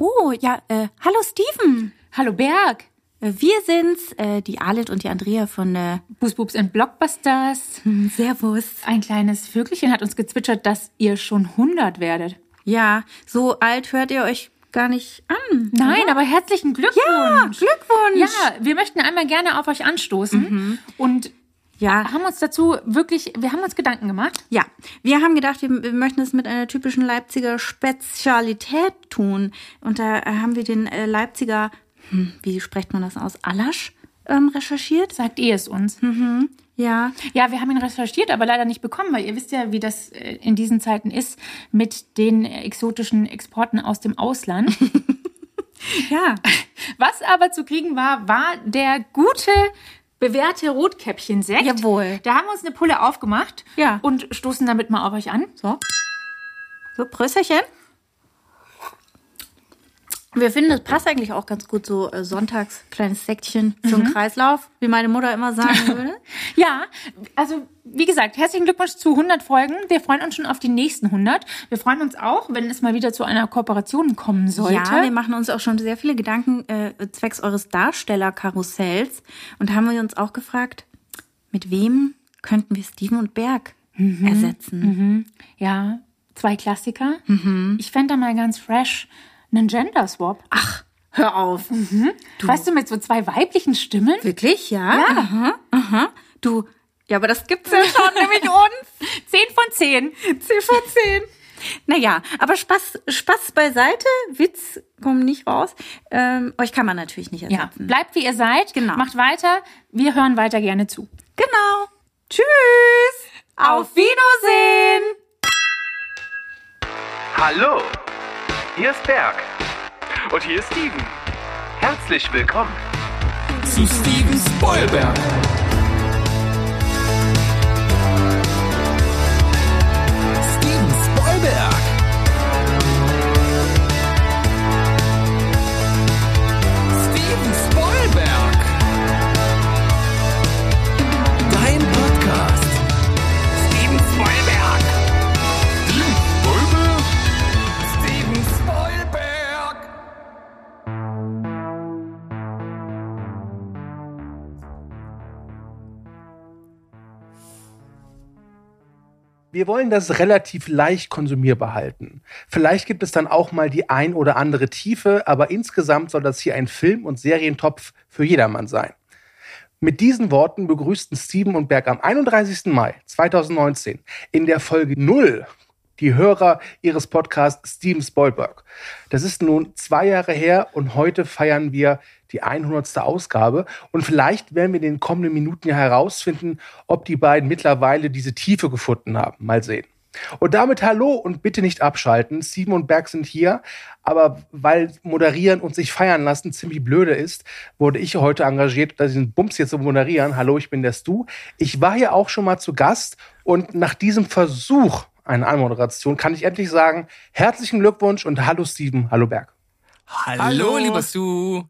Oh, ja, äh, hallo Steven. Hallo Berg. Äh, Wir sind's, äh, die Alit und die Andrea von äh, Boos Boobs and Blockbusters. hm, Servus. Ein kleines Vögelchen hat uns gezwitschert, dass ihr schon 100 werdet. Ja, so alt hört ihr euch gar nicht an. Nein, aber herzlichen Glückwunsch. Ja, Glückwunsch. Ja, wir möchten einmal gerne auf euch anstoßen und Ja, haben uns dazu wirklich, wir haben uns Gedanken gemacht. ja. Wir haben gedacht, wir, wir möchten es mit einer typischen Leipziger Spezialität tun. Und da äh, haben wir den äh, Leipziger, hm, wie spricht man das aus, Alasch ähm, recherchiert. Sagt ihr es uns? Ja, Ja, wir haben ihn recherchiert, aber leider nicht bekommen, weil ihr wisst ja, wie das äh, in diesen Zeiten ist mit den exotischen Exporten aus dem Ausland. ja. Was aber zu kriegen war, war der gute, bewährte Rotkäppchen-Sekt. Jawohl. Da haben wir uns eine Pulle aufgemacht Ja. und stoßen damit mal auf euch an. So. So, Prösterchen. Wir finden, das passt eigentlich auch ganz gut, so äh, sonntags kleines Säckchen zum Kreislauf, wie meine Mutter immer sagen würde. Ja, also wie gesagt, herzlichen Glückwunsch zu 100 Folgen. Wir freuen uns schon auf die nächsten 100. Wir freuen uns auch, wenn es mal wieder zu einer Kooperation kommen sollte. Ja, wir machen uns auch schon sehr viele Gedanken äh, zwecks eures Darstellerkarussells und haben wir uns auch gefragt, mit wem könnten wir Steven und Berg ersetzen? Ja, zwei Klassiker. Mhm. Ich fände da mal ganz fresh einen Gender Swap. Ach, hör auf. Weißt du, mit so zwei weiblichen Stimmen? Wirklich, ja? Ja. Aha, aha. Du, ja, aber das gibt's ja schon, nämlich uns. Zehn von zehn. 10 von 10. Naja, aber Spaß, Spaß beiseite, Witz kommt nicht raus. Ähm, euch kann man natürlich nicht Ja, ersetzen. bleibt wie ihr seid. Genau. Macht weiter. Wir hören weiter gerne zu. Genau. Tschüss. Auf Wiedersehen. Hallo, hier ist Berg. Und hier ist Steven. Herzlich willkommen. zu Steven Spoilberg. Wir wollen das relativ leicht konsumierbar halten. Vielleicht gibt es dann auch mal die ein oder andere Tiefe, aber insgesamt soll das hier ein Film- und Serientopf für jedermann sein. Mit diesen Worten begrüßten Steven und Berg am 31. Mai 2019 in der Folge 0 die Hörer ihres Podcasts Steven Spoilberg. Das ist nun zwei Jahre her und heute feiern wir die 100. Ausgabe und vielleicht werden wir in den kommenden Minuten ja herausfinden, ob die beiden mittlerweile diese Tiefe gefunden haben. Mal sehen. Und damit hallo und bitte nicht abschalten. Steven und Berg sind hier, aber weil moderieren und sich feiern lassen ziemlich blöde ist, wurde ich heute engagiert, diesen Bums hier zu moderieren. Hallo, ich bin der Stu. Ich war hier auch schon mal zu Gast und nach diesem Versuch einer Anmoderation kann ich endlich sagen, herzlichen Glückwunsch und hallo Steven, hallo Berg. Hallo, lieber Stu.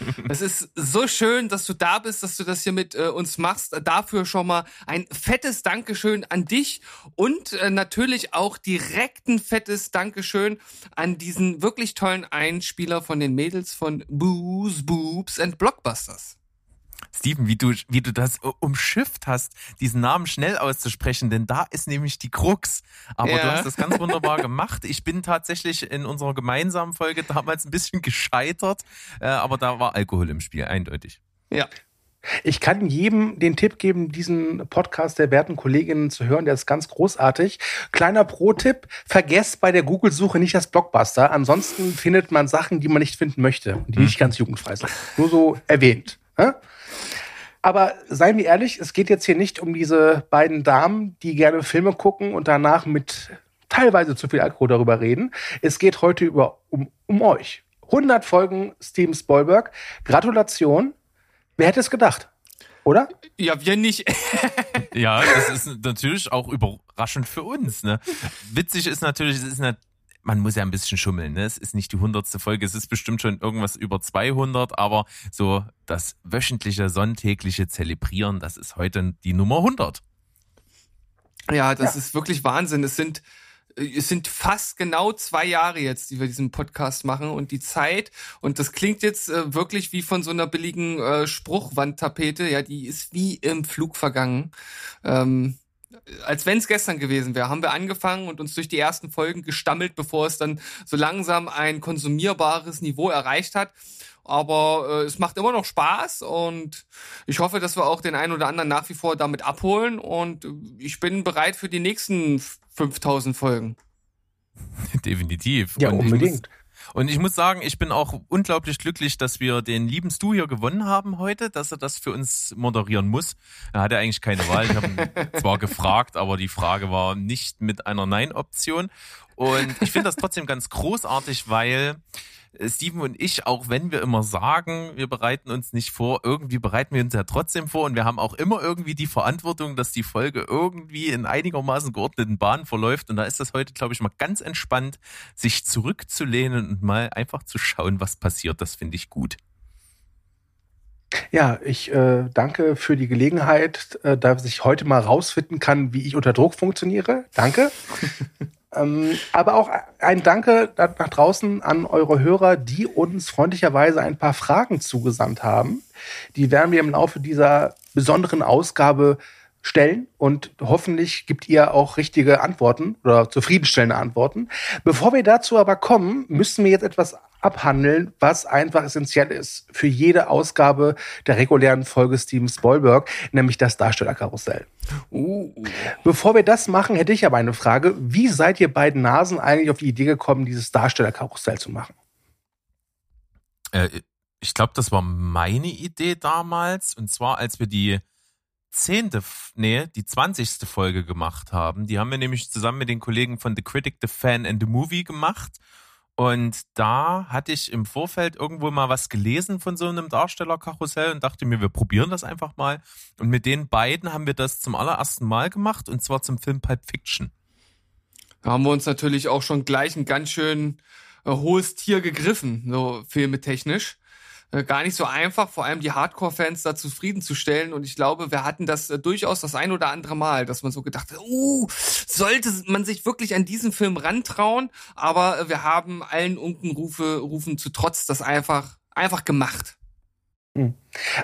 Es ist so schön, dass du da bist, dass du das hier mit äh, uns machst. Dafür schon mal ein fettes Dankeschön an dich und äh, natürlich auch direkt ein fettes Dankeschön an diesen wirklich tollen Einspieler von den Mädels von Boos, Boobs and Blockbusters. Steven, wie du, wie du das umschifft hast, diesen Namen schnell auszusprechen, denn da ist nämlich die Krux. Aber Ja. du hast das ganz wunderbar gemacht. Ich bin tatsächlich in unserer gemeinsamen Folge damals ein bisschen gescheitert, äh, aber da war Alkohol im Spiel, eindeutig. Ja. Ich kann jedem den Tipp geben, diesen Podcast der werten Kolleginnen zu hören. Der ist ganz großartig. Kleiner Pro-Tipp, vergesst bei der Google-Suche nicht das Blockbuster. Ansonsten findet man Sachen, die man nicht finden möchte und die nicht ganz jugendfrei sind. Nur so erwähnt. Hä? Aber seien wir ehrlich, es geht jetzt hier nicht um diese beiden Damen, die gerne Filme gucken und danach mit teilweise zu viel Alkohol darüber reden. Es geht heute über, um, um euch. 100 Folgen Steven Spielberg. Gratulation. Wer hätte es gedacht? Oder? Ja, wir nicht. Ja, das ist natürlich auch überraschend für uns. Ne? Witzig ist natürlich, es ist eine, man muss ja ein bisschen schummeln. Ne? Es ist nicht die hundertste Folge, es ist bestimmt schon irgendwas über 200, aber so das wöchentliche, sonntägliche Zelebrieren, das ist heute die Nummer 100. Ja, das ist wirklich Wahnsinn. Es sind es sind fast genau zwei Jahre jetzt, die wir diesen Podcast machen und die Zeit, und das klingt jetzt äh, wirklich wie von so einer billigen äh, Spruchwandtapete, ja, die ist wie im Flug vergangen. Ähm, als wenn es gestern gewesen wäre, haben wir angefangen und uns durch die ersten Folgen gestammelt, bevor es dann so langsam ein konsumierbares Niveau erreicht hat. Aber äh, es macht immer noch Spaß und ich hoffe, dass wir auch den einen oder anderen nach wie vor damit abholen und äh, ich bin bereit für die nächsten 5000 Folgen. Definitiv. Ja, Und ich unbedingt. Und ich muss sagen, ich bin auch unglaublich glücklich, dass wir den lieben Stu hier gewonnen haben heute, dass er das für uns moderieren muss. Er hatte eigentlich keine Wahl. Ich habe ihn zwar gefragt, aber die Frage war nicht mit einer Nein-Option. Und ich finde das trotzdem ganz großartig, weil Steven und ich, auch wenn wir immer sagen, wir bereiten uns nicht vor, irgendwie bereiten wir uns ja trotzdem vor und wir haben auch immer irgendwie die Verantwortung, dass die Folge irgendwie in einigermaßen geordneten Bahnen verläuft und da ist das heute, glaube ich, mal ganz entspannt, sich zurückzulehnen und mal einfach zu schauen, was passiert. Das finde ich gut. Ja, ich äh, danke für die Gelegenheit, äh, dass ich heute mal rausfinden kann, wie ich unter Druck funktioniere. Danke. ähm, aber auch ein Danke da- nach draußen an eure Hörer, die uns freundlicherweise ein paar Fragen zugesandt haben. Die werden wir im Laufe dieser besonderen Ausgabe stellen und hoffentlich gibt ihr auch richtige Antworten oder zufriedenstellende Antworten. Bevor wir dazu aber kommen, müssen wir jetzt etwas abhandeln, was einfach essentiell ist für jede Ausgabe der regulären Folge Steven Spielberg, nämlich das Darstellerkarussell. Uh, Bevor wir das machen, hätte ich aber eine Frage. Wie seid ihr beiden Nasen eigentlich auf die Idee gekommen, dieses Darstellerkarussell zu machen? Äh, ich glaube, das war meine Idee damals. Und zwar, als wir die zehnte, nee, die zwanzigste Folge gemacht haben. Die haben wir nämlich zusammen mit den Kollegen von The Critic, The Fan and The Movie gemacht. Und da hatte ich im Vorfeld irgendwo mal was gelesen von so einem Darstellerkarussell und dachte mir, wir probieren das einfach mal. Und mit den beiden haben wir das zum allerersten Mal gemacht und zwar zum Film Pulp Fiction. da haben wir uns natürlich auch schon gleich ein ganz schön äh, hohes Tier gegriffen, so filmetechnisch. Äh, gar nicht so einfach, vor allem die Hardcore-Fans da zufriedenzustellen. Und ich glaube, wir hatten das äh, durchaus das ein oder andere Mal, dass man so gedacht hat, uh, sollte man sich wirklich an diesen Film rantrauen. Aber äh, wir haben allen Unkenrufe, Rufen zu trotz das einfach, einfach gemacht.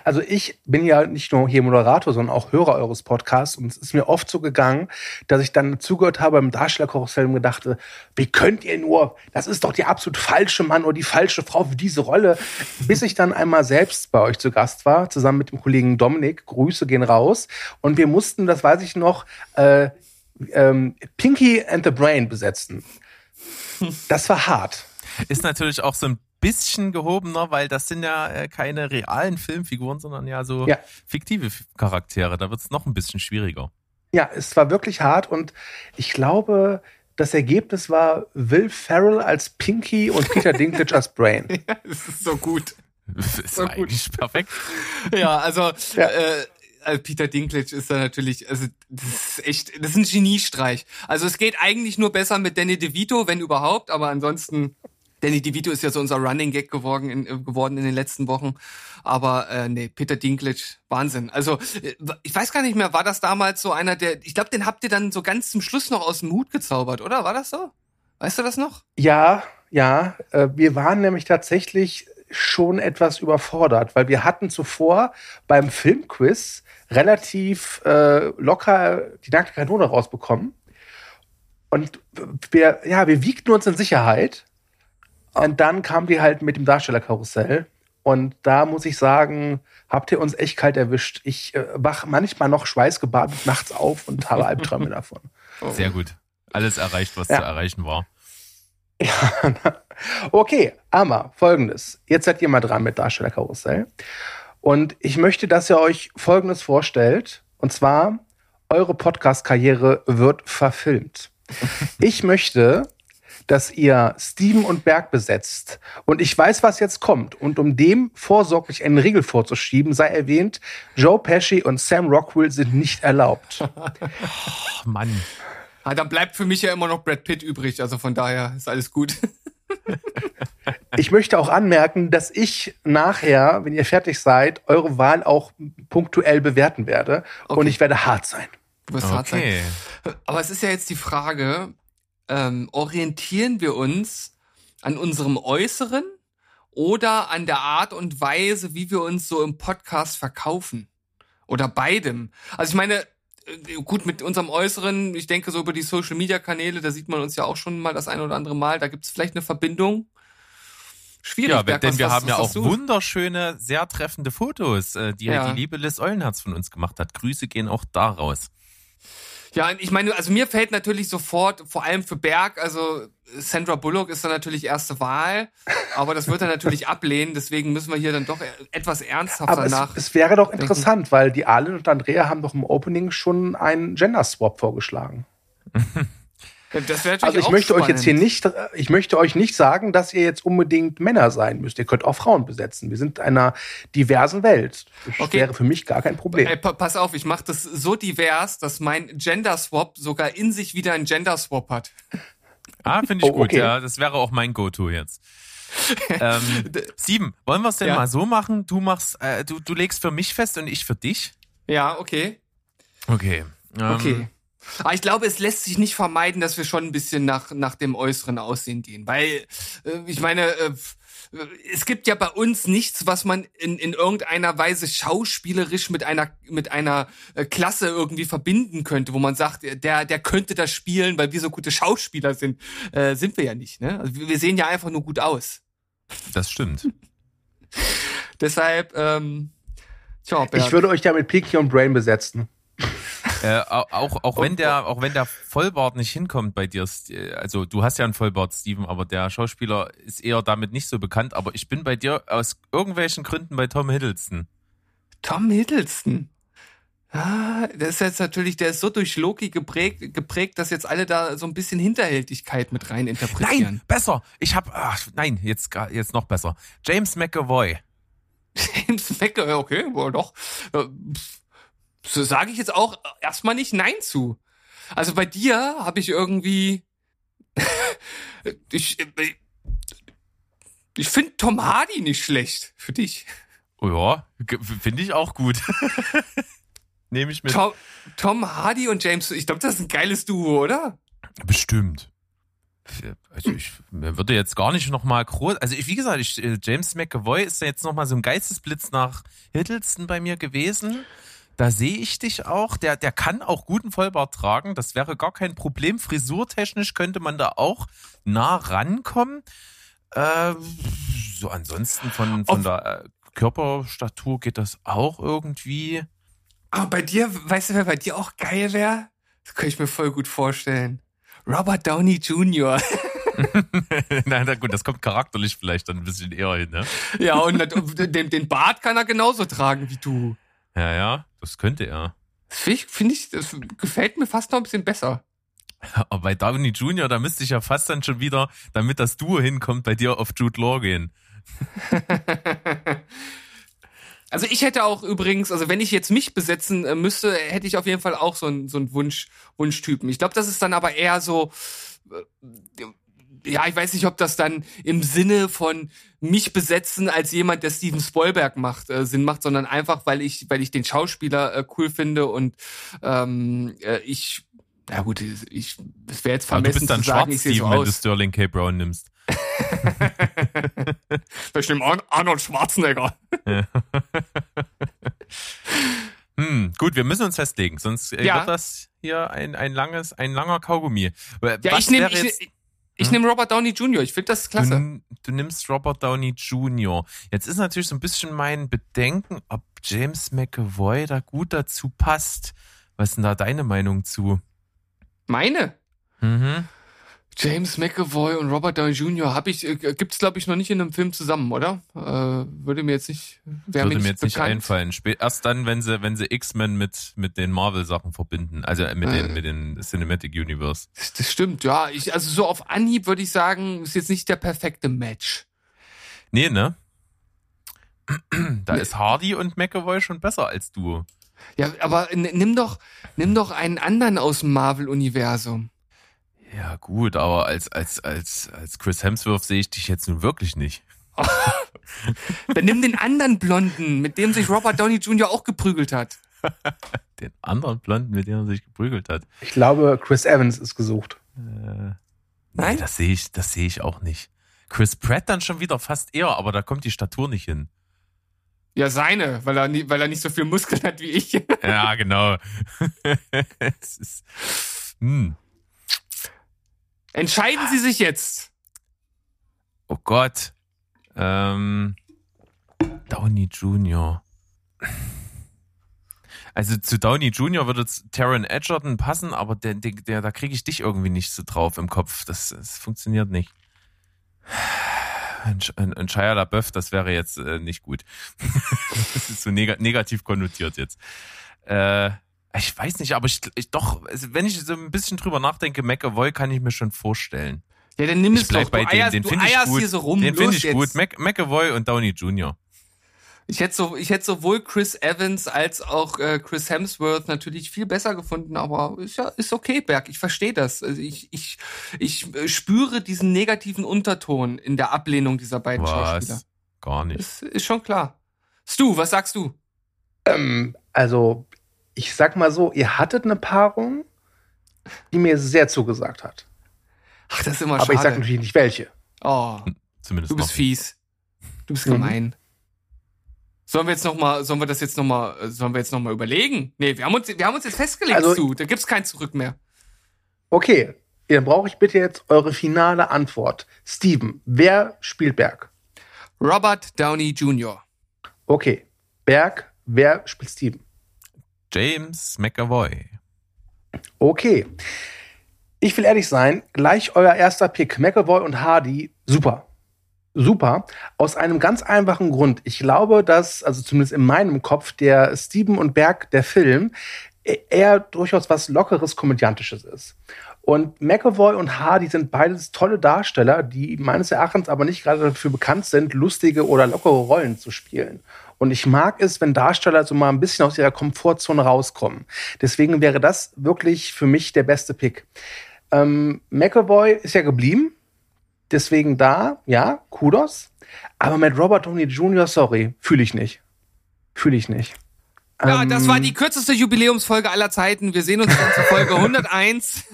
Also ich bin ja nicht nur hier Moderator, sondern auch Hörer eures Podcasts. Und es ist mir oft so gegangen, dass ich dann zugehört habe beim Darstellerkarussell und gedachte, wie könnt ihr nur, das ist doch der absolut falsche Mann oder die falsche Frau für diese Rolle, bis ich dann einmal selbst bei euch zu Gast war, zusammen mit dem Kollegen Dominik, Grüße gehen raus. Und wir mussten, das weiß ich noch, äh, ähm, Pinky and the Brain besetzen. Das war hart. Ist natürlich auch so ein bisschen gehobener, weil das sind ja äh, keine realen Filmfiguren, sondern ja so Ja. fiktive Charaktere. Da wird es noch ein bisschen schwieriger. Ja, es war wirklich hart und ich glaube, das Ergebnis war Will Ferrell als Pinky und Peter Dinklage als Brain. Das ist so gut. Das ist So gut. eigentlich perfekt. Ja, also Ja. Äh, also Peter Dinklage ist da natürlich, also das ist echt, das ist ein Geniestreich. Also es geht eigentlich nur besser mit Danny DeVito, wenn überhaupt, aber ansonsten, Danny DeVito ist ja so unser Running Gag geworden in, äh, geworden in den letzten Wochen. Aber äh, nee, Peter Dinklage, Wahnsinn. Also äh, ich weiß gar nicht mehr, war das damals so einer, der, ich glaube, den habt ihr dann so ganz zum Schluss noch aus dem Hut gezaubert, oder? War das so? Weißt du das noch? Ja, ja, äh, wir waren nämlich tatsächlich schon etwas überfordert, weil wir hatten zuvor beim Filmquiz relativ äh, locker die nackte Kanone rausbekommen. Und wir, ja, wir wiegten uns in Sicherheit. Und dann kamen die halt mit dem Darstellerkarussell. Und da muss ich sagen, habt ihr uns echt kalt erwischt. Ich äh, wach manchmal noch schweißgebadet nachts auf und habe Albträume davon. Sehr gut. Alles erreicht, was Ja. zu erreichen war. Okay, aber folgendes. Jetzt seid ihr mal dran mit Darstellerkarussell. Und ich möchte, dass ihr euch folgendes vorstellt. Und zwar, eure Podcast-Karriere wird verfilmt. Ich möchte, dass ihr Steven und Berg besetzt. Und ich weiß, was jetzt kommt. Und um dem vorsorglich einen Riegel vorzuschieben, sei erwähnt, Joe Pesci und Sam Rockwell sind nicht erlaubt. Ach, Mann. Ah, dann bleibt für mich ja immer noch Brad Pitt übrig, also von daher ist alles gut. Ich möchte auch anmerken, dass ich nachher, wenn ihr fertig seid, eure Wahl auch punktuell bewerten werde. Und Okay. ich werde hart sein. Du wirst hart sein. Okay. Aber es ist ja jetzt die Frage, ähm, orientieren wir uns an unserem Äußeren oder an der Art und Weise, wie wir uns so im Podcast verkaufen? Oder beidem? Also ich meine, äh, gut, mit unserem Äußeren, ich denke so über die Social-Media-Kanäle, da sieht man uns ja auch schon mal das ein oder andere Mal, da gibt es vielleicht eine Verbindung. Schwierig, Ja, Berg, denn was- wir was- haben ja was auch sagst du? wunderschöne, sehr treffende Fotos, äh, die Ja. die liebe Liz Eulenherz von uns gemacht hat. Grüße gehen auch da raus. Ja, ich meine, also mir fällt natürlich sofort, vor allem für Berg, also Sandra Bullock ist dann natürlich erste Wahl, aber das wird er natürlich ablehnen, deswegen müssen wir hier dann doch etwas ernsthafter Aber es, nach. es wäre doch denken. interessant, weil die Arlen und Andrea haben doch im Opening schon einen Gender Swap vorgeschlagen. das wäre Also ich auch möchte euch jetzt hier spannend. nicht, äh, ich möchte euch nicht sagen, dass ihr jetzt unbedingt Männer sein müsst. Ihr könnt auch Frauen besetzen. Wir sind in einer diversen Welt. Das Okay. wäre für mich gar kein Problem. Ey, pa pass auf, ich mache das so divers, dass mein Gender Swap sogar in sich wieder einen Gender Swap hat. Ah, finde ich Oh, gut, okay. ja. Das wäre auch mein Go-To jetzt. ähm, Steven, wollen wir es denn Ja. mal so machen? Du machst, äh, du, du legst für mich fest und ich für dich? Ja, okay. Okay. Ähm, Okay. Aber ich glaube, es lässt sich nicht vermeiden, dass wir schon ein bisschen nach, nach dem äußeren Aussehen gehen. Weil, äh, ich meine, äh, es gibt ja bei uns nichts, was man in, in irgendeiner Weise schauspielerisch mit einer, mit einer äh, Klasse irgendwie verbinden könnte, wo man sagt, der, der könnte das spielen, weil wir so gute Schauspieler sind. Äh, sind wir ja nicht, ne? Also wir sehen ja einfach nur gut aus. Das stimmt. Deshalb, ähm, tja. Ich würde euch ja mit Pinky und Brain besetzen. Äh, au- auch, auch wenn der, auch wenn der Vollbart nicht hinkommt bei dir, St- also du hast ja einen Vollbart, Steven, aber der Schauspieler ist eher damit nicht so bekannt, aber ich bin bei dir aus irgendwelchen Gründen bei Tom Hiddleston. Tom Hiddleston. Ah, der ist jetzt natürlich, der ist so durch Loki geprägt, geprägt, dass jetzt alle da so ein bisschen Hinterhältigkeit mit rein interpretieren. Nein, besser. Ich hab, ach, nein, jetzt, jetzt noch besser. James McAvoy. James McAvoy, okay, wohl doch. Äh, pff, So sage ich jetzt auch erstmal nicht Nein zu. Also bei dir habe ich irgendwie, ich, äh, ich finde Tom Hardy nicht schlecht für dich. Oh ja, finde ich auch gut. Nehme ich mit. Tom, Tom Hardy und James, ich glaube, das ist ein geiles Duo, oder? Bestimmt. Also ich mir würde jetzt gar nicht noch mal groß, also ich, wie gesagt, ich, äh, James McAvoy ist ja jetzt noch mal so ein Geistesblitz nach Hiddleston bei mir gewesen. Da sehe ich dich auch. Der, der kann auch guten Vollbart tragen. Das wäre gar kein Problem. Frisurtechnisch könnte man da auch nah rankommen. Äh, so ansonsten von, von Auf- der äh, Körperstatur geht das auch irgendwie. Aber bei dir, weißt du, wer bei dir auch geil wäre? Das kann ich mir voll gut vorstellen. Robert Downey Jr. Nein, na gut, das kommt charakterlich vielleicht dann ein bisschen eher hin, ne? ja, und den, den Bart kann er genauso tragen wie du. Ja, ja, das könnte er. Finde ich, find ich, das gefällt mir fast noch ein bisschen besser. Aber bei Downey Jr., da müsste ich ja fast dann schon wieder, damit das Duo hinkommt, bei dir auf Jude Law gehen. Also ich hätte auch übrigens, also wenn ich jetzt mich besetzen äh, müsste, hätte ich auf jeden Fall auch so einen so einen Wunsch Wunschtypen. Ich glaube, das ist dann aber eher so äh, ja, ich weiß nicht, ob das dann im Sinne von mich besetzen als jemand, der Steven Spielberg macht, äh, Sinn macht, sondern einfach, weil ich, weil ich den Schauspieler äh, cool finde und ähm, äh, ich, ja gut, ich, es wäre jetzt Aber du vermessen bist dann zu sagen, schwarz, ich sehe so Steven, wenn du. Sterling K. Brown nimmst. Ich nehme Ar- Arnold Schwarzenegger. Hm, gut, wir müssen uns festlegen, sonst äh, Ja. wird das hier ein, ein langes, ein langer Kaugummi. Äh, Ja, Was ich nehme ich, ich, ich nehm Robert Downey Jr. Ich finde das klasse. Du, du nimmst Robert Downey Jr. Jetzt ist natürlich so ein bisschen mein Bedenken, ob James McAvoy da gut dazu passt. Was ist denn da deine Meinung zu? Meine? Mhm. James McAvoy und Robert Downey Jr. habe ich, äh, gibt's glaube ich noch nicht in einem Film zusammen, oder? Äh, würde mir jetzt nicht, Würde mir jetzt nicht bekannt. einfallen. Spä- Erst dann, wenn sie, wenn sie X-Men mit, mit den Marvel-Sachen verbinden. Also äh, mit, Äh. den, mit den Cinematic Universe. Das, das stimmt, ja. Ich, also so auf Anhieb würde ich sagen, ist jetzt nicht der perfekte Match. Nee, ne? Da ist Hardy und McAvoy schon besser als du. Ja, aber nimm doch, nimm doch einen anderen aus dem Marvel-Universum. Ja, gut, aber als, als, als, als Chris Hemsworth sehe ich dich jetzt nun wirklich nicht. Dann nimm den anderen Blonden, mit dem sich Robert Downey Jr. auch geprügelt hat. Den anderen Blonden, mit dem er sich geprügelt hat. Ich glaube, Chris Evans ist gesucht. Äh, Nein, das sehe ich, das sehe ich auch nicht. Chris Pratt dann schon wieder fast eher, aber da kommt die Statur nicht hin. Ja, seine, weil er, nie, weil er nicht so viel Muskeln hat wie ich. Ja, genau. es ist, hm. Entscheiden Sie sich jetzt. Oh Gott. Ähm, Downey Jr. Also zu Downey Jr. würde Taron Edgerton passen, aber der, der, der da kriege ich dich irgendwie nicht so drauf im Kopf. Das, das funktioniert nicht. Ein, ein, Shia LaBeouf, das wäre jetzt äh, nicht gut. das ist so neg negativ konnotiert jetzt. Äh, ich weiß nicht, aber ich, ich doch, also wenn ich so ein bisschen drüber nachdenke, McAvoy kann ich mir schon vorstellen. Ja, dann nimm es Ich bleib doch. bei du dem, eierst, den finde ich gut. hier so rum. Den finde ich jetzt. gut. Mac McAvoy und Downey Jr. Ich hätte, so, ich hätte sowohl Chris Evans als auch äh, Chris Hemsworth natürlich viel besser gefunden, aber ist ja ist okay, Berg. Ich verstehe das. Also ich, ich, ich äh, spüre diesen negativen Unterton in der Ablehnung dieser beiden Schauspieler. Was? Gar nicht. Ist, ist schon klar. Stu, was sagst du? Ähm, also, ich sag mal so, ihr hattet eine Paarung, die mir sehr zugesagt hat. Ach, das ist immer Aber schade. ich sag natürlich nicht welche. oh, Zumindest du bist noch. fies. Du bist Mhm. gemein. Sollen wir jetzt noch mal, sollen wir das jetzt noch mal, sollen wir jetzt noch mal überlegen? Nee, wir haben uns, wir haben uns jetzt festgelegt, Also- Stu. Da gibt's kein Zurück mehr. Okay, dann brauche ich bitte jetzt eure finale Antwort. Steven, wer spielt Berg? Robert Downey Jr. Okay, Berg, wer spielt Steven? James McAvoy. Okay. Ich will ehrlich sein, gleich euer erster Pick, McAvoy und Hardy, super. Super. Aus einem ganz einfachen Grund. Ich glaube, dass, also zumindest in meinem Kopf, der Steven und Berg, der Film, e- eher durchaus was Lockeres, Komödiantisches ist. Und McAvoy und Hardy sind beides tolle Darsteller, die meines Erachtens aber nicht gerade dafür bekannt sind, lustige oder lockere Rollen zu spielen. Und ich mag es, wenn Darsteller so mal ein bisschen aus ihrer Komfortzone rauskommen. Deswegen wäre das wirklich für mich der beste Pick. Ähm, McAvoy ist ja geblieben. Deswegen da, ja, Kudos. Aber mit Robert Downey Jr., sorry, fühle ich nicht. Fühle ich nicht. Ja, Ähm, das war die kürzeste Jubiläumsfolge aller Zeiten. Wir sehen uns dann zur Folge 101.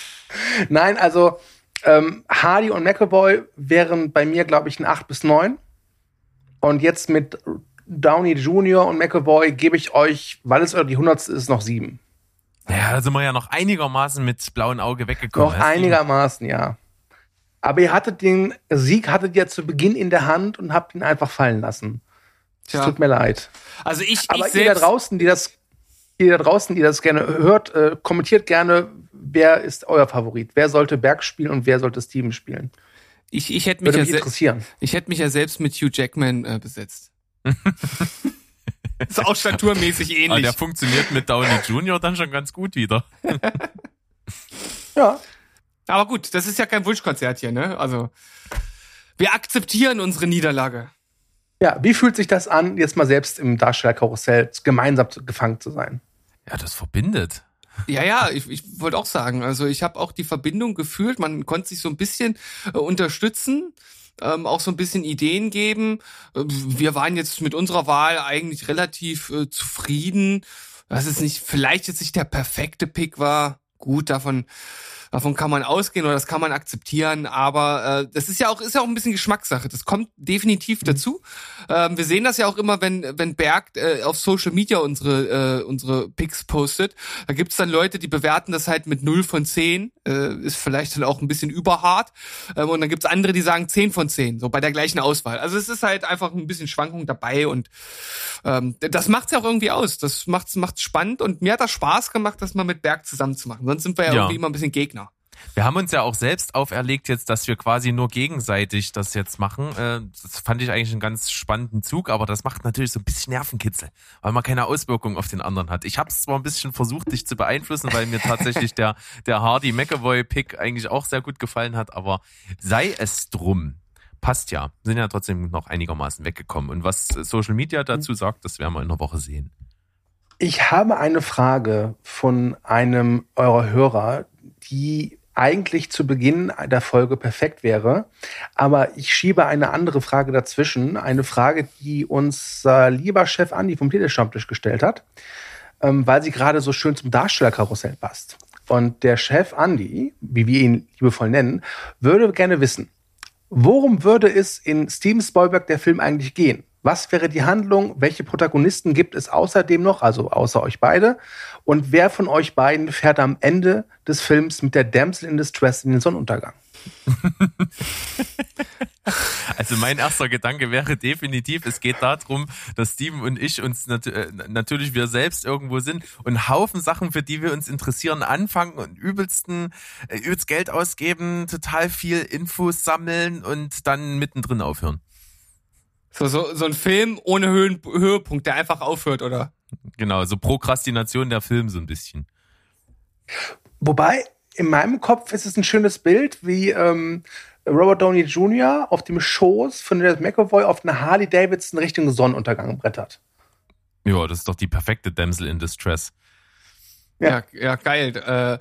Nein, also ähm, Hardy und McAvoy wären bei mir, glaube ich, ein 8 bis 9. Und jetzt mit Downey Jr. und McAvoy gebe ich euch, weil es die 100. ist, noch 7. Ja, da sind wir ja noch einigermaßen mit blauem Auge weggekommen. Noch einigermaßen, ja. Aber ihr hattet den Sieg hattet ihr zu Beginn in der Hand und habt ihn einfach fallen lassen. Es tut mir leid. Also ich, Aber ich ihr da draußen, die das, ihr da draußen, die das gerne hört, äh, kommentiert gerne, wer ist euer Favorit? Wer sollte Berg spielen und wer sollte Steven spielen? ich, ich hätte mich, Würde ja mich se- interessieren. ich hätte mich ja selbst mit Hugh Jackman äh, besetzt. ist auch staturmäßig Aber ähnlich. der funktioniert mit Downey Jr. dann schon ganz gut wieder. Ja. Aber gut, das ist ja kein Wunschkonzert hier, ne? Also wir akzeptieren unsere Niederlage. Ja, wie fühlt sich das an, jetzt mal selbst im Darstellerkarussell gemeinsam gefangen zu sein? Ja, das verbindet. Ja, ja, ich, ich wollte auch sagen, also ich habe auch die Verbindung gefühlt, man konnte sich so ein bisschen äh, unterstützen, ähm, auch so ein bisschen Ideen geben. Äh, wir waren jetzt mit unserer Wahl eigentlich relativ äh, zufrieden. Dass es nicht, vielleicht jetzt nicht der perfekte Pick war. Gut, davon, davon kann man ausgehen oder das kann man akzeptieren, aber äh, das ist ja auch, ist ja auch ein bisschen Geschmackssache. Das kommt definitiv dazu. Ähm, wir sehen das ja auch immer, wenn, wenn Berg äh, auf Social Media unsere, äh, unsere Picks postet. Da gibt's dann Leute, die bewerten das halt mit 0 von 10. Äh, ist vielleicht dann auch ein bisschen überhart. Ähm, und dann gibt's andere, die sagen 10 von 10, so bei der gleichen Auswahl. Also es ist halt einfach ein bisschen Schwankung dabei und ähm, das macht's ja auch irgendwie aus. Das macht's, macht's spannend und mir hat das Spaß gemacht, das mal mit Berg zusammen zu machen. Sonst sind wir ja, Ja. irgendwie immer ein bisschen Gegner. Wir haben uns ja auch selbst auferlegt jetzt, dass wir quasi nur gegenseitig das jetzt machen. Äh, Das fand ich eigentlich einen ganz spannenden Zug, aber das macht natürlich so ein bisschen Nervenkitzel, weil man keine Auswirkungen auf den anderen hat. Ich habe es zwar ein bisschen versucht, dich zu beeinflussen, weil mir tatsächlich der, der Hardy McAvoy-Pick eigentlich auch sehr gut gefallen hat, aber sei es drum. Passt ja. Sind ja trotzdem noch einigermaßen weggekommen. Und was Social Media dazu sagt, das werden wir in einer Woche sehen. Ich habe eine Frage von einem eurer Hörer, die eigentlich zu Beginn der Folge perfekt wäre. Aber ich schiebe eine andere Frage dazwischen. Eine Frage, die unser lieber Chef Andi vom Telestammtisch gestellt hat, ähm, weil sie gerade so schön zum Darstellerkarussell passt. Und der Chef Andy, wie wir ihn liebevoll nennen, würde gerne wissen, worum würde es in Steven Spielberg der Film eigentlich gehen? Was wäre die Handlung? Welche Protagonisten gibt es außerdem noch, also außer euch beide? Und wer von euch beiden fährt am Ende des Films mit der Damsel in Distress in den Sonnenuntergang? Also mein erster Gedanke wäre definitiv, es geht darum, dass Steven und ich uns nat äh, natürlich wir selbst irgendwo sind und Haufen Sachen, für die wir uns interessieren, anfangen und übelsten äh, übelst Geld ausgeben, total viel Infos sammeln und dann mittendrin aufhören. So, so, so ein Film ohne Höhen, Höhepunkt, der einfach aufhört, oder? Genau, so Prokrastination der Film so ein bisschen. Wobei, in meinem Kopf ist es ein schönes Bild, wie ähm, Robert Downey Jr. auf dem Schoß von James McAvoy auf einer Harley Davidson Richtung Sonnenuntergang brettert. Ja, das ist doch die perfekte Damsel in Distress. Ja, ja, geil. Äh,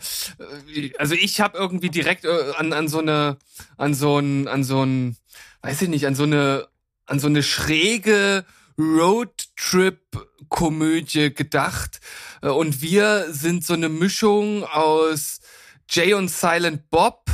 also ich habe irgendwie direkt äh, an, an so eine, an so ein, an so ein, weiß ich nicht, an so eine, an so eine schräge Roadtrip-Komödie gedacht. Äh, Und wir sind so eine Mischung aus Jay und Silent Bob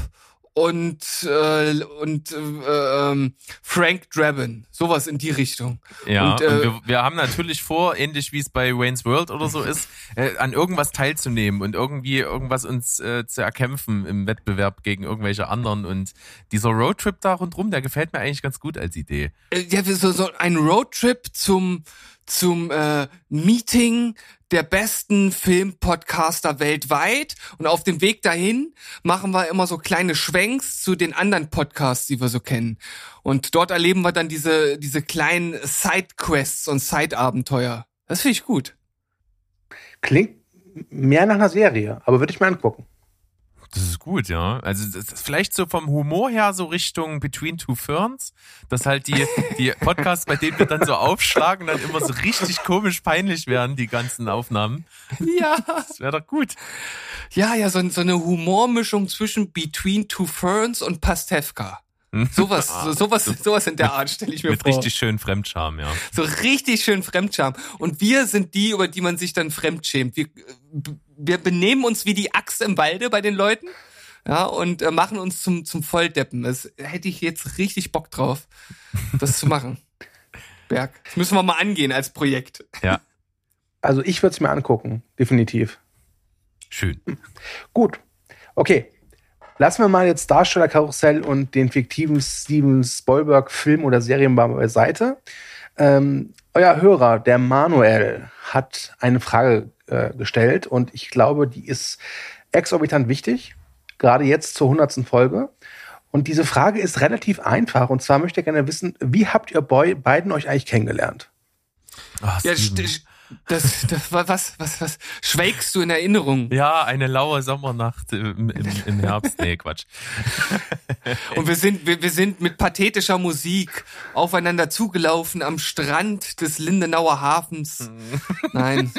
und äh, und äh, ähm, Frank Drabin, sowas in die Richtung. Ja, und, und, äh, wir, wir haben natürlich vor, ähnlich wie es bei Wayne's World oder so ist, äh, an irgendwas teilzunehmen und irgendwie irgendwas uns äh, zu erkämpfen im Wettbewerb gegen irgendwelche anderen. Und dieser Roadtrip da rundrum, der gefällt mir eigentlich ganz gut als Idee. Äh, ja, wir so, so ein Roadtrip zum zum äh, Meeting der besten Filmpodcaster weltweit und auf dem Weg dahin machen wir immer so kleine Schwenks zu den anderen Podcasts, die wir so kennen. Und dort erleben wir dann diese diese kleinen Sidequests und Side-Abenteuer. Das finde ich gut. Klingt mehr nach einer Serie, aber würde ich mir angucken. Das ist gut, ja. Also das ist vielleicht so vom Humor her so Richtung Between Two Ferns, dass halt die, die Podcasts, bei denen wir dann so aufschlagen, dann immer so richtig komisch peinlich werden, die ganzen Aufnahmen. Ja. Das wäre doch gut. Ja, ja, so, so eine Humormischung zwischen Between Two Ferns und Pastewka. Sowas, so, sowas, sowas in der Art stelle ich mir Mit vor. richtig schön Fremdscham, ja. So richtig schön Fremdscham. Und wir sind die, über die man sich dann fremdschämt. Wir, wir benehmen uns wie die Axt im Walde bei den Leuten. Ja, und äh, machen uns zum, zum Volldeppen. Das hätte ich jetzt richtig Bock drauf, das zu machen. Berg. Das müssen wir mal angehen als Projekt. Ja, Also ich würde es mir angucken, definitiv. schön. Gut. Okay. Lassen wir mal jetzt Darstellerkarussell und den fiktiven Steven Spielberg Film oder Serien mal beiseite. Ähm, euer Hörer, der Manuel, hat eine Frage äh, gestellt und ich glaube, die ist exorbitant wichtig, gerade jetzt zur hundertsten Folge. Und diese Frage ist relativ einfach und zwar möchte er gerne wissen, wie habt ihr boy beiden euch eigentlich kennengelernt? Ach, Ja, st- das, das, wa- was, was, was, schwelgst du in Erinnerung? ja, eine laue Sommernacht im, im, im Herbst. Nee, Quatsch. Und wir sind, wir, wir sind mit pathetischer Musik aufeinander zugelaufen am Strand des Lindenauer Hafens. Nein.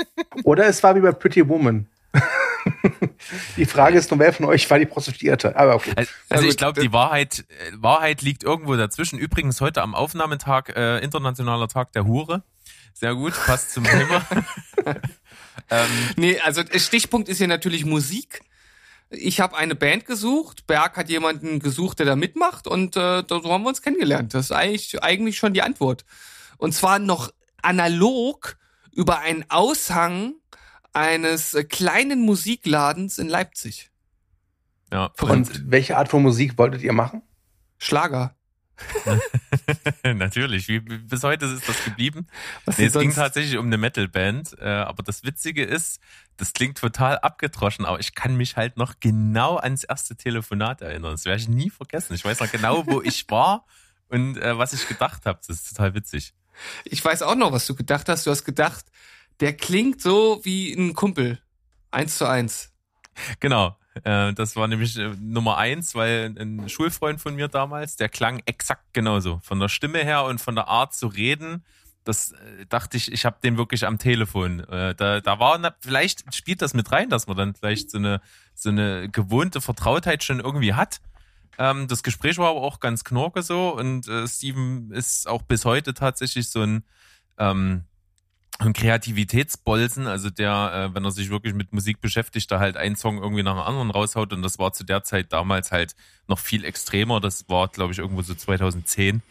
Oder es war wie bei Pretty Woman. die Frage ist nur, wer von euch war die Prostituierte? Aber okay. Also, also ich glaube, die Wahrheit, äh, Wahrheit liegt irgendwo dazwischen. Übrigens heute am Aufnahmetag, äh, internationaler Tag der Hure. Sehr gut, passt zum Thema. ähm, Nee, also Stichpunkt ist hier natürlich Musik. Ich habe eine Band gesucht, Berg hat jemanden gesucht, der da mitmacht und äh, so haben wir uns kennengelernt. Das ist eigentlich, eigentlich schon die Antwort. Und zwar noch analog über einen Aushang eines äh, kleinen Musikladens in Leipzig. ja, Und welche Art von Musik wolltet ihr machen? Schlager. Natürlich, wie, bis heute ist das geblieben. Was Nee, es ging tatsächlich um eine Metalband, äh, aber das Witzige ist, das klingt total abgedroschen, aber ich kann mich halt noch genau ans erste Telefonat erinnern. Das werde ich nie vergessen. Ich weiß noch genau, wo ich war und äh, was ich gedacht habe. Das ist total witzig. Ich weiß auch noch, was du gedacht hast. Du hast gedacht, der klingt so wie ein Kumpel. Eins zu eins. Genau. Äh, das war nämlich äh, Nummer eins, weil ein Schulfreund von mir damals, der klang exakt genauso. Von der Stimme her und von der Art zu reden. Das äh, dachte ich, ich habe den wirklich am Telefon. Da, da war, vielleicht spielt das mit rein, dass man dann vielleicht so eine, so eine gewohnte Vertrautheit schon irgendwie hat. Ähm, das Gespräch war aber auch ganz knorke so und Steven ist auch bis heute tatsächlich so ein, ähm, ein Kreativitätsbolzen, also der, äh, wenn er sich wirklich mit Musik beschäftigt, da halt einen Song irgendwie nach dem anderen raushaut. Und das war zu der Zeit damals halt noch viel extremer. Das war, glaube ich, irgendwo so 2010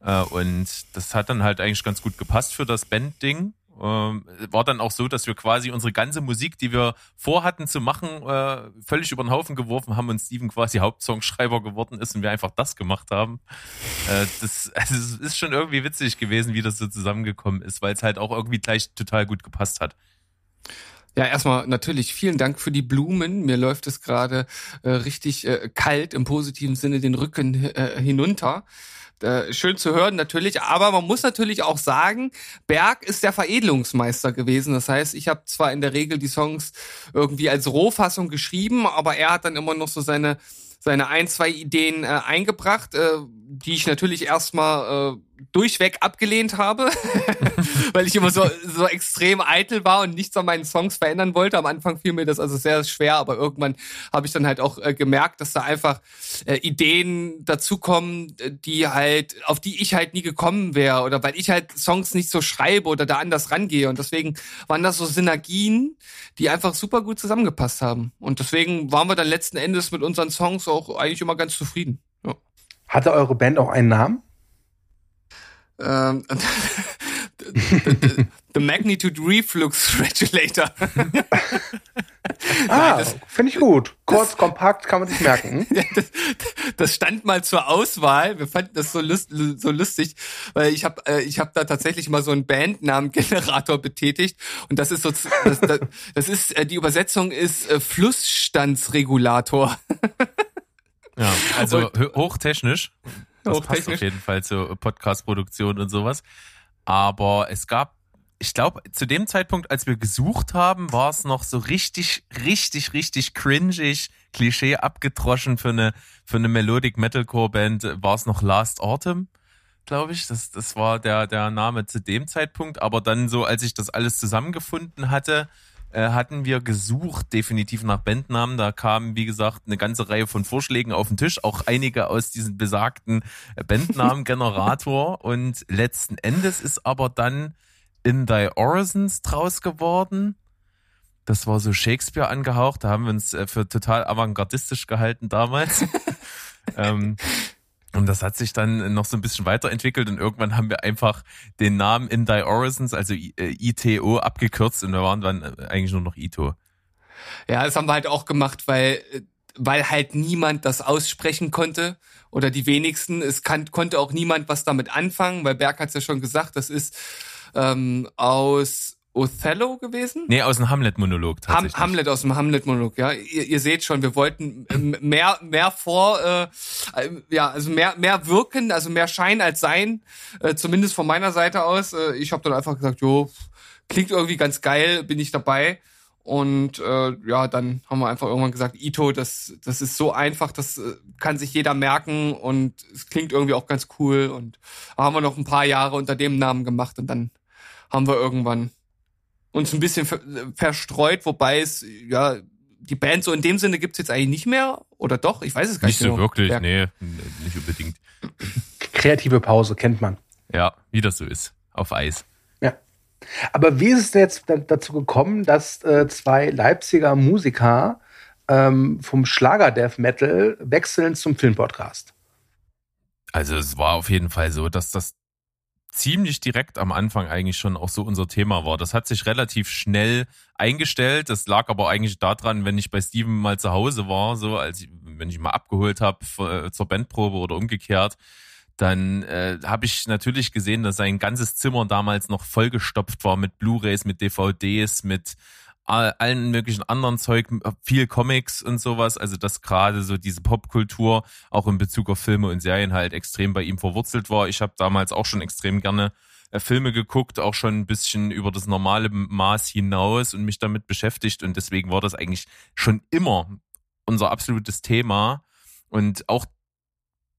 äh, und das hat dann halt eigentlich ganz gut gepasst für das Band-Ding ähm, war dann auch so, dass wir quasi unsere ganze Musik, die wir vorhatten zu machen, äh, völlig über den Haufen geworfen haben und Steven quasi Hauptsongschreiber geworden ist und wir einfach das gemacht haben. Äh, das, also es ist schon irgendwie witzig gewesen, wie das so zusammengekommen ist, weil es halt auch irgendwie gleich total gut gepasst hat. Ja, erstmal natürlich vielen Dank für die Blumen. Mir läuft es gerade äh, richtig äh, kalt im positiven Sinne den Rücken äh, hinunter. Äh, schön zu hören natürlich, aber man muss natürlich auch sagen, Berg ist der Veredelungsmeister gewesen. Das heißt, ich habe zwar in der Regel die Songs irgendwie als Rohfassung geschrieben, aber er hat dann immer noch so seine seine ein, zwei Ideen äh, eingebracht, äh, die ich natürlich erstmal äh, durchweg abgelehnt habe, weil ich immer so, so extrem eitel war und nichts an meinen Songs verändern wollte. Am Anfang fiel mir das also sehr schwer, aber irgendwann habe ich dann halt auch äh, gemerkt, dass da einfach äh, Ideen dazukommen, die halt, auf die ich halt nie gekommen wäre oder weil ich halt Songs nicht so schreibe oder da anders rangehe. Und deswegen waren das so Synergien, die einfach super gut zusammengepasst haben. Und deswegen waren wir dann letzten Endes mit unseren Songs auch eigentlich immer ganz zufrieden. Hatte eure Band auch einen Namen? Ähm, the, the, Magnitude Reflux Regulator. ah, finde ich gut. Kurz, das, kompakt, kann man sich merken. das, das, stand mal zur Auswahl. Wir fanden das so, lust, so lustig, weil ich habe äh, ich hab da tatsächlich mal so einen Bandnamengenerator betätigt und das ist so das, das, das ist äh, die Übersetzung ist äh, Flussstandsregulator. Ja, also und, hochtechnisch. Das passt auf jeden Fall zur Podcast-Produktion und sowas. Aber es gab, ich glaube, zu dem Zeitpunkt, als wir gesucht haben, war es noch so richtig, richtig, richtig cringig, Klischee abgedroschen für eine, für eine Melodic Metalcore Band, war es noch Last Autumn glaube ich. Das, das war der, der Name zu dem Zeitpunkt. Aber dann so, als ich das alles zusammengefunden hatte, äh, hatten wir gesucht, definitiv nach Bandnamen. Da kamen, wie gesagt, eine ganze Reihe von Vorschlägen auf den Tisch, auch einige aus diesem besagten Bandnamen-Generator. Und letzten Endes ist aber dann In Thy Orisons draus geworden. Das war so Shakespeare angehaucht. Da haben wir uns äh, für total avantgardistisch gehalten damals. ähm, und das hat sich dann noch so ein bisschen weiterentwickelt und irgendwann haben wir einfach den Namen In Thy Orisons, also ITO, abgekürzt und wir waren dann äh, eigentlich nur noch ITO. Ja, das haben wir halt auch gemacht, weil, weil halt niemand das aussprechen konnte oder die wenigsten. Es kann, konnte auch niemand was damit anfangen, weil Berg hat es ja schon gesagt, das ist ähm, aus Othello gewesen? Nee, aus dem Hamlet-Monolog tatsächlich. Ham Hamlet aus dem Hamlet-Monolog, ja. Ihr, ihr, seht schon, wir wollten ähm, mehr, mehr vor, äh, ja, also mehr, mehr wirken, also mehr Schein als Sein, äh, zumindest von meiner Seite aus. Äh, ich habe dann einfach gesagt, jo, klingt irgendwie ganz geil, bin ich dabei. Und äh, ja, dann haben wir einfach irgendwann gesagt, Ito, das, das ist so einfach, das äh, kann sich jeder merken und es klingt irgendwie auch ganz cool. Und haben wir noch ein paar Jahre unter dem Namen gemacht und dann haben wir irgendwann uns ein bisschen verstreut, wobei es, ja, die Band so in dem Sinne gibt's jetzt eigentlich nicht mehr. Oder doch? Ich weiß es gar nicht. Nicht so genau. wirklich, ja. nee, nicht unbedingt. Kreative Pause kennt man. Ja, wie das so ist. Auf Eis. Ja. Aber wie ist es jetzt dazu gekommen, dass äh, zwei Leipziger Musiker ähm, vom Schlager Death Metal wechseln zum Filmpodcast? Also es war auf jeden Fall so, dass das ziemlich direkt am Anfang eigentlich schon auch so unser Thema war. Das hat sich relativ schnell eingestellt. Das lag aber eigentlich daran, wenn ich bei Steven mal zu Hause war, so als ich, wenn ich mal abgeholt habe äh, zur Bandprobe oder umgekehrt, dann äh, habe ich natürlich gesehen, dass sein ganzes Zimmer damals noch vollgestopft war mit Blu-rays, mit DVDs, mit allen möglichen anderen Zeug, viel Comics und sowas. Also dass gerade so diese Popkultur auch in Bezug auf Filme und Serien halt extrem bei ihm verwurzelt war. Ich habe damals auch schon extrem gerne äh, Filme geguckt, auch schon ein bisschen über das normale Maß hinaus und mich damit beschäftigt. Und deswegen war das eigentlich schon immer unser absolutes Thema. Und auch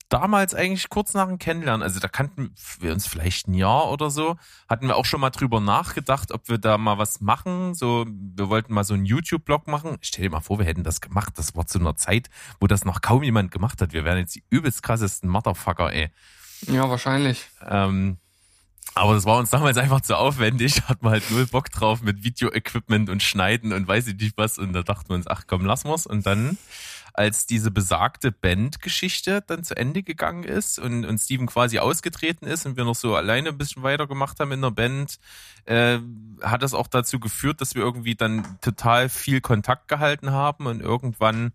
damals eigentlich kurz nach dem Kennenlernen, also da kannten wir uns vielleicht ein Jahr oder so, hatten wir auch schon mal drüber nachgedacht, ob wir da mal was machen. So, wir wollten mal so einen YouTube-Blog machen. Stell dir mal vor, wir hätten das gemacht. Das war zu einer Zeit, wo das noch kaum jemand gemacht hat. Wir wären jetzt die übelst krassesten Motherfucker, ey. Ja, wahrscheinlich. Ähm, Aber das war uns damals einfach zu aufwendig, hat man halt null Bock drauf mit Video-Equipment und Schneiden und weiß ich nicht was. Und da dachten wir uns, ach komm, lass mal's. Und dann, als diese besagte Band-Geschichte dann zu Ende gegangen ist und, und Steven quasi ausgetreten ist und wir noch so alleine ein bisschen weitergemacht haben in der Band, äh, hat das auch dazu geführt, dass wir irgendwie dann total viel Kontakt gehalten haben und irgendwann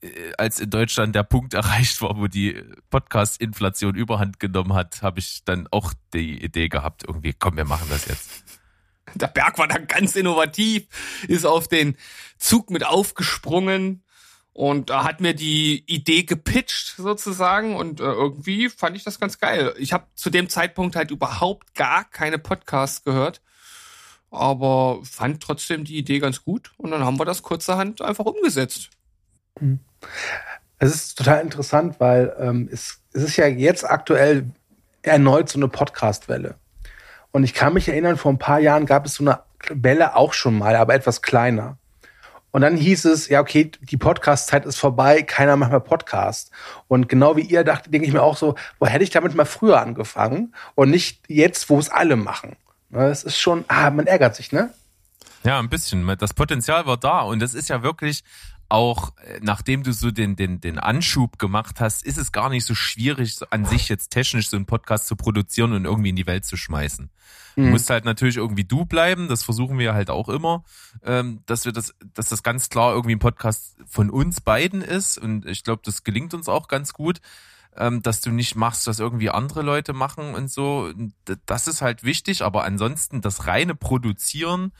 äh, als in Deutschland der Punkt erreicht war, wo die Podcast-Inflation überhand genommen hat, habe ich dann auch die Idee gehabt, irgendwie, komm, wir machen das jetzt. Der Berg war dann ganz innovativ, ist auf den Zug mit aufgesprungen und hat mir die Idee gepitcht sozusagen und äh, irgendwie fand ich das ganz geil. Ich habe zu dem Zeitpunkt halt überhaupt gar keine Podcasts gehört, aber fand trotzdem die Idee ganz gut und dann haben wir das kurzerhand einfach umgesetzt. Es ist total interessant, weil ähm, es, es ist ja jetzt aktuell erneut so eine Podcast-Welle. Und ich kann mich erinnern, vor ein paar Jahren gab es so eine Welle auch schon mal, aber etwas kleiner. Und dann hieß es, ja, okay, die Podcast-Zeit ist vorbei, keiner macht mehr Podcast. Und genau wie ihr dachte, denke ich mir auch so, wo hätte ich damit mal früher angefangen und nicht jetzt, wo es alle machen. Es ist schon, ah, man ärgert sich, ne? Ja, ein bisschen. Das Potenzial war da und das ist ja wirklich auch äh, nachdem du so den, den, den Anschub gemacht hast, ist es gar nicht so schwierig, an sich jetzt technisch so einen Podcast zu produzieren und irgendwie in die Welt zu schmeißen. Mhm. Du musst halt natürlich irgendwie du bleiben, das versuchen wir halt auch immer, ähm, dass wir das, dass das ganz klar irgendwie ein Podcast von uns beiden ist und ich glaube, das gelingt uns auch ganz gut ähm, dass du nicht machst, was irgendwie andere Leute machen und so. Das ist halt wichtig, aber ansonsten das reine Produzieren,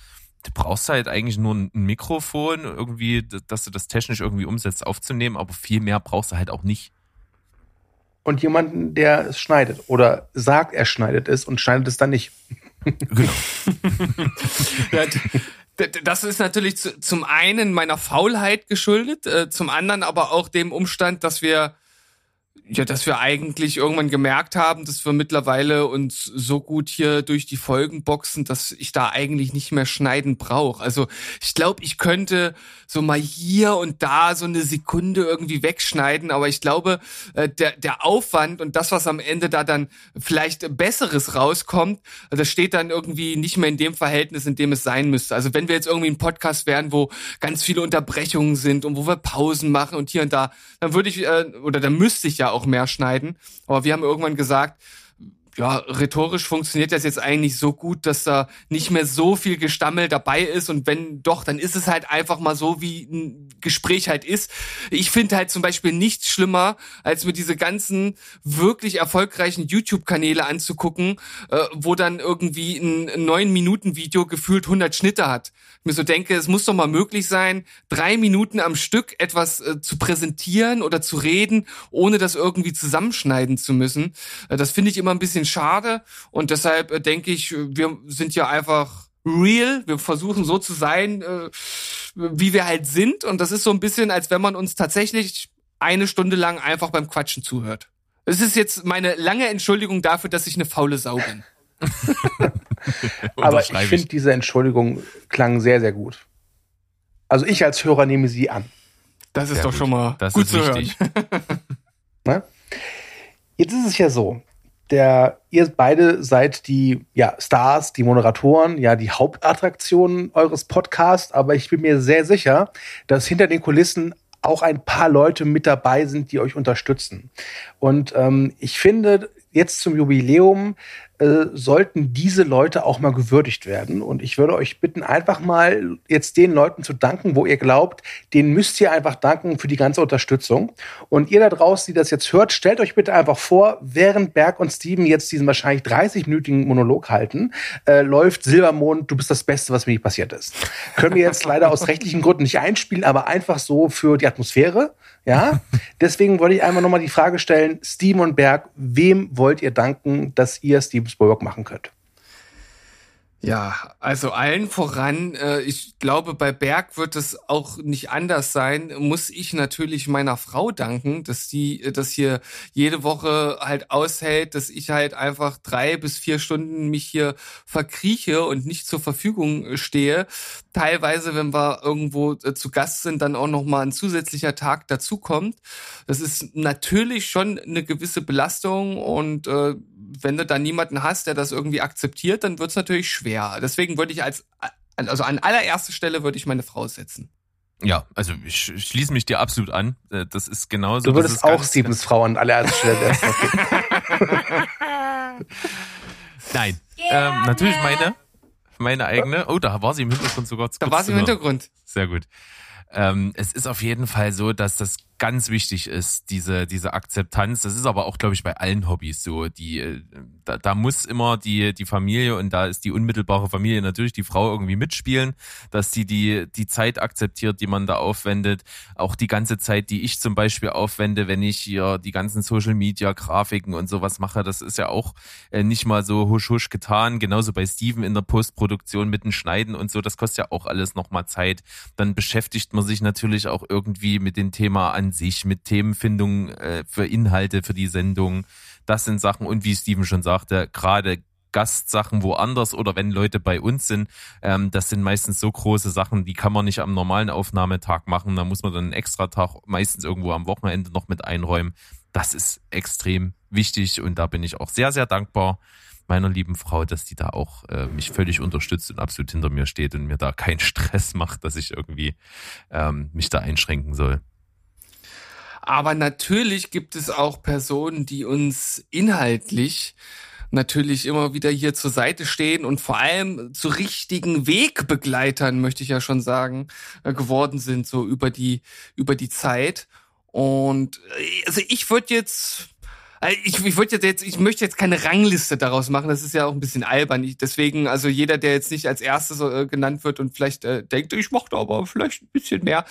du brauchst halt eigentlich nur ein Mikrofon, irgendwie, dass du das technisch irgendwie umsetzt, aufzunehmen, aber viel mehr brauchst du halt auch nicht. Und jemanden, der es schneidet oder sagt, er schneidet es und schneidet es dann nicht. Genau. das ist natürlich zum einen meiner Faulheit geschuldet, äh, zum anderen aber auch dem Umstand, dass wir ja, dass wir eigentlich irgendwann gemerkt haben, dass wir mittlerweile uns so gut hier durch die Folgen boxen, dass ich da eigentlich nicht mehr schneiden brauche. Also ich glaube, ich könnte so mal hier und da so eine Sekunde irgendwie wegschneiden, aber ich glaube, äh, der, der Aufwand und das, was am Ende da dann vielleicht Besseres rauskommt, das steht dann irgendwie nicht mehr in dem Verhältnis, in dem es sein müsste. Also wenn wir jetzt irgendwie ein Podcast wären, wo ganz viele Unterbrechungen sind und wo wir Pausen machen und hier und da, dann würde ich, äh, oder dann müsste ich ja auch mehr schneiden. Aber wir haben irgendwann gesagt, ja, rhetorisch funktioniert das jetzt eigentlich so gut, dass da nicht mehr so viel Gestammel dabei ist und wenn doch, dann ist es halt einfach mal so, wie ein Gespräch halt ist. Ich finde halt zum Beispiel nichts schlimmer, als mir diese ganzen wirklich erfolgreichen YouTube-Kanäle anzugucken, äh, wo dann irgendwie ein neun Minuten Video gefühlt 100 Schnitte hat. Mir so denke, es muss doch mal möglich sein, drei Minuten am Stück etwas äh, zu präsentieren oder zu reden, ohne das irgendwie zusammenschneiden zu müssen. Äh, das finde ich immer ein bisschen schade und deshalb äh, denke ich, wir sind ja einfach real. Wir versuchen so zu sein, äh, wie wir halt sind und das ist so ein bisschen, als wenn man uns tatsächlich eine Stunde lang einfach beim Quatschen zuhört. Es ist jetzt meine lange Entschuldigung dafür, dass ich eine faule Sau bin. Aber ich finde, diese Entschuldigung klang sehr, sehr gut. Also ich als Hörer nehme sie an. Das ist sehr doch gut. schon mal das gut zu wichtig. hören. Ne? Jetzt ist es ja so, der, ihr beide seid die ja, Stars, die Moderatoren, ja, die Hauptattraktionen eures Podcasts, aber ich bin mir sehr sicher, dass hinter den Kulissen auch ein paar Leute mit dabei sind, die euch unterstützen. Und ähm, ich finde, jetzt zum Jubiläum äh, sollten diese Leute auch mal gewürdigt werden. Und ich würde euch bitten, einfach mal jetzt den Leuten zu danken, wo ihr glaubt, denen müsst ihr einfach danken für die ganze Unterstützung. Und ihr da draußen, die das jetzt hört, stellt euch bitte einfach vor, während Berg und Steven jetzt diesen wahrscheinlich 30-minütigen Monolog halten, äh, läuft Silbermond, du bist das Beste, was mir nicht passiert ist. Können wir jetzt leider aus rechtlichen Gründen nicht einspielen, aber einfach so für die Atmosphäre. Ja, deswegen wollte ich einmal nochmal die Frage stellen, Steven und Berg, wem wollt ihr danken, dass ihr Steven Spielberg machen könnt? Ja, also allen voran, äh, ich glaube, bei Berg wird es auch nicht anders sein, muss ich natürlich meiner Frau danken, dass die das hier jede Woche halt aushält, dass ich halt einfach drei bis vier Stunden mich hier verkrieche und nicht zur Verfügung stehe. Teilweise, wenn wir irgendwo äh, zu Gast sind, dann auch nochmal ein zusätzlicher Tag dazukommt. Das ist natürlich schon eine gewisse Belastung und äh, wenn du da niemanden hast, der das irgendwie akzeptiert, dann wird's natürlich schwer. Deswegen würde ich als, also an allererster Stelle würde ich meine Frau setzen. Ja, also ich schließe mich dir absolut an. Äh, Das ist genauso. Du das würdest ist auch Stevens Frau an allererster Stelle setzen. Nein. Ähm, natürlich meine, meine eigene. Oh, da war sie im Hintergrund sogar. Da war sie im Hintergrund. Sehr gut. Ähm, es ist auf jeden Fall so, dass das ganz wichtig ist, diese, diese Akzeptanz. Das ist aber auch, glaube ich, bei allen Hobbys so. Die, äh, da, da muss immer die, die Familie und da ist die unmittelbare Familie natürlich die Frau irgendwie mitspielen, dass die, die die Zeit akzeptiert, die man da aufwendet. Auch die ganze Zeit, die ich zum Beispiel aufwende, wenn ich hier die ganzen Social Media Grafiken und sowas mache, das ist ja auch äh, nicht mal so husch husch getan. Genauso bei Steven in der Postproduktion mit dem Schneiden und so. Das kostet ja auch alles nochmal Zeit. Dann beschäftigt man sich natürlich auch irgendwie mit dem Thema an sich, mit Themenfindung äh, für Inhalte für die Sendung. Das sind Sachen und wie Steven schon sagte, gerade Gastsachen woanders oder wenn Leute bei uns sind, ähm, das sind meistens so große Sachen, die kann man nicht am normalen Aufnahmetag machen. Da muss man dann einen extra Tag meistens irgendwo am Wochenende noch mit einräumen. Das ist extrem wichtig und da bin ich auch sehr, sehr dankbar meiner lieben Frau, dass die da auch äh, mich völlig unterstützt und absolut hinter mir steht und mir da keinen Stress macht, dass ich irgendwie ähm, mich da einschränken soll. Aber natürlich gibt es auch Personen, die uns inhaltlich natürlich immer wieder hier zur Seite stehen und vor allem zu richtigen Wegbegleitern, möchte ich ja schon sagen, äh, geworden sind, so über die, über die Zeit. Und äh, also ich würde jetzt, ich, ich würde jetzt, ich möchte jetzt keine Rangliste daraus machen, das ist ja auch ein bisschen albern. Ich, deswegen, also jeder, der jetzt nicht als erstes äh, genannt wird und vielleicht äh, denkt, ich mochte aber vielleicht ein bisschen mehr,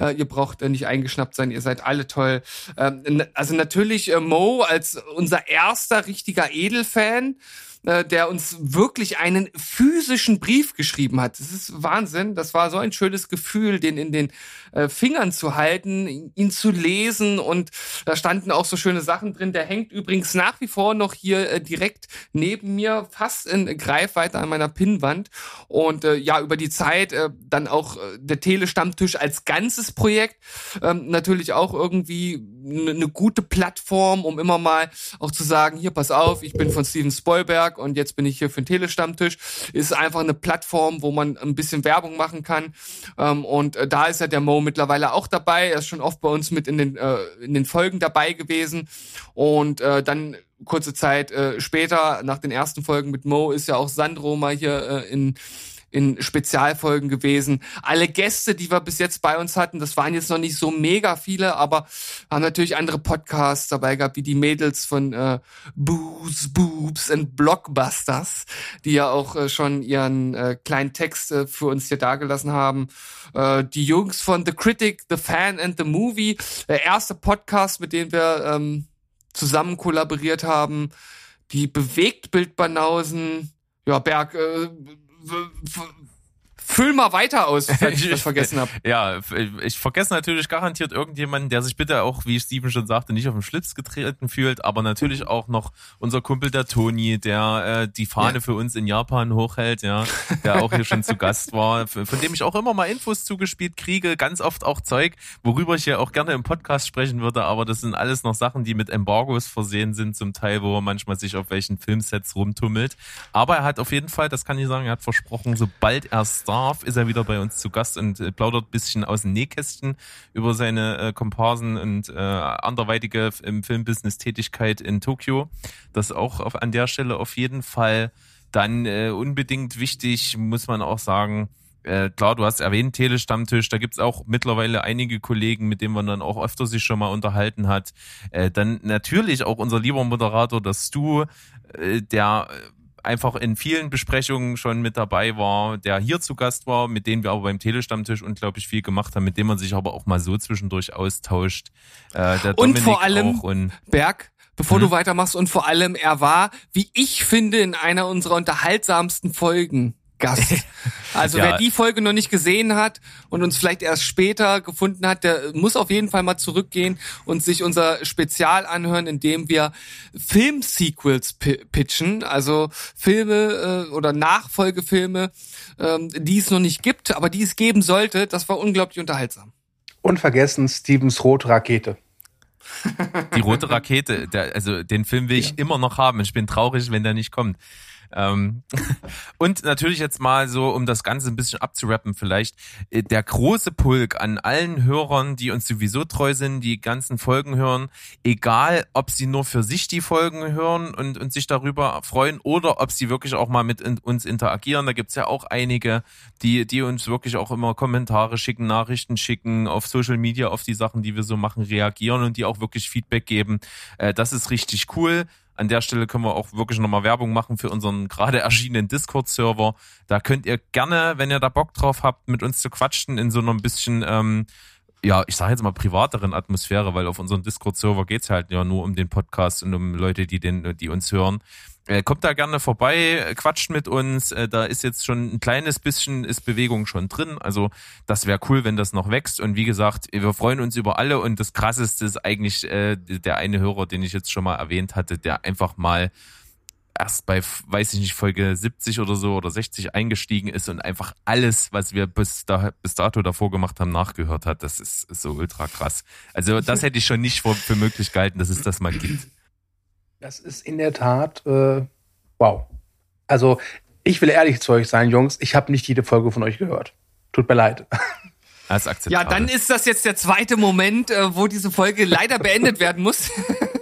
äh, ihr braucht äh, nicht eingeschnappt sein, ihr seid alle toll. Ähm, also natürlich äh, Mo als unser erster richtiger Edelfan, äh, der uns wirklich einen physischen Brief geschrieben hat. Das ist Wahnsinn. Das war so ein schönes Gefühl, den in den äh, Fingern zu halten, ihn- zu lesen und da standen auch so schöne Sachen drin. Der hängt übrigens nach wie vor noch hier äh, direkt neben mir, fast in Greifweite an meiner Pinnwand. Und äh, ja, über die Zeit äh, dann auch äh, der Telestammtisch als ganzes Projekt ähm, natürlich auch irgendwie eine ne gute Plattform, um immer mal auch zu sagen, hier pass auf, ich bin von Steven Spoilberg und jetzt bin ich hier für den Telestammtisch. Ist einfach eine Plattform, wo man ein bisschen Werbung machen kann. Ähm, und äh, da ist ja der Mittlerweile auch dabei. Er ist schon oft bei uns mit in den, äh, in den Folgen dabei gewesen. Und äh, dann kurze Zeit äh, später, nach den ersten Folgen mit Mo, ist ja auch Sandro mal hier äh, in in Spezialfolgen gewesen. Alle Gäste, die wir bis jetzt bei uns hatten, das waren jetzt noch nicht so mega viele, aber haben natürlich andere Podcasts dabei gehabt, wie die Mädels von äh, Booze, Boobs and Blockbusters, die ja auch äh, schon ihren äh, kleinen Text äh, für uns hier dargelassen haben. Äh, die Jungs von The Critic, The Fan and The Movie, der erste Podcast, mit dem wir ähm, zusammen kollaboriert haben. Die Bewegtbildbanausen, ja, Berg, äh, for, füll mal weiter aus, wenn ich das vergessen habe. Ja, ich vergesse natürlich garantiert irgendjemanden, der sich bitte auch, wie Steven schon sagte, nicht auf den Schlips getreten fühlt, aber natürlich auch noch unser Kumpel der Toni, der äh, die Fahne Ja. für uns in Japan hochhält, ja, der auch hier schon zu Gast war, von dem ich auch immer mal Infos zugespielt kriege, ganz oft auch Zeug, worüber ich ja auch gerne im Podcast sprechen würde, aber das sind alles noch Sachen, die mit Embargos versehen sind, zum Teil, wo er manchmal sich auf welchen Filmsets rumtummelt. Aber er hat auf jeden Fall, das kann ich sagen, er hat versprochen, sobald er es darf, ist er wieder bei uns zu Gast und äh, plaudert ein bisschen aus dem Nähkästchen über seine äh, Komparsen und äh, anderweitige im Filmbusiness Tätigkeit in Tokio. Das auch auf, an der Stelle auf jeden Fall dann äh, unbedingt wichtig, muss man auch sagen. Äh, klar, du hast erwähnt, Telestammtisch, da gibt's auch mittlerweile einige Kollegen, mit denen man dann auch öfter sich schon mal unterhalten hat. Äh, dann natürlich auch unser lieber Moderator, das Stu, äh, der äh, einfach in vielen Besprechungen schon mit dabei war, der hier zu Gast war, mit denen wir aber beim Telestammtisch unglaublich viel gemacht haben, mit dem man sich aber auch mal so zwischendurch austauscht. Äh, der Und Dominik vor allem- und Berg, bevor Mhm. du weitermachst und vor allem, er war, wie ich finde, in einer unserer unterhaltsamsten Folgen Gast. Also Ja. wer die Folge noch nicht gesehen hat und uns vielleicht erst später gefunden hat, der muss auf jeden Fall mal zurückgehen und sich unser Spezial anhören, in dem wir Film-Sequels pi- pitchen, also Filme äh, oder Nachfolgefilme, ähm, die es noch nicht gibt, aber die es geben sollte. Das war unglaublich unterhaltsam. Unvergessen Stevens rote Rakete. Die rote Rakete, der, also den Film will ich immer noch haben. Ich bin traurig, wenn der nicht kommt. Ähm, und natürlich jetzt mal so, um das Ganze ein bisschen abzurappen vielleicht, äh, der große Pulk an allen Hörern, die uns sowieso treu sind, die ganzen Folgen hören, egal ob sie nur für sich die Folgen hören und, und sich darüber freuen oder ob sie wirklich auch mal mit in, uns interagieren. Da gibt's ja auch einige, die, die uns wirklich auch immer Kommentare schicken, Nachrichten schicken, auf Social Media auf die Sachen, die wir so machen, reagieren und die auch wirklich Feedback geben. Äh, das ist richtig cool. An der Stelle können wir auch wirklich nochmal Werbung machen für unseren gerade erschienenen Discord-Server. Da könnt ihr gerne, wenn ihr da Bock drauf habt, mit uns zu quatschen in so einer ein bisschen, ähm, ja, ich sage jetzt mal privateren Atmosphäre, weil auf unserem Discord-Server geht's halt ja nur um den Podcast und um Leute, die den, die uns hören. Äh, kommt da gerne vorbei, quatscht mit uns. Äh, da ist jetzt schon ein kleines bisschen ist Bewegung schon drin. Also das wäre cool, wenn das noch wächst. Und wie gesagt, wir freuen uns über alle. Und das Krasseste ist eigentlich äh, der eine Hörer, den ich jetzt schon mal erwähnt hatte, der einfach mal erst bei, weiß ich nicht, Folge 70 oder so oder 60 eingestiegen ist und einfach alles, was wir bis, da, bis dato davor gemacht haben, nachgehört hat. Das ist, so ultra krass. Also das hätte ich schon nicht für möglich gehalten, dass es das mal gibt. Das ist in der Tat, äh, wow. Also, ich will ehrlich zu euch sein, Jungs, ich habe nicht jede Folge von euch gehört. Tut mir leid. Das ist ja, dann ist das jetzt der zweite Moment, äh, wo diese Folge leider beendet werden muss.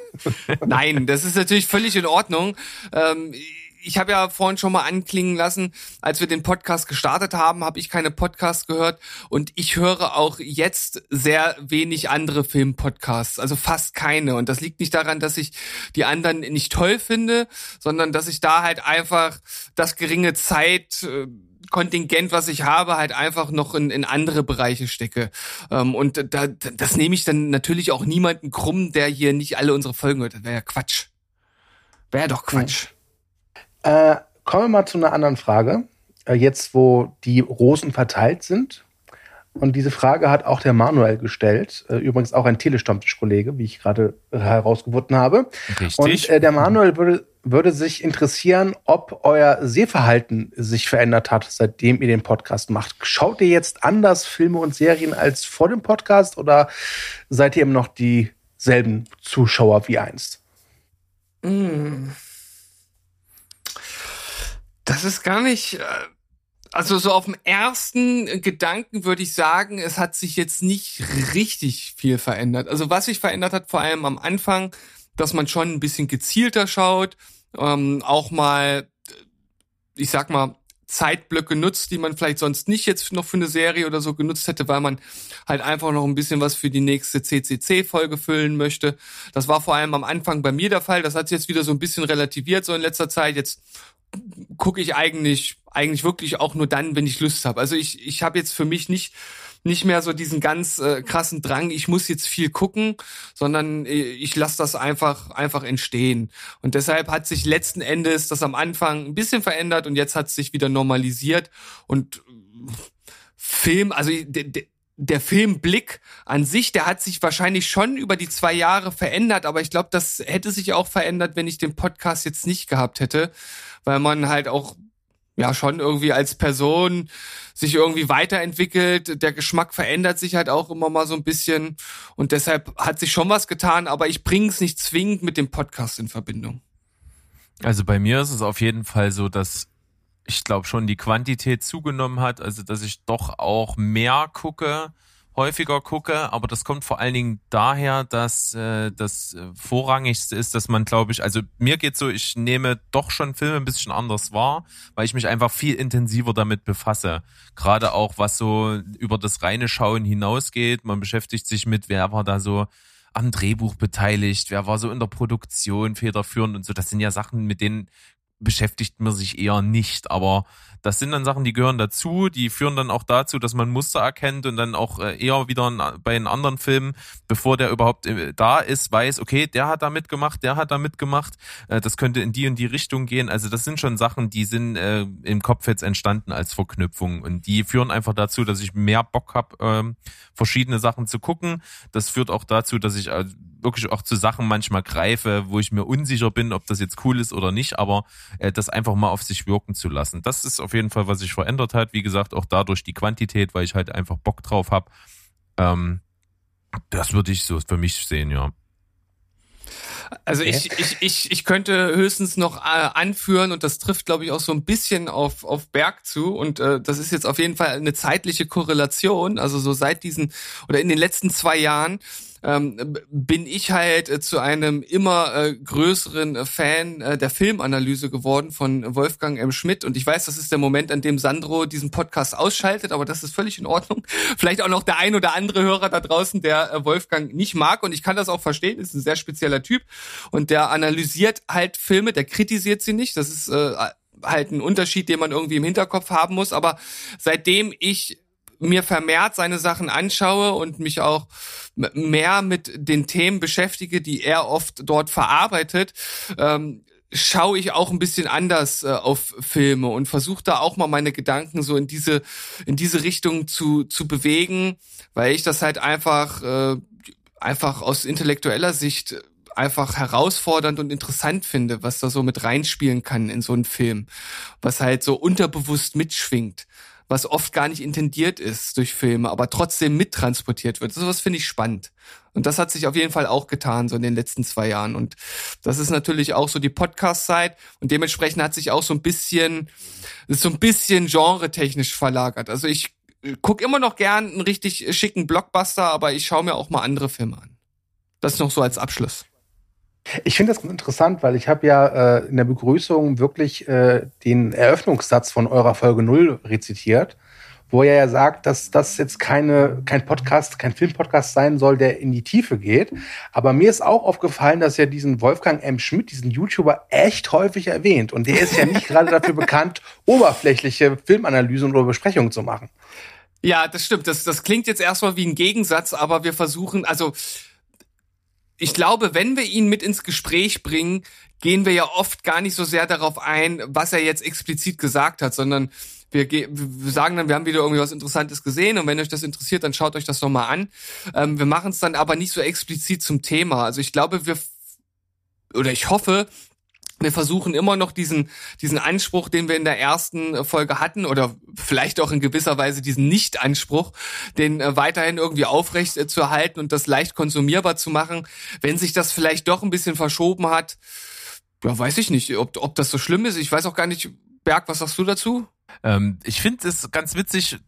Nein, das ist natürlich völlig in Ordnung. Ähm, ich habe ja vorhin schon mal anklingen lassen, als wir den Podcast gestartet haben, habe ich keine Podcasts gehört und ich höre auch jetzt sehr wenig andere Filmpodcasts, also fast keine. Und das liegt nicht daran, dass ich die anderen nicht toll finde, sondern dass ich da halt einfach das geringe Zeit äh, Kontingent, was ich habe, halt einfach noch in, in andere Bereiche stecke. Ähm, und da, das nehme ich dann natürlich auch niemanden krumm, der hier nicht alle unsere Folgen hört. Das wäre ja Quatsch. Wäre doch Quatsch. Hm. Äh, kommen wir mal zu einer anderen Frage. Äh, jetzt, wo die Rosen verteilt sind. Und diese Frage hat auch der Manuel gestellt. Äh, übrigens auch ein Telestammtisch-Kollege, wie ich gerade herausgefunden habe. Richtig. Und äh, der Manuel würde, würde sich interessieren, ob euer Sehverhalten sich verändert hat, seitdem ihr den Podcast macht. Schaut ihr jetzt anders Filme und Serien als vor dem Podcast oder seid ihr immer noch dieselben Zuschauer wie einst? Mm. Das ist gar nicht. Äh, also so auf dem ersten Gedanken würde ich sagen, es hat sich jetzt nicht richtig viel verändert. Also was sich verändert hat, vor allem am Anfang, dass man schon ein bisschen gezielter schaut, ähm, auch mal, ich sag mal, Zeitblöcke nutzt, die man vielleicht sonst nicht jetzt noch für eine Serie oder so genutzt hätte, weil man halt einfach noch ein bisschen was für die nächste CCC-Folge füllen möchte. Das war vor allem am Anfang bei mir der Fall. Das hat sich jetzt wieder so ein bisschen relativiert, so in letzter Zeit. Jetzt gucke ich eigentlich eigentlich wirklich auch nur dann, wenn ich Lust habe. Also ich ich habe jetzt für mich nicht nicht mehr so diesen ganz äh, krassen Drang, ich muss jetzt viel gucken, sondern äh, ich lasse das einfach einfach entstehen. Und deshalb hat sich letzten Endes das am Anfang ein bisschen verändert und jetzt hat es sich wieder normalisiert und Film, also der, der Filmblick an sich, der hat sich wahrscheinlich schon über die zwei Jahre verändert, aber ich glaube, das hätte sich auch verändert, wenn ich den Podcast jetzt nicht gehabt hätte weil man halt auch ja schon irgendwie als Person sich irgendwie weiterentwickelt. Der Geschmack verändert sich halt auch immer mal so ein bisschen und deshalb hat sich schon was getan, aber ich bringe es nicht zwingend mit dem Podcast in Verbindung. Also bei mir ist es auf jeden Fall so, dass ich glaube schon die Quantität zugenommen hat, also dass ich doch auch mehr gucke häufiger gucke, aber das kommt vor allen Dingen daher, dass äh, das Vorrangigste ist, dass man, glaube ich, also mir geht so, ich nehme doch schon Filme ein bisschen anders wahr, weil ich mich einfach viel intensiver damit befasse. Gerade auch, was so über das reine Schauen hinausgeht. Man beschäftigt sich mit, wer war da so am Drehbuch beteiligt, wer war so in der Produktion federführend und so. Das sind ja Sachen, mit denen beschäftigt man sich eher nicht, aber das sind dann Sachen, die gehören dazu, die führen dann auch dazu, dass man Muster erkennt und dann auch äh, eher wieder bei den anderen Filmen, bevor der überhaupt äh, da ist, weiß, okay, der hat da mitgemacht, der hat da mitgemacht, äh, das könnte in die und die Richtung gehen. Also das sind schon Sachen, die sind im Kopf jetzt entstanden als Verknüpfung und die führen einfach dazu, dass ich mehr Bock habe, ähm, verschiedene Sachen zu gucken. Das führt auch dazu, dass ich wirklich auch zu Sachen manchmal greife, wo ich mir unsicher bin, ob das jetzt cool ist oder nicht, aber äh, das einfach mal auf sich wirken zu lassen. Das ist auf jeden Fall, was sich verändert hat. Wie gesagt, auch dadurch die Quantität, weil ich halt einfach Bock drauf habe. Ähm, das würde ich so für mich sehen, ja. Also ich, ich, ich, ich könnte höchstens noch äh, anführen und das trifft, glaube ich, auch so ein bisschen auf, auf Berg zu und äh, das ist jetzt auf jeden Fall eine zeitliche Korrelation. Also so seit diesen oder in den letzten zwei Jahren ähm, bin ich halt äh, zu einem immer äh, größeren äh, Fan äh, der Filmanalyse geworden von Wolfgang M. Schmidt. Und ich weiß, das ist der Moment, an dem Sandro diesen Podcast ausschaltet, aber das ist völlig in Ordnung. Vielleicht auch noch der ein oder andere Hörer da draußen, der äh, Wolfgang nicht mag. Und ich kann das auch verstehen, ist ein sehr spezieller Typ. Und der analysiert halt Filme, der kritisiert sie nicht. Das ist äh, halt ein Unterschied, den man irgendwie im Hinterkopf haben muss. Aber seitdem ich mir vermehrt seine Sachen anschaue und mich auch mehr mit den Themen beschäftige, die er oft dort verarbeitet, ähm, schaue ich auch ein bisschen anders äh, auf Filme und versuche da auch mal meine Gedanken so in diese in diese Richtung zu zu bewegen, weil ich das halt einfach äh, einfach aus intellektueller Sicht einfach herausfordernd und interessant finde, was da so mit reinspielen kann in so einen Film, was halt so unterbewusst mitschwingt was oft gar nicht intendiert ist durch Filme, aber trotzdem mittransportiert wird. Sowas finde ich spannend. Und das hat sich auf jeden Fall auch getan, so in den letzten zwei Jahren. Und das ist natürlich auch so die Podcast-Zeit. Und dementsprechend hat sich auch so ein bisschen, so ein bisschen genre-technisch verlagert. Also ich gucke immer noch gern einen richtig schicken Blockbuster, aber ich schaue mir auch mal andere Filme an. Das noch so als Abschluss. Ich finde das interessant, weil ich habe ja äh, in der Begrüßung wirklich äh, den Eröffnungssatz von eurer Folge 0 rezitiert, wo er ja sagt, dass das jetzt keine, kein Podcast, kein Filmpodcast sein soll, der in die Tiefe geht. Aber mir ist auch aufgefallen, dass er diesen Wolfgang M. Schmidt, diesen YouTuber, echt häufig erwähnt. Und der ist ja nicht gerade dafür bekannt, oberflächliche Filmanalysen oder Besprechungen zu machen. Ja, das stimmt. Das, das klingt jetzt erstmal wie ein Gegensatz, aber wir versuchen, also ich glaube, wenn wir ihn mit ins Gespräch bringen, gehen wir ja oft gar nicht so sehr darauf ein, was er jetzt explizit gesagt hat, sondern wir, wir sagen dann, wir haben wieder irgendwie was Interessantes gesehen und wenn euch das interessiert, dann schaut euch das nochmal an. Ähm, wir machen es dann aber nicht so explizit zum Thema. Also ich glaube, wir oder ich hoffe, wir versuchen immer noch diesen, diesen Anspruch, den wir in der ersten Folge hatten, oder vielleicht auch in gewisser Weise diesen Nicht-Anspruch, den äh, weiterhin irgendwie aufrecht äh, zu erhalten und das leicht konsumierbar zu machen. Wenn sich das vielleicht doch ein bisschen verschoben hat, ja, weiß ich nicht, ob, ob das so schlimm ist. Ich weiß auch gar nicht, Berg, was sagst du dazu? Ähm, ich finde es ganz witzig.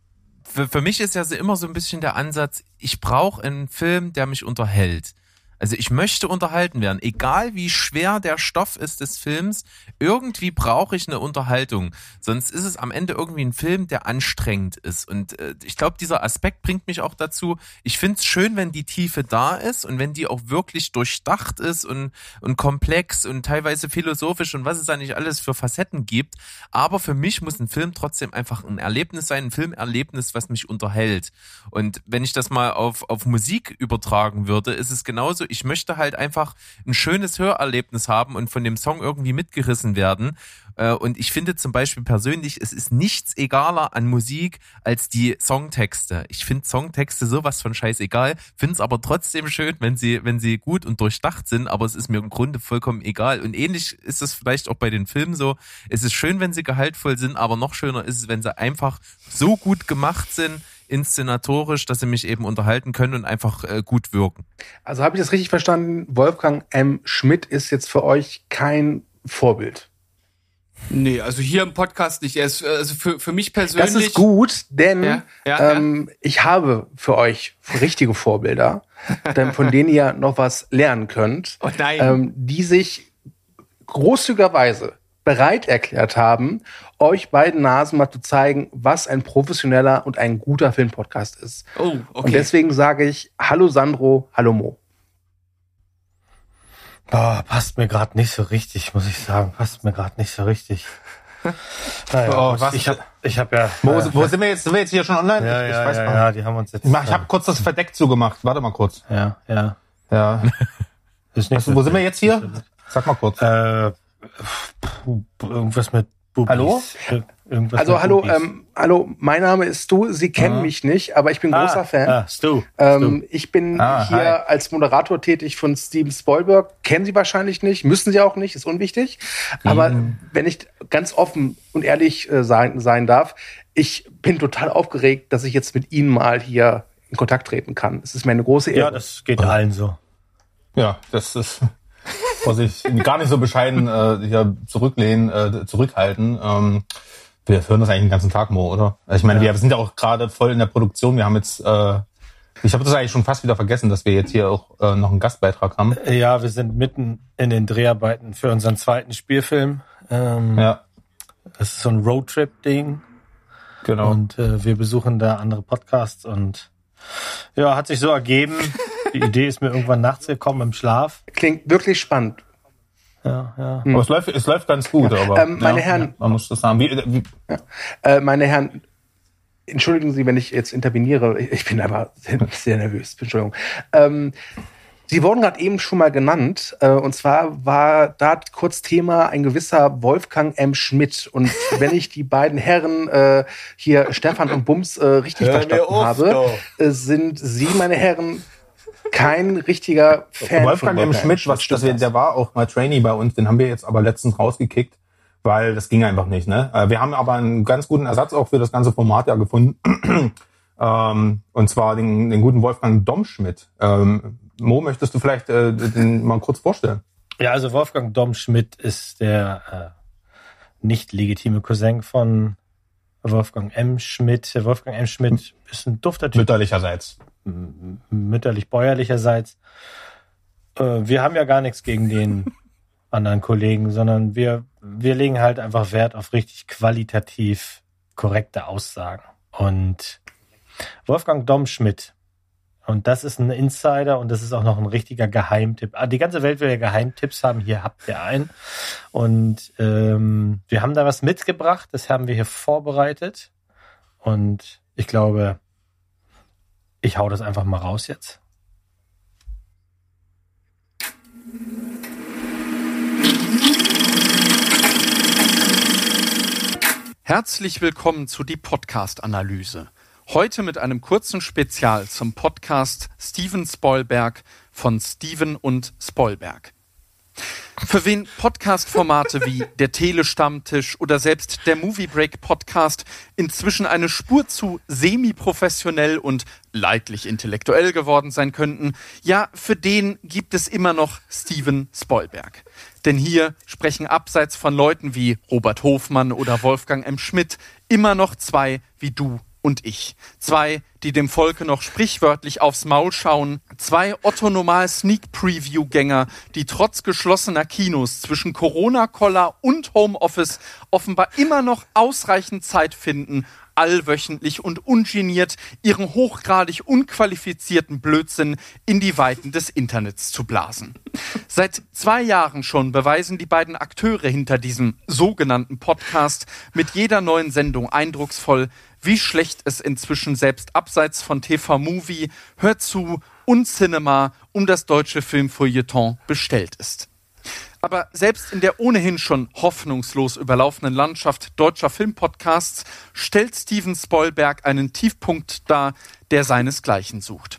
Für, für mich ist ja immer so ein bisschen der Ansatz, ich brauche einen Film, der mich unterhält. Also ich möchte unterhalten werden, egal wie schwer der Stoff ist des Films, irgendwie brauche ich eine Unterhaltung. Sonst ist es am Ende irgendwie ein Film, der anstrengend ist. Und äh, ich glaube, dieser Aspekt bringt mich auch dazu, ich finde es schön, wenn die Tiefe da ist und wenn die auch wirklich durchdacht ist und, und komplex und teilweise philosophisch und was es da nicht alles für Facetten gibt. Aber für mich muss ein Film trotzdem einfach ein Erlebnis sein, ein Filmerlebnis, was mich unterhält. Und wenn ich das mal auf, auf Musik übertragen würde, ist es genauso ich möchte halt einfach ein schönes Hörerlebnis haben und von dem Song irgendwie mitgerissen werden. Äh, und ich finde zum Beispiel persönlich, es ist nichts egaler an Musik als die Songtexte. Ich finde Songtexte sowas von scheißegal, finde es aber trotzdem schön, wenn sie, wenn sie gut und durchdacht sind, aber es ist mir im Grunde vollkommen egal. Und ähnlich ist es vielleicht auch bei den Filmen so. Es ist schön, wenn sie gehaltvoll sind, aber noch schöner ist es, wenn sie einfach so gut gemacht sind, inszenatorisch, dass sie mich eben unterhalten können und einfach äh, gut wirken. Also habe ich das richtig verstanden? Wolfgang M. Schmidt ist jetzt für euch kein Vorbild. Nee, also hier im Podcast nicht. Er ist, also für, für mich persönlich. Das ist gut, denn ja, ja, ähm, ja. ich habe für euch richtige Vorbilder, von denen ihr noch was lernen könnt, oh nein. Ähm, die sich großzügigerweise bereit erklärt haben, euch beiden Nasen mal zu zeigen, was ein professioneller und ein guter Filmpodcast ist. Oh, okay. Und deswegen sage ich Hallo Sandro, Hallo Mo. Oh, passt mir gerade nicht so richtig, muss ich sagen. Passt mir gerade nicht so richtig. Naja, oh, was? Ich habe ich hab ja. Wo, äh, wo sind wir jetzt? Sind wir jetzt hier schon online? Ja, ich, ich weiß ja, ja, ja, die haben uns jetzt. Ich, ich habe kurz das Verdeck zugemacht. Warte mal kurz. Ja, ja. Ja. Ist nicht also, wo sind wir jetzt hier? Sag mal kurz. Äh, irgendwas mit Bubis. Hallo? Irgendwas also hallo, ähm, hallo, mein Name ist Stu. Sie kennen ah. mich nicht, aber ich bin ah, großer Fan. Ah, Stu. Ähm, ich bin ah, hier hi. als Moderator tätig von Steven Spielberg. Kennen Sie wahrscheinlich nicht, müssen Sie auch nicht, ist unwichtig. Aber mhm. wenn ich ganz offen und ehrlich äh, sein, sein darf, ich bin total aufgeregt, dass ich jetzt mit Ihnen mal hier in Kontakt treten kann. Es ist mir eine große Ehre. Ja, das geht allen so. Ja, das ist Vorsicht, gar nicht so bescheiden äh, hier zurücklehnen, äh, zurückhalten. Ähm, wir hören das eigentlich den ganzen Tag, Mo, oder? Ich meine, ja. wir sind ja auch gerade voll in der Produktion. Wir haben jetzt, äh, ich habe das eigentlich schon fast wieder vergessen, dass wir jetzt hier auch äh, noch einen Gastbeitrag haben. Ja, wir sind mitten in den Dreharbeiten für unseren zweiten Spielfilm. Ähm, ja. Das ist so ein Roadtrip-Ding. Genau. Und äh, wir besuchen da andere Podcasts und ja, hat sich so ergeben. Die Idee ist mir irgendwann nachts gekommen im Schlaf. Klingt wirklich spannend. Ja, ja. Hm. Aber es läuft, es läuft ganz gut, ja. aber. Ähm, meine ja, Herren. man muss das sagen. Wie, wie, äh, meine Herren, entschuldigen Sie, wenn ich jetzt interveniere. Ich bin aber sehr, sehr nervös. Entschuldigung. Ähm, Sie wurden gerade eben schon mal genannt. Äh, und zwar war da kurz Thema ein gewisser Wolfgang M. Schmidt. Und wenn ich die beiden Herren äh, hier, Stefan und Bums, äh, richtig Hör verstanden habe, äh, sind Sie, meine Herren, kein richtiger Fan Wolfgang M. Schmidt, was, das, der war auch mal Trainee bei uns, den haben wir jetzt aber letztens rausgekickt, weil das ging einfach nicht. Ne? Äh, wir haben aber einen ganz guten Ersatz auch für das ganze Format ja gefunden. ähm, und zwar den, den guten Wolfgang Domschmidt. Ähm, Mo, möchtest du vielleicht äh, den mal kurz vorstellen? Ja, also Wolfgang Domschmidt ist der äh, nicht legitime Cousin von Wolfgang M. Schmidt. Wolfgang M. Schmidt ist ein dufter Typ. Mütterlicherseits mütterlich-bäuerlicherseits. Äh, wir haben ja gar nichts gegen den anderen Kollegen, sondern wir, wir legen halt einfach Wert auf richtig qualitativ korrekte Aussagen. Und Wolfgang Domschmidt, und das ist ein Insider und das ist auch noch ein richtiger Geheimtipp. Ah, die ganze Welt will ja Geheimtipps haben. Hier habt ihr einen. Und ähm, wir haben da was mitgebracht. Das haben wir hier vorbereitet. Und ich glaube, ich hau das einfach mal raus jetzt. Herzlich willkommen zu die Podcast-Analyse. Heute mit einem kurzen Spezial zum Podcast Steven Spoilberg von Steven und Spoilberg. Für wen Podcast-Formate wie der Telestammtisch oder selbst der Movie Break Podcast inzwischen eine Spur zu semi-professionell und leidlich intellektuell geworden sein könnten, ja, für den gibt es immer noch Steven Spoilberg. Denn hier sprechen abseits von Leuten wie Robert Hofmann oder Wolfgang M. Schmidt immer noch zwei wie du und ich. Zwei, die dem Volke noch sprichwörtlich aufs Maul schauen. Zwei Otto-Normal Sneak-Preview-Gänger, die trotz geschlossener Kinos zwischen Corona-Koller und Homeoffice offenbar immer noch ausreichend Zeit finden, allwöchentlich und ungeniert ihren hochgradig unqualifizierten Blödsinn in die Weiten des Internets zu blasen. Seit zwei Jahren schon beweisen die beiden Akteure hinter diesem sogenannten Podcast mit jeder neuen Sendung eindrucksvoll, wie schlecht es inzwischen selbst abseits von TV Movie, Hör zu und Cinema um das deutsche Filmfeuilleton bestellt ist. Aber selbst in der ohnehin schon hoffnungslos überlaufenden Landschaft deutscher Filmpodcasts stellt Steven Spoilberg einen Tiefpunkt dar, der seinesgleichen sucht.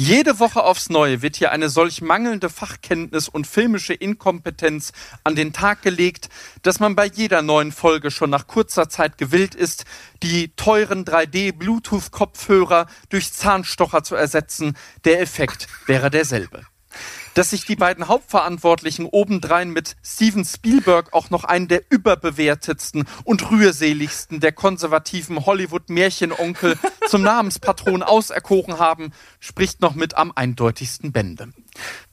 Jede Woche aufs Neue wird hier eine solch mangelnde Fachkenntnis und filmische Inkompetenz an den Tag gelegt, dass man bei jeder neuen Folge schon nach kurzer Zeit gewillt ist, die teuren 3D-Bluetooth-Kopfhörer durch Zahnstocher zu ersetzen. Der Effekt wäre derselbe dass sich die beiden Hauptverantwortlichen obendrein mit Steven Spielberg auch noch einen der überbewertetsten und rührseligsten der konservativen Hollywood-Märchenonkel zum Namenspatron auserkoren haben, spricht noch mit am eindeutigsten Bände.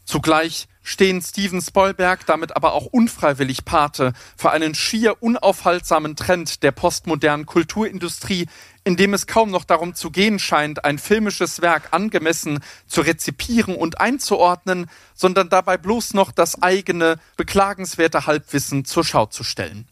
Zugleich stehen Steven Spoilberg damit aber auch unfreiwillig Pate für einen schier unaufhaltsamen Trend der postmodernen Kulturindustrie, in dem es kaum noch darum zu gehen scheint, ein filmisches Werk angemessen zu rezipieren und einzuordnen, sondern dabei bloß noch das eigene, beklagenswerte Halbwissen zur Schau zu stellen.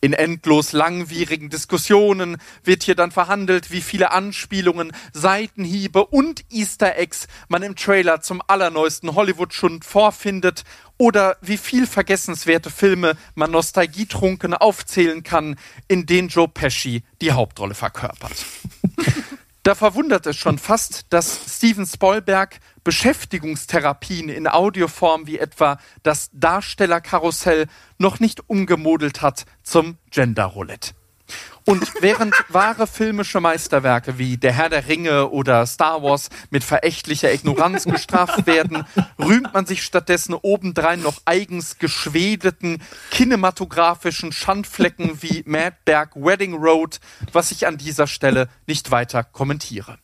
In endlos langwierigen Diskussionen wird hier dann verhandelt, wie viele Anspielungen, Seitenhiebe und Easter Eggs man im Trailer zum allerneuesten Hollywood-Schund vorfindet oder wie viel vergessenswerte Filme man nostalgietrunken aufzählen kann, in denen Joe Pesci die Hauptrolle verkörpert. Da verwundert es schon fast, dass Steven Spoilberg Beschäftigungstherapien in Audioform wie etwa das Darstellerkarussell noch nicht umgemodelt hat zum Gender Roulette. Und während wahre filmische Meisterwerke wie Der Herr der Ringe oder Star Wars mit verächtlicher Ignoranz gestraft werden, rühmt man sich stattdessen obendrein noch eigens geschwedeten kinematografischen Schandflecken wie Madberg Wedding Road, was ich an dieser Stelle nicht weiter kommentiere.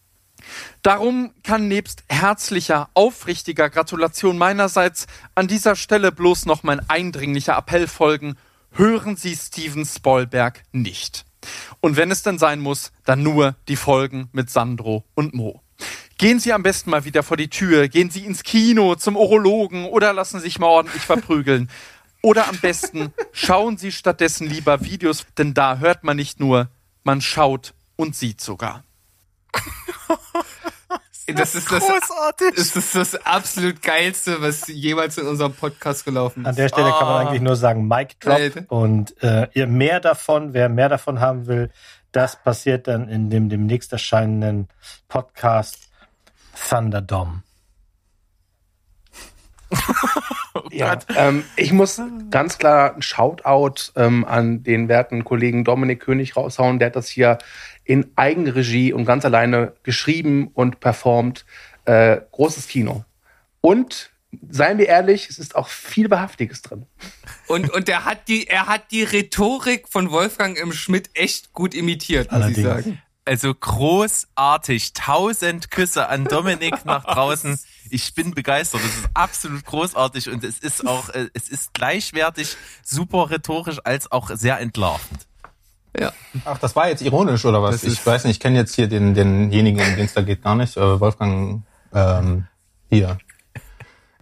Darum kann nebst herzlicher, aufrichtiger Gratulation meinerseits an dieser Stelle bloß noch mein eindringlicher Appell folgen, hören Sie Steven Spoilberg nicht. Und wenn es denn sein muss, dann nur die Folgen mit Sandro und Mo. Gehen Sie am besten mal wieder vor die Tür, gehen Sie ins Kino, zum Urologen oder lassen Sie sich mal ordentlich verprügeln. Oder am besten schauen Sie stattdessen lieber Videos, denn da hört man nicht nur, man schaut und sieht sogar. Das ist das, Großartig. das ist das absolut geilste, was jemals in unserem Podcast gelaufen ist. An der Stelle kann man eigentlich nur sagen, Mic Drop. Alter. Und äh, ihr mehr davon, wer mehr davon haben will, das passiert dann in dem demnächst erscheinenden Podcast Thunderdome. Ja, ähm, ich muss ganz klar ein Shoutout ähm, an den werten Kollegen Dominik König raushauen. Der hat das hier in Eigenregie und ganz alleine geschrieben und performt. Äh, großes Kino. Und seien wir ehrlich, es ist auch viel Behaftiges drin. Und, und er hat die, er hat die Rhetorik von Wolfgang M. Schmidt echt gut imitiert, muss ich Allerdings. sagen. Also großartig. Tausend Küsse an Dominik nach draußen. Ich bin begeistert. Das ist absolut großartig und es ist auch, äh, es ist gleichwertig, super rhetorisch als auch sehr entlarvend. Ja. Ach, das war jetzt ironisch oder was? Das Ich weiß nicht, ich kenne jetzt hier den, denjenigen, um den es da geht, gar nicht. Äh, Wolfgang, ähm, hier.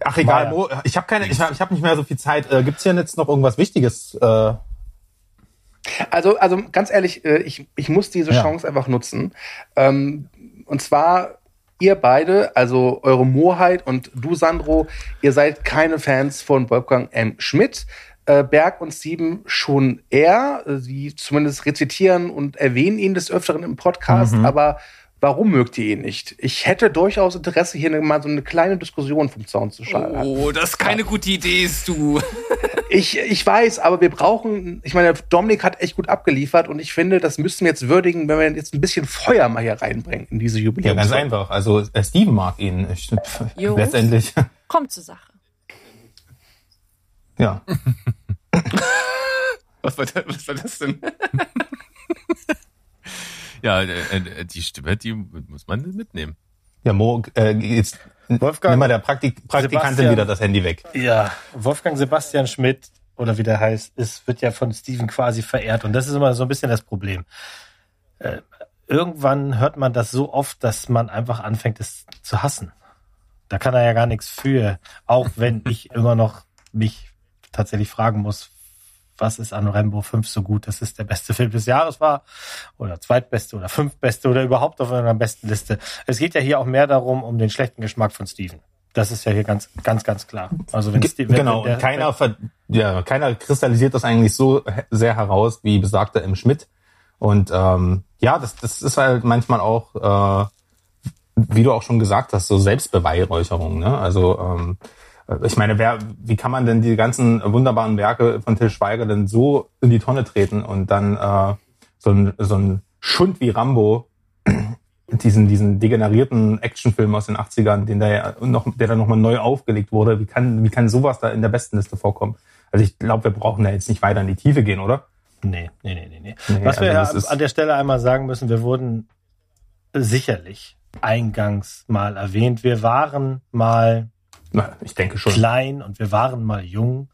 Ach egal. Mo, ich habe keine, ich habe ich hab nicht mehr so viel Zeit. Äh, gibt's hier jetzt noch irgendwas Wichtiges? Äh, Also, also ganz ehrlich, äh, ich, ich muss diese Ja. Chance einfach nutzen. Ähm, und zwar ihr beide, also eure Moheit und du, Sandro, ihr seid keine Fans von Wolfgang M. Schmidt. Äh, Berg und Steven schon eher. Äh, Sie zumindest rezitieren und erwähnen ihn des Öfteren im Podcast, aber warum mögt ihr ihn nicht? Ich hätte durchaus Interesse, hier mal so eine kleine Diskussion vom Zaun zu schalten. Oh, das ist keine gute Idee, ist du. Ich, ich weiß, aber wir brauchen, ich meine, Dominik hat echt gut abgeliefert und ich finde, das müssen wir jetzt würdigen, wenn wir jetzt ein bisschen Feuer mal hier reinbringen in diese ja, Jubiläum. ganz einfach. Also äh, Steven mag ihn. Ich, Jungs. letztendlich, Kommt zur Sache. ja. Was war das, was war das denn? Ja, äh, äh, die Stimme, die muss man mitnehmen. Ja, Mo, äh, jetzt Wolfgang, nimm mal der Praktik Praktikantin Sebastian. wieder das Handy weg. Ja, Wolfgang Sebastian Schmidt oder wie der heißt, ist, wird ja von Steven quasi verehrt. Und das ist immer so ein bisschen das Problem. Äh, irgendwann hört man das so oft, dass man einfach anfängt, es zu hassen. Da kann er ja gar nichts für. Auch wenn ich immer noch mich tatsächlich fragen muss, was ist an Rambo 5 so gut, dass es der beste Film des Jahres war oder zweitbeste oder fünftbeste oder überhaupt auf einer besten Liste. Es geht ja hier auch mehr darum, um den schlechten Geschmack von Steven. Das ist ja hier ganz, ganz, ganz klar. Also wenn Ge- Steve- wenn- genau, der- und keiner, ja, keiner kristallisiert das eigentlich so sehr heraus wie besagter im Schmidt. Und ähm, ja, das, das ist halt manchmal auch, äh, wie du auch schon gesagt hast, so Selbstbeweihräucherung. Ne? Also ähm, äh, ich meine, wer, wie kann man denn die ganzen wunderbaren Werke von Till Schweiger denn so in die Tonne treten und dann äh, so ein, so ein Schund wie Rambo diesen, diesen degenerierten Actionfilm aus den 80ern, den der ja noch, der dann nochmal neu aufgelegt wurde. Wie kann, wie kann sowas da in der besten Liste vorkommen? Also ich glaube, wir brauchen da jetzt nicht weiter in die Tiefe gehen, oder? Nee, nee, nee, nee, nee. Was wir also das ja an der Stelle einmal sagen müssen, wir wurden sicherlich eingangs mal erwähnt. Wir waren mal Na, ich denke schon. klein und wir waren mal jung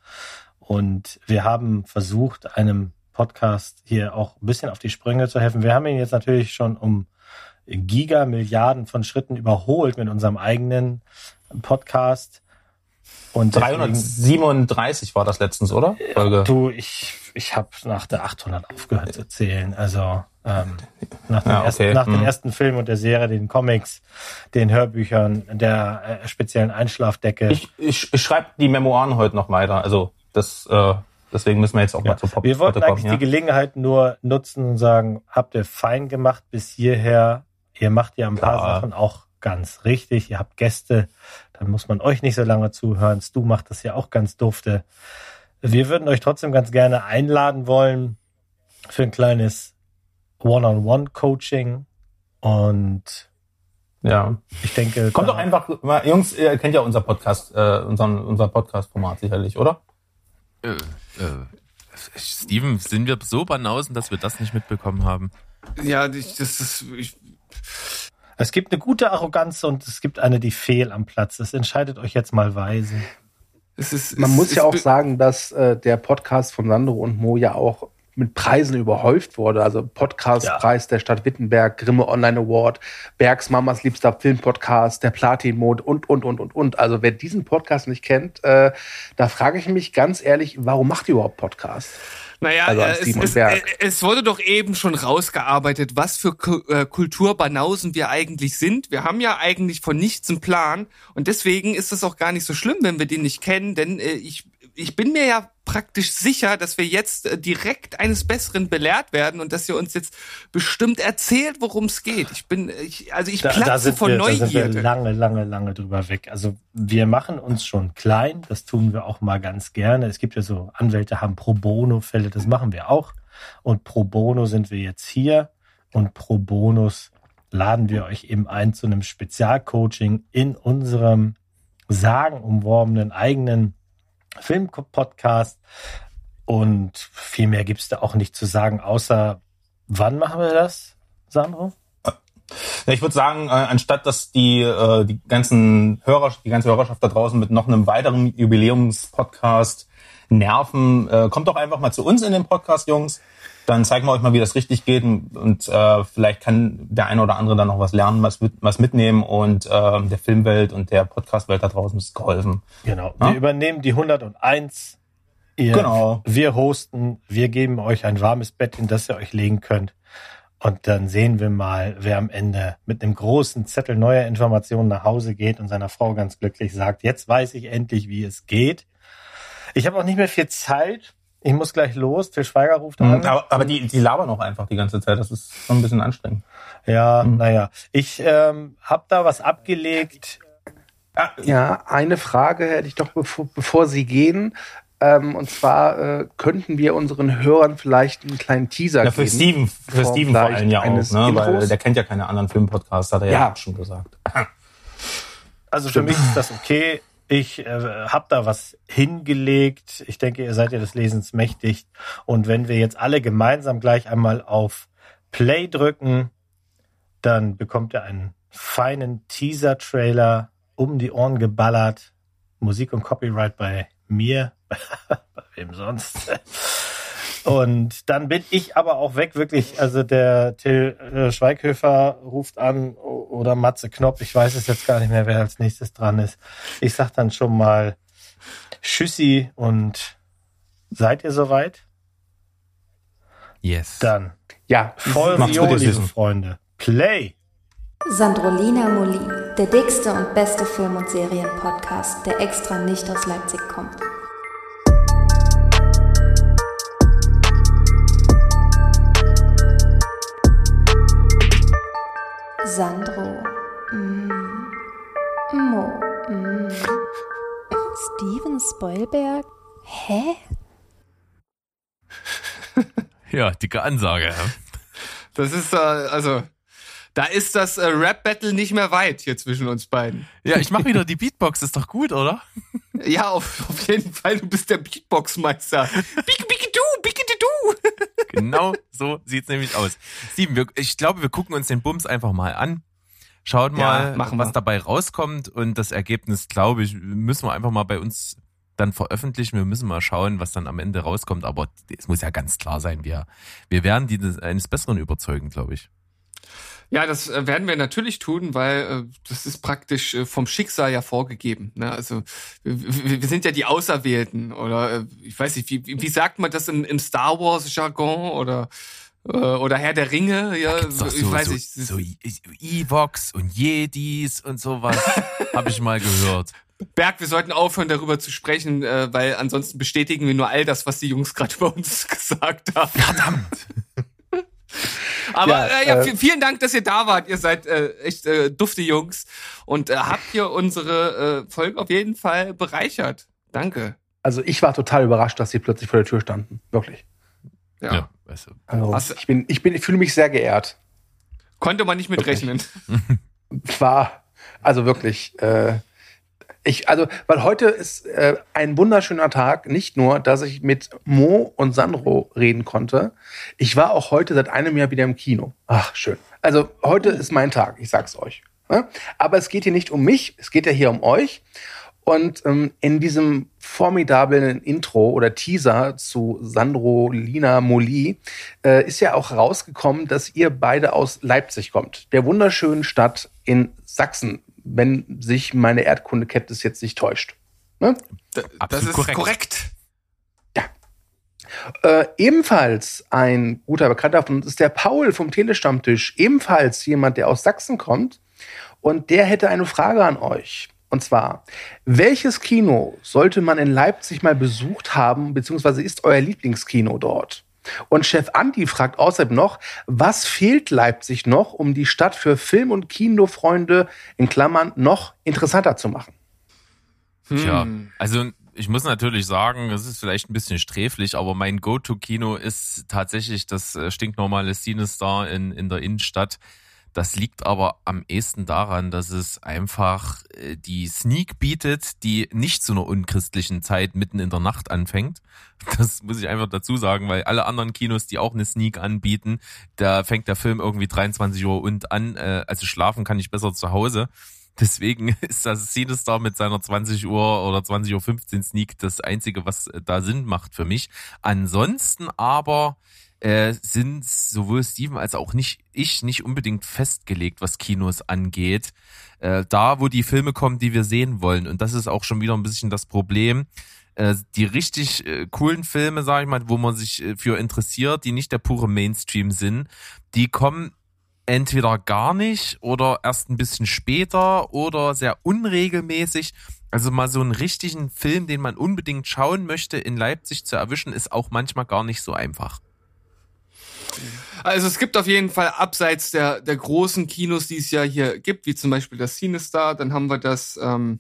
und wir haben versucht, einem Podcast hier auch ein bisschen auf die Sprünge zu helfen. Wir haben ihn jetzt natürlich schon um Gigamilliarden von Schritten überholt mit unserem eigenen Podcast. Und deswegen- 337 war das letztens, oder? Folge. Du, ich, ich habe nach der 800 aufgehört zu zählen. Also ähm, nach, dem Ja, okay. ersten, nach dem Hm. ersten Film und der Serie, den Comics, den Hörbüchern, der äh, speziellen Einschlafdecke. Ich, ich, ich schreibe die Memoiren heute noch weiter. Also das, äh, deswegen müssen wir jetzt auch ja. mal zur Pop Wir wollten kommen. eigentlich Ja? die Gelegenheit nur nutzen und sagen, habt ihr fein gemacht bis hierher. Ihr macht ja ein paar Klar. Sachen auch ganz richtig. Ihr habt Gäste, dann muss man euch nicht so lange zuhören. Stu macht das ja auch ganz dufte. Wir würden euch trotzdem ganz gerne einladen wollen für ein kleines One-on-One-Coaching und Ja. ich denke, Kommt doch einfach, mal, Jungs, ihr kennt ja unser Podcast, äh, unseren, unser Podcast-Format sicherlich, oder? Äh, äh, Steven, sind wir so banausen, dass wir das nicht mitbekommen haben? Ja, ich, das ist. Ich, Es gibt eine gute Arroganz und es gibt eine, die fehl am Platz ist. Entscheidet euch jetzt mal weise. es ist, Man es muss ist ja auch sagen, dass äh, der Podcast von Sandro und Mo ja auch mit Preisen überhäuft wurde. Also Podcastpreis der Stadt Wittenberg, Grimme Online Award, Bergs Mamas liebster Filmpodcast, der Platin-Mond und, und, und, und, und. Also wer diesen Podcast nicht kennt, äh, da frage ich mich ganz ehrlich, warum macht ihr überhaupt Podcast? Naja, Also an äh, es, Steven es, Berg. äh, es wurde doch eben schon rausgearbeitet, was für äh, Kulturbanausen wir eigentlich sind. Wir haben ja eigentlich von nichts einen Plan und deswegen ist es auch gar nicht so schlimm, wenn wir den nicht kennen, denn ich, ich bin mir ja praktisch sicher, dass wir jetzt äh, direkt eines Besseren belehrt werden und dass ihr uns jetzt bestimmt erzählt, worum es geht. Ich bin, äh, ich, also ich Da, platze da, von wir, da sind wir Neugierde. lange, lange, lange drüber weg. Also wir machen uns schon klein, das tun wir auch mal ganz gerne. Es gibt ja so Anwälte haben Pro Bono-Fälle, das machen wir auch. Und Pro Bono sind wir jetzt hier und Pro Bonus laden wir euch eben ein zu einem Spezialcoaching in unserem sagenumworbenen eigenen Filmpodcast. Und viel mehr gibt's da auch nicht zu sagen, außer wann machen wir das, Sandro? Ja, ich würde sagen, äh, anstatt dass die, äh, die ganzen Hörer, die ganze Hörerschaft da draußen mit noch einem weiteren Jubiläumspodcast nerven, äh, kommt doch einfach mal zu uns in den Podcast, Jungs. Dann zeigen wir euch mal, wie das richtig geht und, und äh, vielleicht kann der eine oder andere dann noch was lernen, was, mit- was mitnehmen und äh, der Filmwelt und der Podcastwelt da draußen ist geholfen. Genau. Ja? Wir übernehmen die 101. Ihr, Genau. Wir hosten, wir geben euch ein warmes Bett, in das ihr euch legen könnt. Und dann sehen wir mal, wer am Ende mit einem großen Zettel neuer Informationen nach Hause geht und seiner Frau ganz glücklich sagt, jetzt weiß ich endlich, wie es geht. Ich habe auch nicht mehr viel Zeit. Ich muss gleich los. Till Schweiger ruft an. Mhm. Aber, aber die, die labern auch einfach die ganze Zeit. Das ist schon ein bisschen anstrengend. Ja, naja. Ich ähm, habe da was abgelegt. Ja, eine Frage hätte ich doch, bevor, bevor Sie gehen. Ähm, und zwar äh, könnten wir unseren Hörern vielleicht einen kleinen Teaser Ja, für geben. Steven, für Steven vor allem ja auch, eines ne? weil der kennt ja keine anderen Filmpodcasts, hat er ja, Ja. auch schon gesagt. Also für mich ist das okay. Ich äh, habe da was hingelegt. Ich denke, ihr seid ja des Lesens mächtig. Und wenn wir jetzt alle gemeinsam gleich einmal auf Play drücken, dann bekommt ihr einen feinen Teaser-Trailer um die Ohren geballert. Musik und Copyright bei mir. bei wem sonst? Und dann bin ich aber auch weg, wirklich. Also der Till äh, Schweighöfer ruft an oder Matze Knopp. Ich weiß es jetzt gar nicht mehr, wer als nächstes dran ist. Ich sag dann schon mal Tschüssi und seid ihr soweit? Yes. Dann Ja, voll ihr liebe. Freunde. Play! Sandrolina Molin, der dickste und beste Film- und Serienpodcast, der extra nicht aus Leipzig kommt. Sandro, mm, Mo, mm, Steven Spoilberg, hä? Ja, dicke Ansage. Das ist, äh, also, da ist das äh, Rap-Battle nicht mehr weit hier zwischen uns beiden. Ja, ich mach wieder die Beatbox, ist doch gut, oder? Ja, auf, auf jeden Fall, du bist der Beatbox-Meister. Biki, biki, du, biki, du. Genau so sieht's nämlich aus. Steven, wir, ich glaube, wir gucken uns den Bums einfach mal an. Schauen Ja, mal, machen was wir. dabei rauskommt und das Ergebnis, glaube ich, müssen wir einfach mal bei uns dann veröffentlichen. Wir müssen mal schauen, was dann am Ende rauskommt. Aber es muss ja ganz klar sein, wir, wir werden die des- eines Besseren überzeugen, glaube ich. Ja, das äh, werden wir natürlich tun, weil äh, das ist praktisch äh, vom Schicksal ja vorgegeben. Ne? Also wir, wir sind ja die Auserwählten oder äh, ich weiß nicht, wie, wie sagt man das im, im Star Wars Jargon oder äh, oder Herr der Ringe? Ja, ich so, weiß so, nicht. so E- Evox und Jedis und sowas. Habe ich mal gehört. Berg, wir sollten aufhören, darüber zu sprechen, äh, weil ansonsten bestätigen wir nur all das, was die Jungs gerade über uns gesagt haben. Verdammt. Aber Ja, äh, ja, äh, vielen Dank, dass ihr da wart. Ihr seid äh, echt äh, dufte Jungs und äh, habt ihr unsere äh, Folge auf jeden Fall bereichert. Danke. Also ich war total überrascht, dass sie plötzlich vor der Tür standen. Wirklich. Ja. Ja, weißt du. Also, Hast- ich bin, ich bin, ich fühle mich sehr geehrt. Konnte man nicht mit Wirklich. rechnen. War, also wirklich, äh, ich, also, weil heute ist äh, ein wunderschöner Tag, nicht nur, dass ich mit Mo und Sandro reden konnte. Ich war auch heute seit einem Jahr wieder im Kino. Ach, schön. Also, heute ist mein Tag, ich sag's euch. Ne? Aber es geht hier nicht um mich, es geht ja hier um euch. Und ähm, in diesem formidablen Intro oder Teaser zu Sandro, Lina, Moli äh, ist ja auch rausgekommen, dass ihr beide aus Leipzig kommt, der wunderschönen Stadt in Sachsen, wenn sich meine Erdkundekenntnis jetzt nicht täuscht. Ne? Das Absolut ist korrekt. korrekt. Äh, ebenfalls ein guter Bekannter von uns ist der Paul vom Telestammtisch, ebenfalls jemand, der aus Sachsen kommt. Und der hätte eine Frage an euch. Und zwar, welches Kino sollte man in Leipzig mal besucht haben, beziehungsweise ist euer Lieblingskino dort? Und Chef Andi fragt außerdem noch, was fehlt Leipzig noch, um die Stadt für Film- und Kinofreunde in Klammern noch interessanter zu machen? Tja, Hm. also ich muss natürlich sagen, es ist vielleicht ein bisschen sträflich, aber mein Go-To-Kino ist tatsächlich das äh, stinknormale CineStar in, in der Innenstadt. Das liegt aber am ehesten daran, dass es einfach äh, die Sneak bietet, die nicht zu einer unchristlichen Zeit mitten in der Nacht anfängt. Das muss ich einfach dazu sagen, weil alle anderen Kinos, die auch eine Sneak anbieten, da fängt der Film irgendwie 23 Uhr und an. Äh, also schlafen kann ich besser zu Hause. Deswegen ist das CineStar mit seiner 20 Uhr oder 20 Uhr 15 Sneak das einzige, was äh, da Sinn macht für mich. Ansonsten aber äh, sind sowohl Steven als auch nicht ich nicht unbedingt festgelegt, was Kinos angeht. Äh, da, wo die Filme kommen, die wir sehen wollen. Und das ist auch schon wieder ein bisschen das Problem. Äh, die richtig äh, coolen Filme, sage ich mal, wo man sich äh, für interessiert, die nicht der pure Mainstream sind, die kommen entweder gar nicht oder erst ein bisschen später oder sehr unregelmäßig. Also mal so einen richtigen Film, den man unbedingt schauen möchte, in Leipzig zu erwischen, ist auch manchmal gar nicht so einfach. Also es gibt auf jeden Fall abseits der, der großen Kinos, die es ja hier gibt, wie zum Beispiel das CineStar, dann haben wir das, ähm,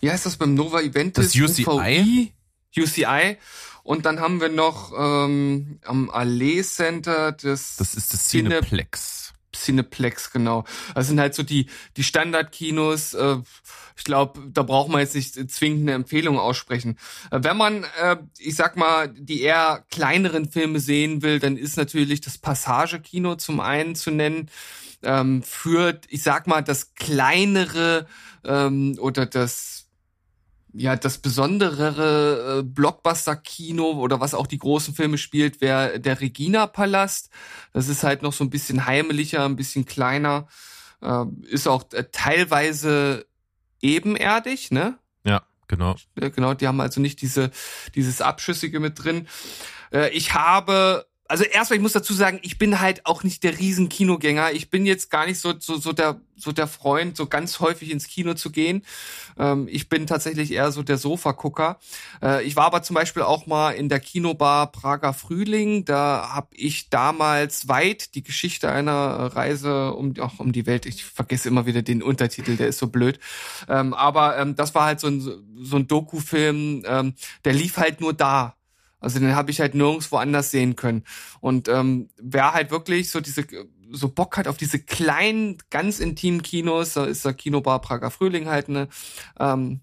wie heißt das beim Nova Eventis? Das UCI? UCI. Und dann haben wir noch ähm, am Allee Center das, Das ist das Cine- Cineplex. Cineplex, genau. Das sind halt so die, die Standardkinos. Äh, ich glaube, da braucht man jetzt nicht zwingend eine Empfehlung aussprechen. Äh, wenn man, äh, ich sag mal, die eher kleineren Filme sehen will, dann ist natürlich das Passagekino zum einen zu nennen. Ähm, für, ich sag mal, das kleinere ähm, oder das ja, das besonderere äh, Blockbuster-Kino oder was auch die großen Filme spielt, wäre der Regina-Palast. Das ist halt noch so ein bisschen heimlicher, ein bisschen kleiner. Äh, ist auch äh, teilweise ebenerdig, ne? Ja, genau. Ja, genau, die haben also nicht diese, dieses Abschüssige mit drin. Äh, ich habe, also erstmal, ich muss dazu sagen, ich bin halt auch nicht der riesen Kinogänger. Ich bin jetzt gar nicht so, so, so der, so der Freund, so ganz häufig ins Kino zu gehen. Ähm, ich bin tatsächlich eher so der Sofagucker. Äh, ich war aber zum Beispiel auch mal in der Kinobar Prager Frühling. Da habe ich damals weit die Geschichte einer Reise um, ach, um die Welt. Ich vergesse immer wieder den Untertitel, der ist so blöd. Ähm, aber ähm, das war halt so ein, so ein Doku-Film, ähm, der lief halt nur da. Also den habe ich halt nirgendwo anders sehen können. Und ähm, wer halt wirklich so diese so Bock hat auf diese kleinen, ganz intimen Kinos, da ist der Kinobar Prager Frühling halt eine, ähm,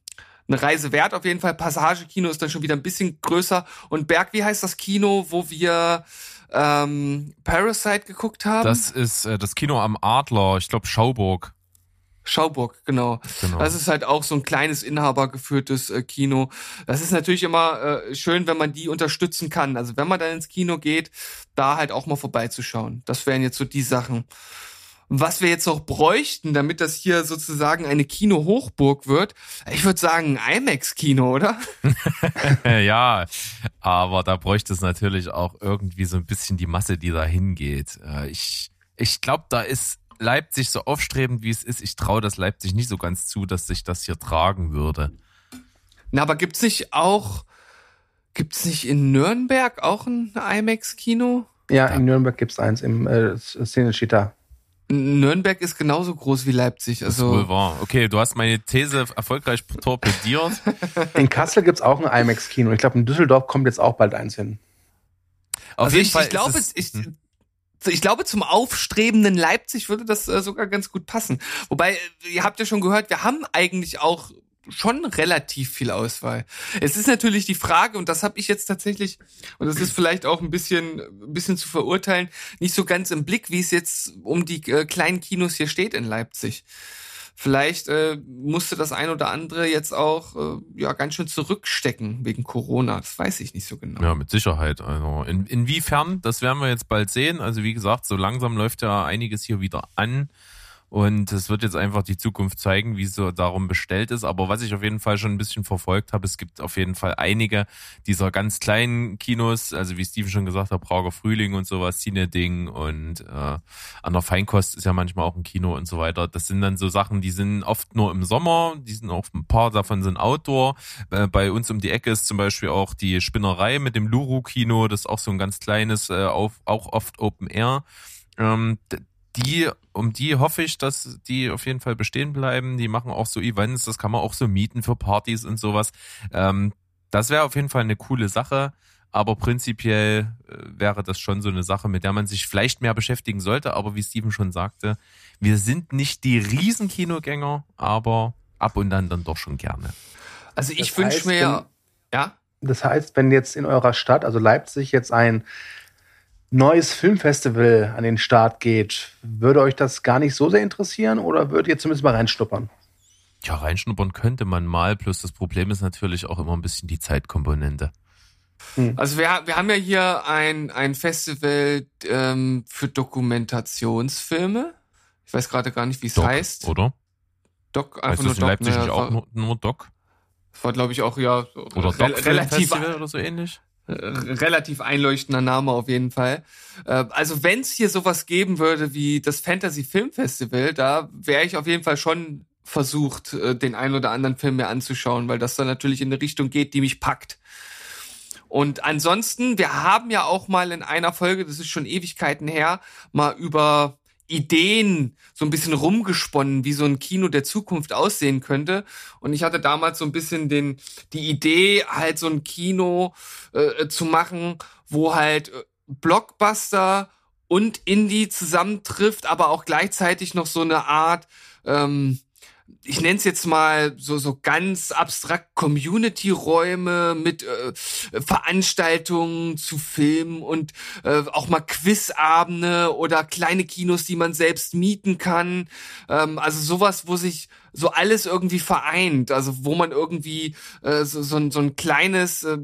eine Reise wert. Auf jeden Fall Passagekino ist dann schon wieder ein bisschen größer. Und Berg, wie heißt das Kino, wo wir ähm, Parasite geguckt haben? Das ist äh, das Kino am Adler, ich glaube Schauburg. Schauburg, genau. Genau. Das ist halt auch so ein kleines inhabergeführtes äh, Kino. Das ist natürlich immer äh, schön, wenn man die unterstützen kann. Also wenn man dann ins Kino geht, da halt auch mal vorbeizuschauen. Das wären jetzt so die Sachen. Was wir jetzt noch bräuchten, damit das hier sozusagen eine Kino-Hochburg wird, ich würde sagen ein IMAX-Kino, oder? ja, aber da bräuchte es natürlich auch irgendwie so ein bisschen die Masse, die da hingeht. Äh, Ich, ich glaube, da ist Leipzig so aufstrebend, wie es ist. Ich traue das Leipzig nicht so ganz zu, dass sich das hier tragen würde. Na, aber gibt's nicht auch, gibt's nicht in Nürnberg auch ein IMAX-Kino? Ja, in Nürnberg gibt's eins im äh, Szenenschita. Nürnberg ist genauso groß wie Leipzig. Das ist Also wohl wahr. Okay, du hast meine These erfolgreich torpediert. In Kassel gibt's auch ein IMAX-Kino. Ich glaube, in Düsseldorf kommt jetzt auch bald eins hin. Auf also jeden ich, Fall ich glaube, ist es- ich, glaube, zum aufstrebenden Leipzig würde das äh, sogar ganz gut passen. Wobei, äh, ihr habt ja schon gehört, wir haben eigentlich auch schon relativ viel Auswahl. Es ist natürlich die Frage, und das habe ich jetzt tatsächlich, und das ist vielleicht auch ein bisschen, ein bisschen zu verurteilen, nicht so ganz im Blick, wie es jetzt um die äh, kleinen Kinos hier steht in Leipzig. Vielleicht äh, musste das ein oder andere jetzt auch äh, ja ganz schön zurückstecken wegen Corona. Das weiß ich nicht so genau. Ja, mit Sicherheit. Also in, inwiefern, das werden wir jetzt bald sehen. Also wie gesagt, so langsam läuft ja einiges hier wieder an. Und es wird jetzt einfach die Zukunft zeigen, wie es so darum bestellt ist. Aber was ich auf jeden Fall schon ein bisschen verfolgt habe, es gibt auf jeden Fall einige dieser ganz kleinen Kinos, also wie Steven schon gesagt hat, Prager Frühling und sowas, Cine-Ding und äh, an der Feinkost ist ja manchmal auch ein Kino und so weiter. Das sind dann so Sachen, die sind oft nur im Sommer, die sind auch ein paar davon sind Outdoor. Äh, bei uns um die Ecke ist zum Beispiel auch die Spinnerei mit dem Luru-Kino, das ist auch so ein ganz kleines, äh, auf, auch oft Open Air. Ähm, die, um die hoffe ich, dass die auf jeden Fall bestehen bleiben. Die machen auch so Events, das kann man auch so mieten für Partys und sowas. Ähm, das wäre auf jeden Fall eine coole Sache. Aber prinzipiell äh, wäre das schon so eine Sache, mit der man sich vielleicht mehr beschäftigen sollte. Aber wie Steven schon sagte, wir sind nicht die Riesenkinogänger, aber ab und an dann doch schon gerne. Also ich wünsche mir ja, Das heißt, wenn jetzt in eurer Stadt, also Leipzig, jetzt ein neues Filmfestival an den Start geht, würde euch das gar nicht so sehr interessieren oder würdet ihr zumindest mal reinschnuppern? Ja, reinschnuppern könnte man mal, plus das Problem ist natürlich auch immer ein bisschen die Zeitkomponente. Also wir, wir haben ja hier ein, ein Festival ähm, für Dokumentationsfilme. Ich weiß gerade gar nicht, wie es heißt. oder? Doc, einfach das in nur Doc. Leipzig ne, nicht auch war, nur, nur Doc? war glaube ich auch ja Oder re- Doc relativ Festival oder so ähnlich? Äh, relativ einleuchtender Name auf jeden Fall. Äh, Also wenn es hier sowas geben würde wie das Fantasy Film Festival, da wäre ich auf jeden Fall schon versucht, äh, den einen oder anderen Film mir anzuschauen, weil das dann natürlich in eine Richtung geht, die mich packt. Und ansonsten, wir haben ja auch mal in einer Folge, das ist schon Ewigkeiten her, mal über Ideen so ein bisschen rumgesponnen, wie so ein Kino der Zukunft aussehen könnte. Und ich hatte damals so ein bisschen den, die Idee, halt so ein Kino äh, zu machen, wo halt äh, Blockbuster und Indie zusammentrifft, aber auch gleichzeitig noch so eine Art, ähm, ich nenne es jetzt mal so so ganz abstrakt Community-Räume mit äh, Veranstaltungen zu Filmen und äh, auch mal Quizabende oder kleine Kinos, die man selbst mieten kann. Ähm, also sowas, wo sich so alles irgendwie vereint. Also wo man irgendwie äh, so, so, ein, so ein kleines äh,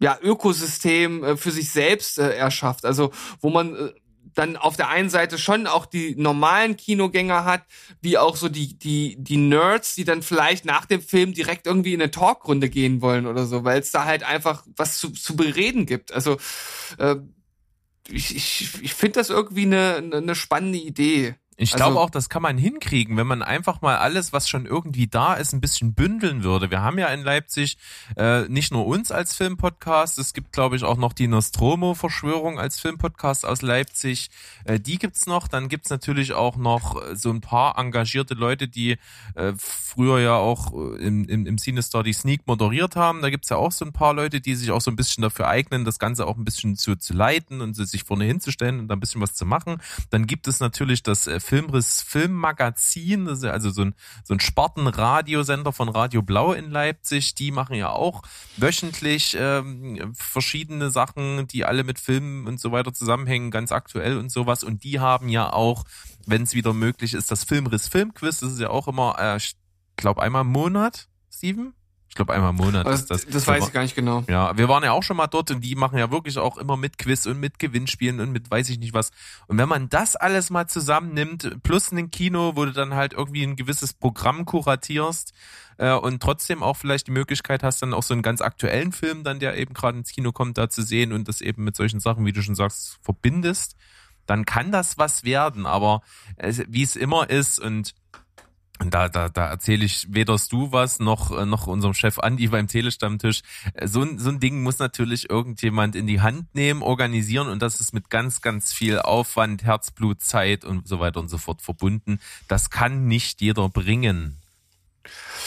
ja, Ökosystem äh, für sich selbst äh, erschafft. Also wo man äh, dann auf der einen Seite schon auch die normalen Kinogänger hat, wie auch so die, die, die Nerds, die dann vielleicht nach dem Film direkt irgendwie in eine Talkrunde gehen wollen oder so, weil es da halt einfach was zu, zu bereden gibt. Also äh, ich, ich, ich finde das irgendwie eine, eine eine spannende Idee. Ich Also- glaube auch, das kann man hinkriegen, wenn man einfach mal alles, was schon irgendwie da ist, ein bisschen bündeln würde. Wir haben ja in Leipzig äh, nicht nur uns als Filmpodcast, es gibt, glaube ich, auch noch die Nostromo-Verschwörung als Filmpodcast aus Leipzig. Äh, die gibt's noch. Dann gibt's natürlich auch noch äh, so ein paar engagierte Leute, die äh, früher ja auch äh, im, im, im Cinestar die Sneak moderiert haben. Da gibt's ja auch so ein paar Leute, die sich auch so ein bisschen dafür eignen, das Ganze auch ein bisschen zu, zu leiten und sich vorne hinzustellen und da ein bisschen was zu machen. Dann gibt es natürlich das äh, Filmriss Filmmagazin, also so ein, so ein Spartenradiosender von Radio Blau in Leipzig. Die machen ja auch wöchentlich ähm, verschiedene Sachen, die alle mit Filmen und so weiter zusammenhängen, ganz aktuell und sowas. Und die haben ja auch, wenn es wieder möglich ist, das Filmriss Filmquiz. Das ist ja auch immer, äh, ich glaube, einmal im Monat, Steven? Ich glaube, einmal im Monat Also, ist das. das weiß ich gar nicht genau. Ja, wir waren ja auch schon mal dort und die machen ja wirklich auch immer mit Quiz und mit Gewinnspielen und mit weiß ich nicht was. Und wenn man das alles mal zusammennimmt, plus ein Kino, wo du dann halt irgendwie ein gewisses Programm kuratierst äh, und trotzdem auch vielleicht die Möglichkeit hast, dann auch so einen ganz aktuellen Film, dann der eben gerade ins Kino kommt, da zu sehen und das eben mit solchen Sachen, wie du schon sagst, verbindest, dann kann das was werden. Aber es, wie es immer ist und da, da, da erzähle ich weder du was noch, äh, noch unserem Chef Andi beim Telestammtisch. Äh, So ein, so ein Ding muss natürlich irgendjemand in die Hand nehmen, organisieren und das ist mit ganz, ganz viel Aufwand, Herzblut, Zeit und so weiter und so fort verbunden. Das kann nicht jeder bringen.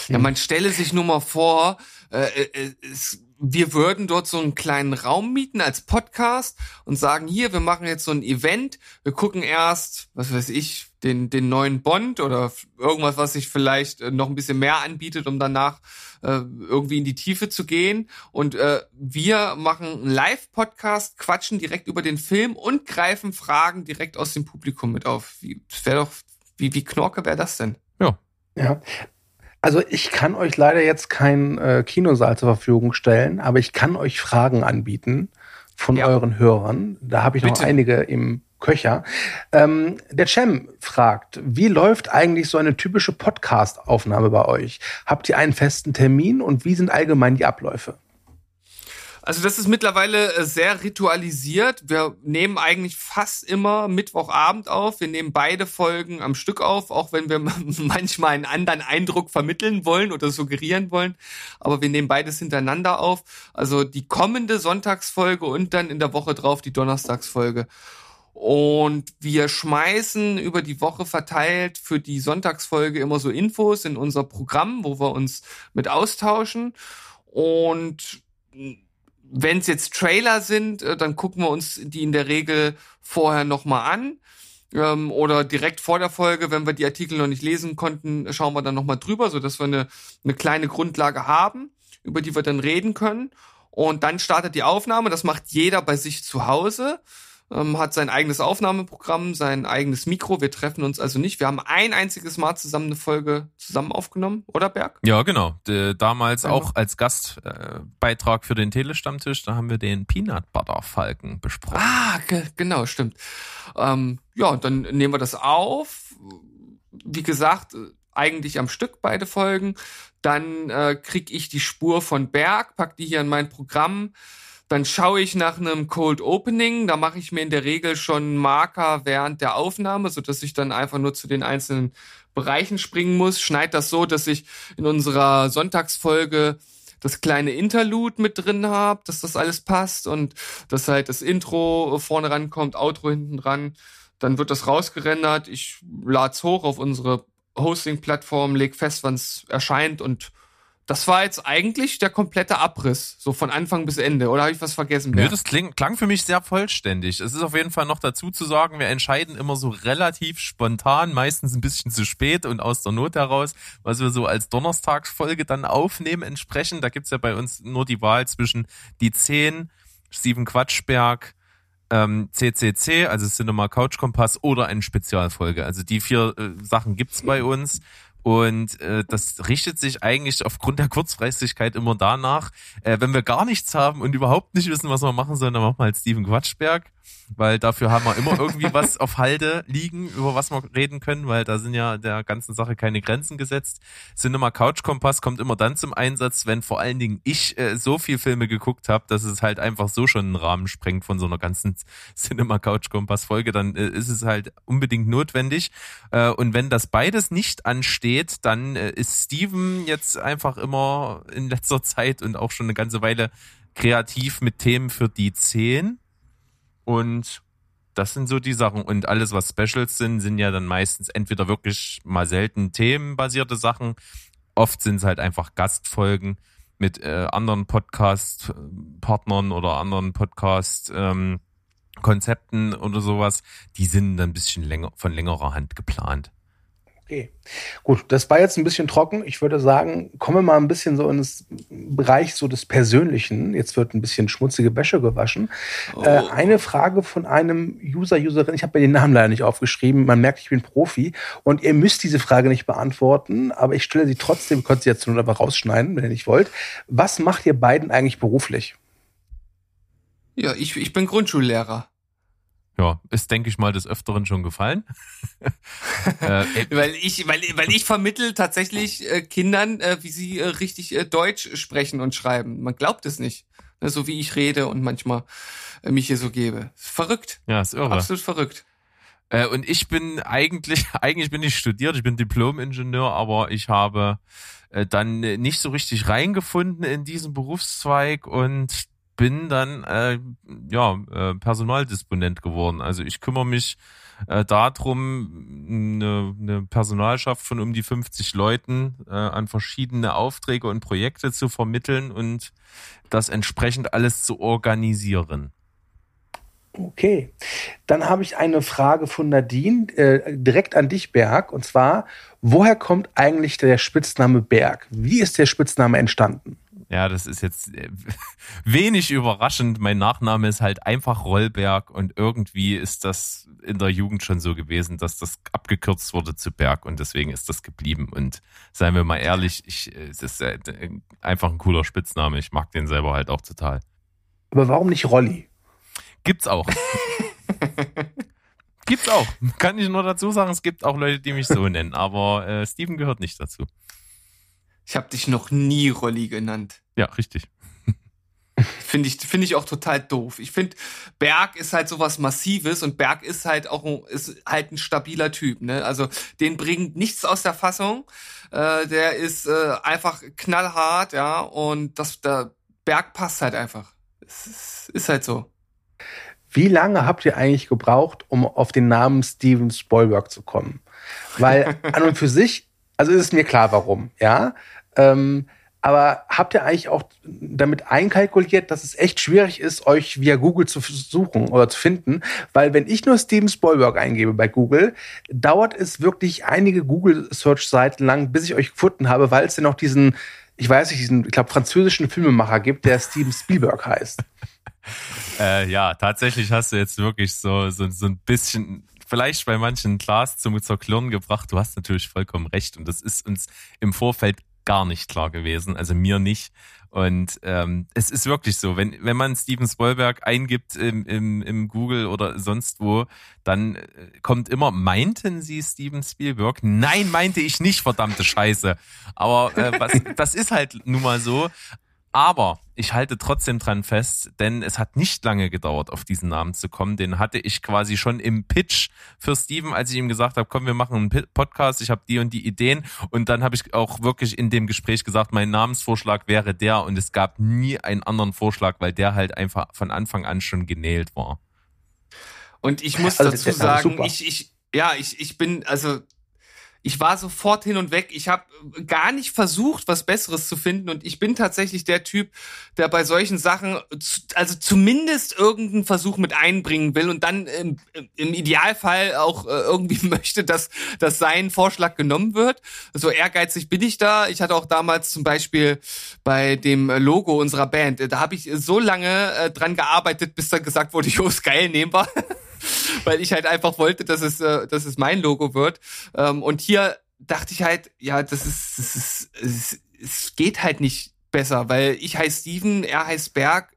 Ja, man stelle sich nur mal vor, äh, äh, es wir würden dort so einen kleinen Raum mieten als Podcast und sagen, hier, wir machen jetzt so ein Event, wir gucken erst, was weiß ich, den, den neuen Bond oder irgendwas, was sich vielleicht äh, noch ein bisschen mehr anbietet, um danach äh, irgendwie in die Tiefe zu gehen. Und äh, wir machen einen Live-Podcast, quatschen direkt über den Film und greifen Fragen direkt aus dem Publikum mit auf. Wie, das wäre doch, wie, wie Knorke wäre das denn? Ja. Ja. Also ich kann euch leider jetzt keinen äh, Kinosaal zur Verfügung stellen, aber ich kann euch Fragen anbieten von Ja. euren Hörern. Da habe ich noch Bitte. einige im Köcher. Ähm, der Cem fragt, wie läuft eigentlich so eine typische Podcast-Aufnahme bei euch? Habt ihr einen festen Termin und wie sind allgemein die Abläufe? Also das ist mittlerweile äh, sehr ritualisiert. Wir nehmen eigentlich fast immer Mittwochabend auf. Wir nehmen beide Folgen am Stück auf, auch wenn wir manchmal einen anderen Eindruck vermitteln wollen oder suggerieren wollen. Aber wir nehmen beides hintereinander auf. Also die kommende Sonntagsfolge und dann in der Woche drauf die Donnerstagsfolge. Und wir schmeißen über die Woche verteilt für die Sonntagsfolge immer so Infos in unser Programm, wo wir uns mit austauschen. Und wenn es jetzt Trailer sind, äh, dann gucken wir uns die in der Regel vorher nochmal an. Ähm, oder direkt vor der Folge, wenn wir die Artikel noch nicht lesen konnten, schauen wir dann nochmal drüber, sodass wir eine, eine kleine Grundlage haben, über die wir dann reden können. Und dann startet die Aufnahme. Das macht jeder bei sich zu Hause ähm, hat sein eigenes Aufnahmeprogramm, sein eigenes Mikro. Wir treffen uns also nicht. Wir haben ein einziges Mal zusammen eine Folge zusammen aufgenommen, oder Berg? Ja, genau. D damals Genau. auch als Gastbeitrag äh, für den Telestammtisch, da haben wir den Peanut Butter Falken besprochen. Ah, ge genau, stimmt. Ähm, ja, und dann nehmen wir das auf. Wie gesagt, eigentlich am Stück beide Folgen. Dann äh, krieg ich die Spur von Berg, pack die hier in mein Programm. Dann schaue ich nach einem Cold Opening. Da mache ich mir in der Regel schon Marker während der Aufnahme, so dass ich dann einfach nur zu den einzelnen Bereichen springen muss. Schneid das so, dass ich in unserer Sonntagsfolge das kleine Interlude mit drin habe, dass das alles passt und dass halt das Intro vorne rankommt, Outro hinten dran. Dann wird das rausgerendert. Ich lad's hoch auf unsere Hosting-Plattform, leg fest, wann es erscheint und das war jetzt eigentlich der komplette Abriss, so von Anfang bis Ende. Oder habe ich was vergessen? Nö, das kling, klang für mich sehr vollständig. Es ist auf jeden Fall noch dazu zu sagen, wir entscheiden immer so relativ spontan, meistens ein bisschen zu spät und aus der Not heraus, was wir so als Donnerstagsfolge dann aufnehmen entsprechend. Da gibt's ja bei uns nur die Wahl zwischen die 10, Steven Quatschberg, ähm, CCC, also Cinema Couch Kompass oder eine Spezialfolge. Also die vier äh, Sachen gibt's bei uns. Und äh, das richtet sich eigentlich aufgrund der Kurzfristigkeit immer danach, äh, wenn wir gar nichts haben und überhaupt nicht wissen, was wir machen sollen, dann machen wir halt Steven Quatschberg, weil dafür haben wir immer irgendwie was auf Halde liegen, über was wir reden können, weil da sind ja der ganzen Sache keine Grenzen gesetzt. Cinema Couch Kompass kommt immer dann zum Einsatz, wenn vor allen Dingen ich äh, so viel Filme geguckt habe, dass es halt einfach so schon einen Rahmen sprengt von so einer ganzen Cinema Couch Kompass Folge, dann äh, ist es halt unbedingt notwendig. Äh, und wenn das beides nicht ansteht, dann äh, ist Steven jetzt einfach immer in letzter Zeit und auch schon eine ganze Weile kreativ mit Themen für die 10. Und das sind so die Sachen. Und alles, was Specials sind, sind ja dann meistens entweder wirklich mal selten themenbasierte Sachen. Oft sind es halt einfach Gastfolgen mit äh, anderen Podcast-Partnern oder anderen Podcast-Konzepten oder sowas. Die sind dann ein bisschen länger, von längerer Hand geplant. Okay. Gut, das war jetzt ein bisschen trocken. Ich würde sagen, kommen wir mal ein bisschen so ins Bereich so des Persönlichen. Jetzt wird ein bisschen schmutzige Wäsche gewaschen. Äh, eine Frage von einem User, Userin. Ich habe mir den Namen leider nicht aufgeschrieben. Man merkt, ich bin Profi. Und ihr müsst diese Frage nicht beantworten, aber ich stelle sie trotzdem, ihr könnt sie jetzt nur aber rausschneiden, wenn ihr nicht wollt. Was macht ihr beiden eigentlich beruflich? Ja, ich, ich bin Grundschullehrer. Ja, ist, denke ich mal, des Öfteren schon gefallen. äh, äh, Weil ich, weil, weil ich vermittel tatsächlich äh, Kindern, äh, wie sie äh, richtig äh, Deutsch sprechen und schreiben. Man glaubt es nicht. Ne, so wie ich rede und manchmal mich hier so gebe. Verrückt. ja, ist irre. Absolut verrückt. Und ich bin eigentlich, eigentlich bin ich studiert, ich bin Diplom-Ingenieur, aber ich habe dann nicht so richtig reingefunden in diesen Berufszweig und bin dann äh, ja äh, Personaldisponent geworden. Also ich kümmere mich äh, darum, eine, eine Personalschaft von um die 50 Leuten äh, an verschiedene Aufträge und Projekte zu vermitteln und das entsprechend alles zu organisieren. Okay, dann habe ich eine Frage von Nadine äh, direkt an dich, Berg. Und zwar, woher kommt eigentlich der Spitzname Berg? Wie ist der Spitzname entstanden? Ja, das ist jetzt äh, wenig überraschend. Mein Nachname ist halt einfach Rollberg und irgendwie ist das in der Jugend schon so gewesen, dass das abgekürzt wurde zu Berg und deswegen ist das geblieben. Und seien wir mal ehrlich, ich, es ist äh, einfach ein cooler Spitzname. Ich mag den selber halt auch total. Aber warum nicht Rolli? Gibt's auch. Gibt's auch. Kann ich nur dazu sagen, es gibt auch Leute, die mich so nennen, aber äh, Steven gehört nicht dazu. Ich habe dich noch nie Rolli genannt. Ja, richtig. Finde ich, finde ich auch total doof. Ich finde, Berg ist halt sowas Massives und Berg ist halt auch ein, ist halt ein stabiler Typ. Ne? Also den bringt nichts aus der Fassung. Äh, der ist äh, einfach knallhart, ja. Und das, der Berg passt halt einfach. Es ist, ist halt so. Wie lange habt ihr eigentlich gebraucht, um auf den Namen Steven Spielberg zu kommen? Weil an und für sich, also ist es mir klar, warum, ja. Ähm, aber habt ihr eigentlich auch damit einkalkuliert, dass es echt schwierig ist, euch via Google zu suchen oder zu finden? Weil wenn ich nur Steven Spielberg eingebe bei Google, dauert es wirklich einige Google-Search-Seiten lang, bis ich euch gefunden habe, weil es ja noch diesen, ich weiß nicht, diesen, ich glaube, französischen Filmemacher gibt, der Steven Spielberg heißt. Äh, ja, tatsächlich hast du jetzt wirklich so, so, so ein bisschen vielleicht bei manchen Glas zum Zerklirren gebracht. Du hast natürlich vollkommen recht. Und das ist uns im Vorfeld gar nicht klar gewesen. Also mir nicht. Und ähm, es ist wirklich so, wenn, wenn man Steven Spielberg eingibt im, im, im Google oder sonst wo, dann äh, kommt immer, meinten Sie Steven Spielberg? Nein, meinte ich nicht, verdammte Scheiße. Aber äh, was, das ist halt nun mal so. Aber ich halte trotzdem dran fest, denn es hat nicht lange gedauert, auf diesen Namen zu kommen. Den hatte ich quasi schon im Pitch für Steven, als ich ihm gesagt habe, komm, wir machen einen Podcast, ich habe die und die Ideen. Und dann habe ich auch wirklich in dem Gespräch gesagt, mein Namensvorschlag wäre der und es gab nie einen anderen Vorschlag, weil der halt einfach von Anfang an schon genäht war. Und ich muss also, dazu sagen, ich, ich, ja, ich, ich bin, also ich war sofort hin und weg. Ich habe gar nicht versucht, was Besseres zu finden. Und ich bin tatsächlich der Typ, der bei solchen Sachen, also zumindest irgendeinen Versuch mit einbringen will und dann im, im Idealfall auch äh, irgendwie möchte, dass, dass sein Vorschlag genommen wird. So ehrgeizig bin ich da. Ich hatte auch damals zum Beispiel bei dem Logo unserer Band, da habe ich so lange äh, dran gearbeitet, bis dann gesagt wurde, jo, ist geil, nehmen wir. weil ich halt einfach wollte, dass es, äh, dass es mein Logo wird. Ähm, und hier dachte ich halt, ja, das ist, das ist, es, es geht halt nicht besser, weil ich heiße Steven, er heißt Berg,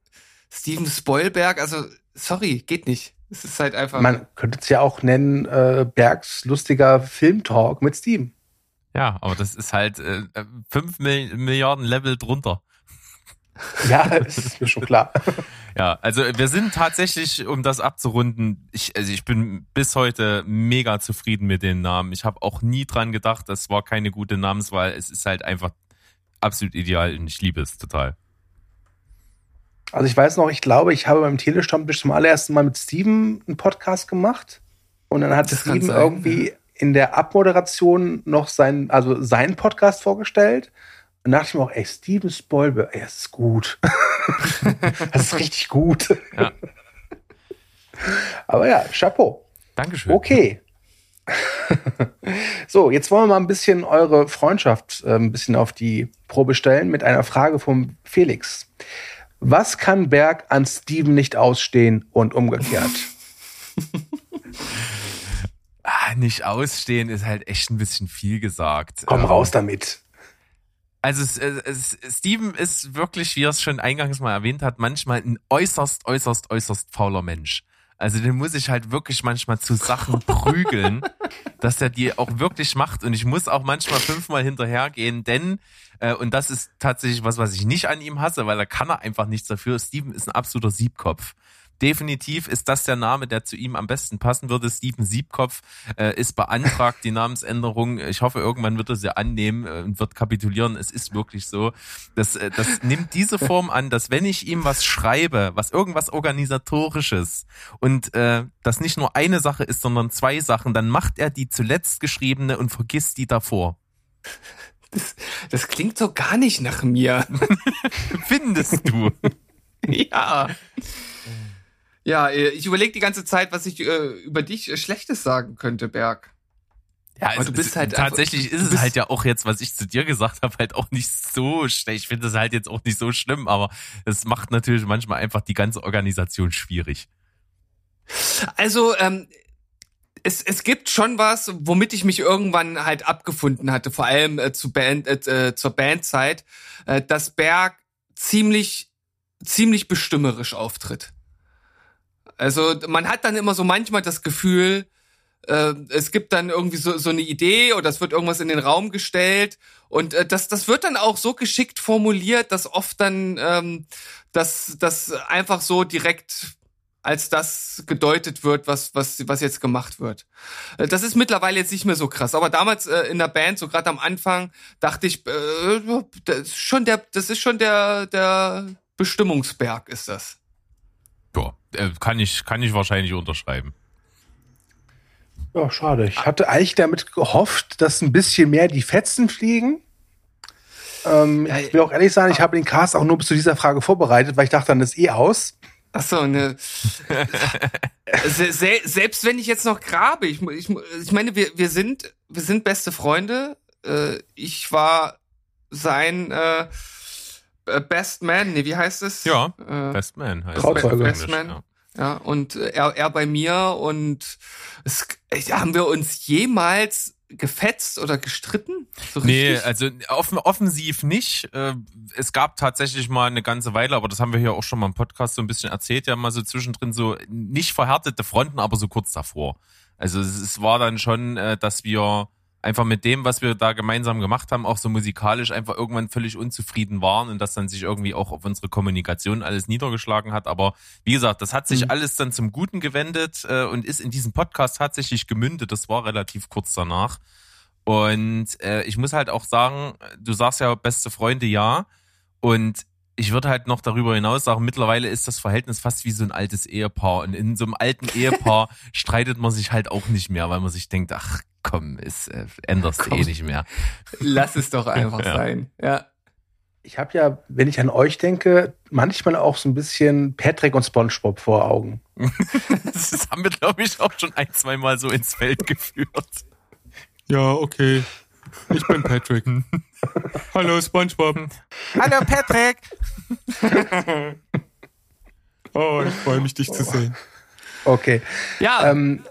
Steven Spoilberg, also sorry, geht nicht. Es ist halt einfach. Man könnte es ja auch nennen, äh, Bergs lustiger Filmtalk mit Steven. Ja, aber das ist halt äh, 5 Milliarden Level drunter. Ja, ist mir schon klar. Ja, also wir sind tatsächlich, um das abzurunden, ich, also ich bin bis heute mega zufrieden mit den Namen. Ich habe auch nie dran gedacht, das war keine gute Namenswahl. Es ist halt einfach absolut ideal und ich liebe es total. Also ich weiß noch, ich glaube, ich habe beim Telestammtisch zum allerersten Mal mit Steven einen Podcast gemacht. Und dann hat das Steven irgendwie in der Abmoderation noch sein, also seinen Podcast vorgestellt. Und dachte ich mir auch, ey, Steven Spielberg, das ist gut. das ist richtig gut. Ja. Aber ja, Chapeau. Dankeschön. Okay. so, jetzt wollen wir mal ein bisschen eure Freundschaft äh, ein bisschen auf die Probe stellen mit einer Frage vom Felix. Was kann Berg an Steven nicht ausstehen und umgekehrt? ah, nicht ausstehen ist halt echt ein bisschen viel gesagt. Komm ähm, raus damit. Also es, es, Steven ist wirklich, wie er es schon eingangs mal erwähnt hat, manchmal ein äußerst, äußerst, äußerst fauler Mensch. Also den muss ich halt wirklich manchmal zu Sachen prügeln, dass er die auch wirklich macht. Und ich muss auch manchmal fünfmal hinterhergehen, denn, äh, und das ist tatsächlich was, was ich nicht an ihm hasse, weil er kann er einfach nichts dafür. Steven ist ein absoluter Siebkopf. Definitiv ist das der Name, der zu ihm am besten passen würde. Steven Siebkopf äh, ist beantragt, die Namensänderung. Ich hoffe, irgendwann wird er sie annehmen äh, und wird kapitulieren. Es ist wirklich so. Das, äh, das nimmt diese Form an, dass wenn ich ihm was schreibe, was irgendwas organisatorisches und äh, das nicht nur eine Sache ist, sondern zwei Sachen, dann macht er die zuletzt geschriebene und vergisst die davor. Das, das klingt so gar nicht nach mir. Findest du? ja. Ja, äh, ich überlege die ganze Zeit, was ich äh, über dich äh, Schlechtes sagen könnte, Berg. Ja, also du bist halt tatsächlich einfach, ist es halt ja auch jetzt, was ich zu dir gesagt habe, halt auch nicht so schlecht. Ich finde das halt jetzt auch nicht so schlimm, aber es macht natürlich manchmal einfach die ganze Organisation schwierig. Also ähm, es, es gibt schon was, womit ich mich irgendwann halt abgefunden hatte, vor allem äh, zu Band, äh, zur Bandzeit, äh, dass Berg ziemlich ziemlich bestimmerisch auftritt. Also man hat dann immer so manchmal das Gefühl, äh, es gibt dann irgendwie so, so eine Idee oder es wird irgendwas in den Raum gestellt und äh, das, das wird dann auch so geschickt formuliert, dass oft dann ähm, das, das einfach so direkt als das gedeutet wird, was, was, was jetzt gemacht wird. Äh, das ist mittlerweile jetzt nicht mehr so krass. Aber damals äh, in der Band, so gerade am Anfang, dachte ich, äh, das ist schon der, das ist schon der, der Bestimmungsberg, ist das. Äh, kann ich, kann ich wahrscheinlich unterschreiben. Ja, schade. Ich hatte eigentlich damit gehofft, dass ein bisschen mehr die Fetzen fliegen. Ähm, ich will auch ehrlich sein, ich habe den Cast auch nur bis zu dieser Frage vorbereitet, weil ich dachte, dann ist eh aus. Ach so, ne. Se selbst wenn ich jetzt noch grabe, ich, ich, ich meine, wir, wir sind, wir sind beste Freunde. Äh, ich war sein äh, äh, Best Man, nee, wie heißt es? Ja, äh, Best Man heißt Trauzeuge. Best Man. Ja. Ja, und äh, er, er bei mir und es, haben wir uns jemals gefetzt oder gestritten? So nee, also offen, offensiv nicht. Äh, es gab tatsächlich mal eine ganze Weile, aber das haben wir hier auch schon mal im Podcast so ein bisschen erzählt, ja mal so zwischendrin so nicht verhärtete Fronten, aber so kurz davor. Also es war dann schon, dass wir einfach mit dem, was wir da gemeinsam gemacht haben, auch so musikalisch einfach irgendwann völlig unzufrieden waren und das dann sich irgendwie auch auf unsere Kommunikation alles niedergeschlagen hat. Aber wie gesagt, das hat sich mhm. alles dann zum Guten gewendet äh, und ist in diesem Podcast tatsächlich gemündet. Das war relativ kurz danach. Und äh, ich muss halt auch sagen, du sagst ja beste Freunde ja. Und ich würde halt noch darüber hinaus sagen, mittlerweile ist das Verhältnis fast wie so ein altes Ehepaar. Und in so einem alten Ehepaar streitet man sich halt auch nicht mehr, weil man sich denkt, ach komm, es äh, änderst komm, eh nicht mehr. Lass es doch einfach ja. sein. Ja. Ich habe ja, wenn ich an euch denke, manchmal auch so ein bisschen Patrick und SpongeBob vor Augen. das haben wir, glaube ich, auch schon ein, zwei Mal so ins Feld geführt. Ja, okay. Ich bin Patrick. Hallo SpongeBob. Hallo Patrick. oh, ich freue mich, dich oh. zu sehen. Okay. Ja. Ähm,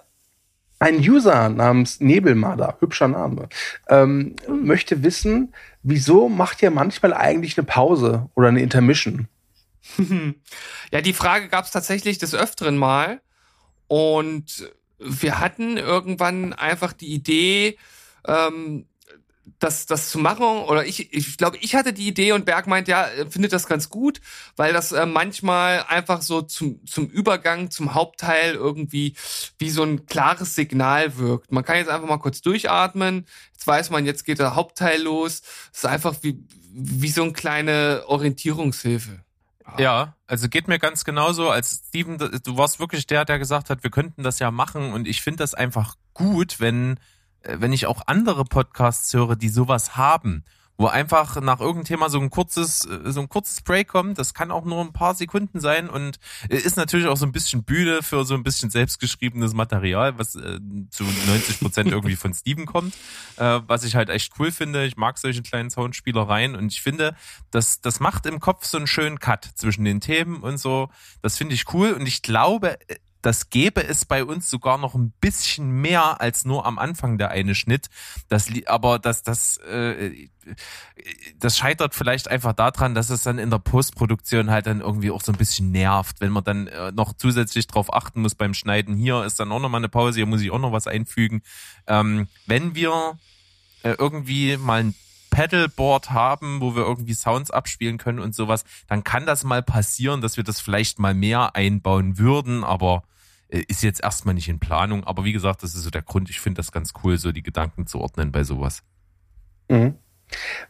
ein User namens Nebelmarder, hübscher Name, ähm, möchte wissen, wieso macht ihr manchmal eigentlich eine Pause oder eine Intermission? ja, die Frage gab es tatsächlich des Öfteren mal. Und wir hatten irgendwann einfach die Idee, ähm, das, das zu machen. Oder ich, ich glaube, ich hatte die Idee und Berg meint, ja, findet das ganz gut, weil das äh, manchmal einfach so zum, zum Übergang zum Hauptteil irgendwie wie so ein klares Signal wirkt. Man kann jetzt einfach mal kurz durchatmen. Jetzt weiß man, jetzt geht der Hauptteil los. Es ist einfach wie, wie so eine kleine Orientierungshilfe. Ja, also geht mir ganz genauso. Als Steven, du warst wirklich der, der gesagt hat, wir könnten das ja machen. Und ich finde das einfach gut, wenn wenn ich auch andere Podcasts höre, die sowas haben, wo einfach nach irgendeinem Thema so ein kurzes, äh, so ein kurzes Break kommt, das kann auch nur ein paar Sekunden sein und äh, ist natürlich auch so ein bisschen Bühne für so ein bisschen selbstgeschriebenes Material, was äh, zu 90 Prozent irgendwie von Steven kommt, äh, was ich halt echt cool finde. Ich mag solche kleinen Soundspielereien und ich finde, das, das macht im Kopf so einen schönen Cut zwischen den Themen und so. Das finde ich cool und ich glaube, das gäbe es bei uns sogar noch ein bisschen mehr als nur am Anfang der eine Schnitt. Das, aber das, das, äh, das scheitert vielleicht einfach daran, dass es dann in der Postproduktion halt dann irgendwie auch so ein bisschen nervt, wenn man dann äh, noch zusätzlich drauf achten muss beim Schneiden. Hier ist dann auch noch mal eine Pause, hier muss ich auch noch was einfügen. Ähm, wenn wir äh, irgendwie mal ein Pedalboard haben, wo wir irgendwie Sounds abspielen können und sowas, dann kann das mal passieren, dass wir das vielleicht mal mehr einbauen würden, aber ist jetzt erstmal nicht in Planung. Aber wie gesagt, das ist so der Grund. Ich finde das ganz cool, so die Gedanken zu ordnen bei sowas. Mhm.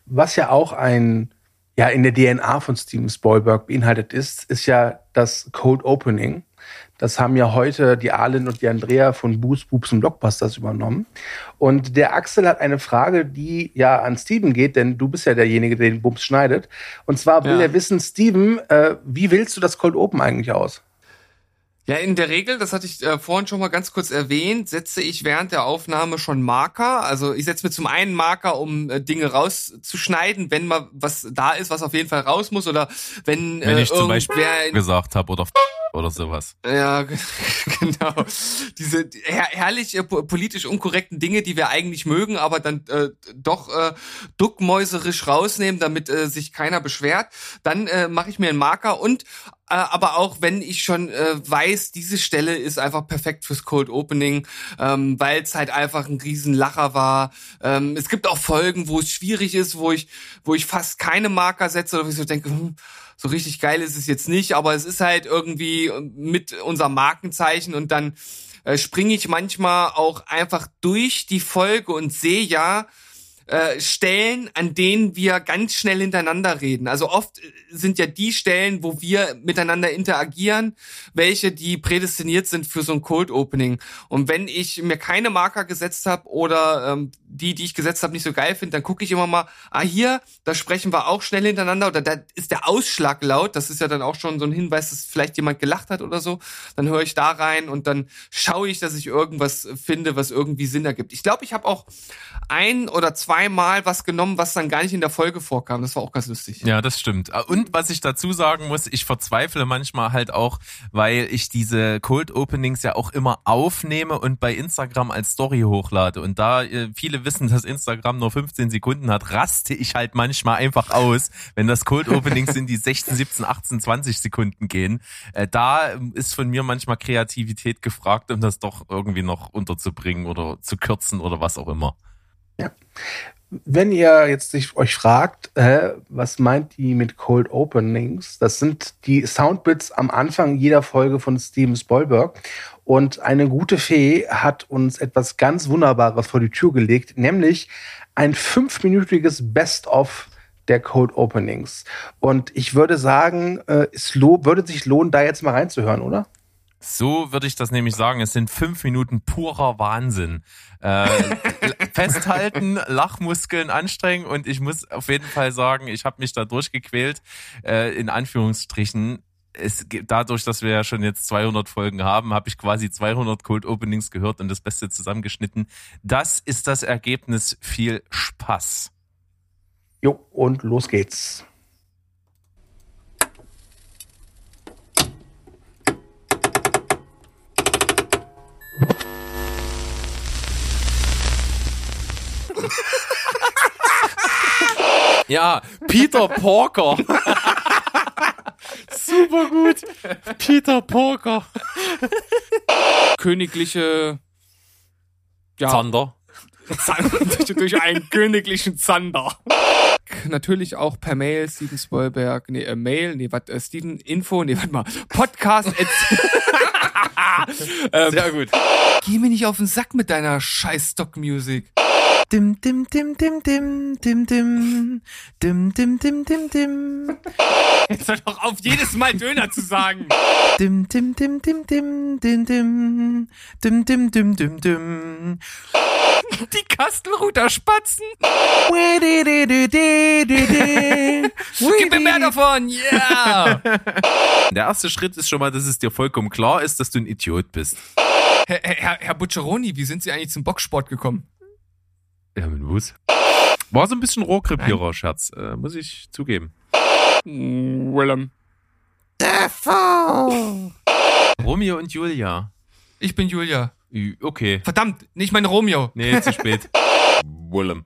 Was ja auch ein, ja, in der DNA von Steven Spielberg beinhaltet ist, ist ja das Cold Opening. Das haben ja heute die Arlen und die Andrea von Boost, Boobs und Blockbusters übernommen. Und der Axel hat eine Frage, die ja an Steven geht, denn du bist ja derjenige, der den Bums schneidet. Und zwar will Ja. er wissen, Steven, äh, wie wählst du das Cold Open eigentlich aus? Ja, in der Regel, das hatte ich äh, vorhin schon mal ganz kurz erwähnt, setze ich während der Aufnahme schon Marker. Also ich setze mir zum einen Marker, um äh, Dinge rauszuschneiden, wenn mal was da ist, was auf jeden Fall raus muss oder wenn, Wenn äh, ich zum Beispiel gesagt habe oder oder sowas. Ja, genau. Diese her herrlich äh, po- politisch unkorrekten Dinge, die wir eigentlich mögen, aber dann äh, doch äh, duckmäuserisch rausnehmen, damit äh, sich keiner beschwert. Dann äh, mache ich mir einen Marker und aber auch wenn ich schon äh, weiß, diese Stelle ist einfach perfekt fürs Cold Opening, ähm, weil es halt einfach ein Riesenlacher war. Ähm, es gibt auch Folgen, wo es schwierig ist, wo ich, wo ich fast keine Marker setze oder wo ich so denke, hm, so richtig geil ist es jetzt nicht, aber es ist halt irgendwie mit unserem Markenzeichen und dann äh, springe ich manchmal auch einfach durch die Folge und sehe ja, äh, Stellen, an denen wir ganz schnell hintereinander reden. Also oft äh, sind ja die Stellen, wo wir miteinander interagieren, welche die prädestiniert sind für so ein Cold Opening. Und wenn ich mir keine Marker gesetzt habe oder ähm, die, die ich gesetzt habe, nicht so geil finde, dann gucke ich immer mal, ah hier, da sprechen wir auch schnell hintereinander oder da ist der Ausschlag laut. Das ist ja dann auch schon so ein Hinweis, dass vielleicht jemand gelacht hat oder so. Dann höre ich da rein und dann schaue ich, dass ich irgendwas finde, was irgendwie Sinn ergibt. Ich glaube, ich habe auch ein oder zweimal was genommen, was dann gar nicht in der Folge vorkam. Das war auch ganz lustig. Ja, das stimmt. Und was ich dazu sagen muss, ich verzweifle manchmal halt auch, weil ich diese Cold Openings ja auch immer aufnehme und bei Instagram als Story hochlade. Und da äh, viele wissen, dass Instagram nur 15 Sekunden hat, raste ich halt manchmal einfach aus, wenn das Cold Openings sind, die 16, 17, 18, 20 Sekunden gehen. Äh, da ähm, ist von mir manchmal Kreativität gefragt, um das doch irgendwie noch unterzubringen oder zu kürzen oder was auch immer. Wenn ihr jetzt sich euch fragt, äh, was meint die mit Cold Openings? Das sind die Soundbits am Anfang jeder Folge von Steven Spielberg. Und eine gute Fee hat uns etwas ganz Wunderbares vor die Tür gelegt, nämlich ein fünfminütiges Best-of der Cold Openings. Und ich würde sagen, äh, es würde sich lohnen, da jetzt mal reinzuhören, oder? So würde ich das nämlich sagen. Es sind fünf Minuten purer Wahnsinn. Äh, festhalten, Lachmuskeln anstrengen und ich muss auf jeden Fall sagen, ich habe mich da durchgequält, äh, in Anführungsstrichen. Es, dadurch, dass wir ja schon jetzt 200 Folgen haben, habe ich quasi 200 Cold Openings gehört und das Beste zusammengeschnitten. Das ist das Ergebnis. Viel Spaß. Jo, und los geht's. Ja, Peter Porker. Super gut. Peter Porker. Königliche ja, Zander. Zander durch einen königlichen Zander. Natürlich auch per Mail, Steven Spielberg, nee, äh, Mail, nee, was, äh, Steven Info, nee, warte mal, Podcast. ähm, Sehr gut. Geh mir nicht auf den Sack mit deiner scheiß Stockmusik. Dim, dim, dim, dim, dim, dim, dim, dim, dim, dim, dim, dim, Jetzt hör doch auf, jedes Mal Döner zu sagen. dim, dim, dim, dim, dim, dim, dim, dim, dim, dim, dim, dim. Die Kastelruther Spatzen. Gib mir mehr davon, yeah. Der erste Schritt ist schon mal, dass es dir vollkommen klar ist, dass du ein Idiot bist. Herr, Herr, Herr Bucceroni, wie sind Sie eigentlich zum Boxsport gekommen? Ja, mit Wus. War so ein bisschen Rohrkrepierer-Scherz, äh, muss ich zugeben. Willem. Romeo und Julia. Ich bin Julia. Okay. Verdammt, nicht mein Romeo. Nee, zu spät. Willem.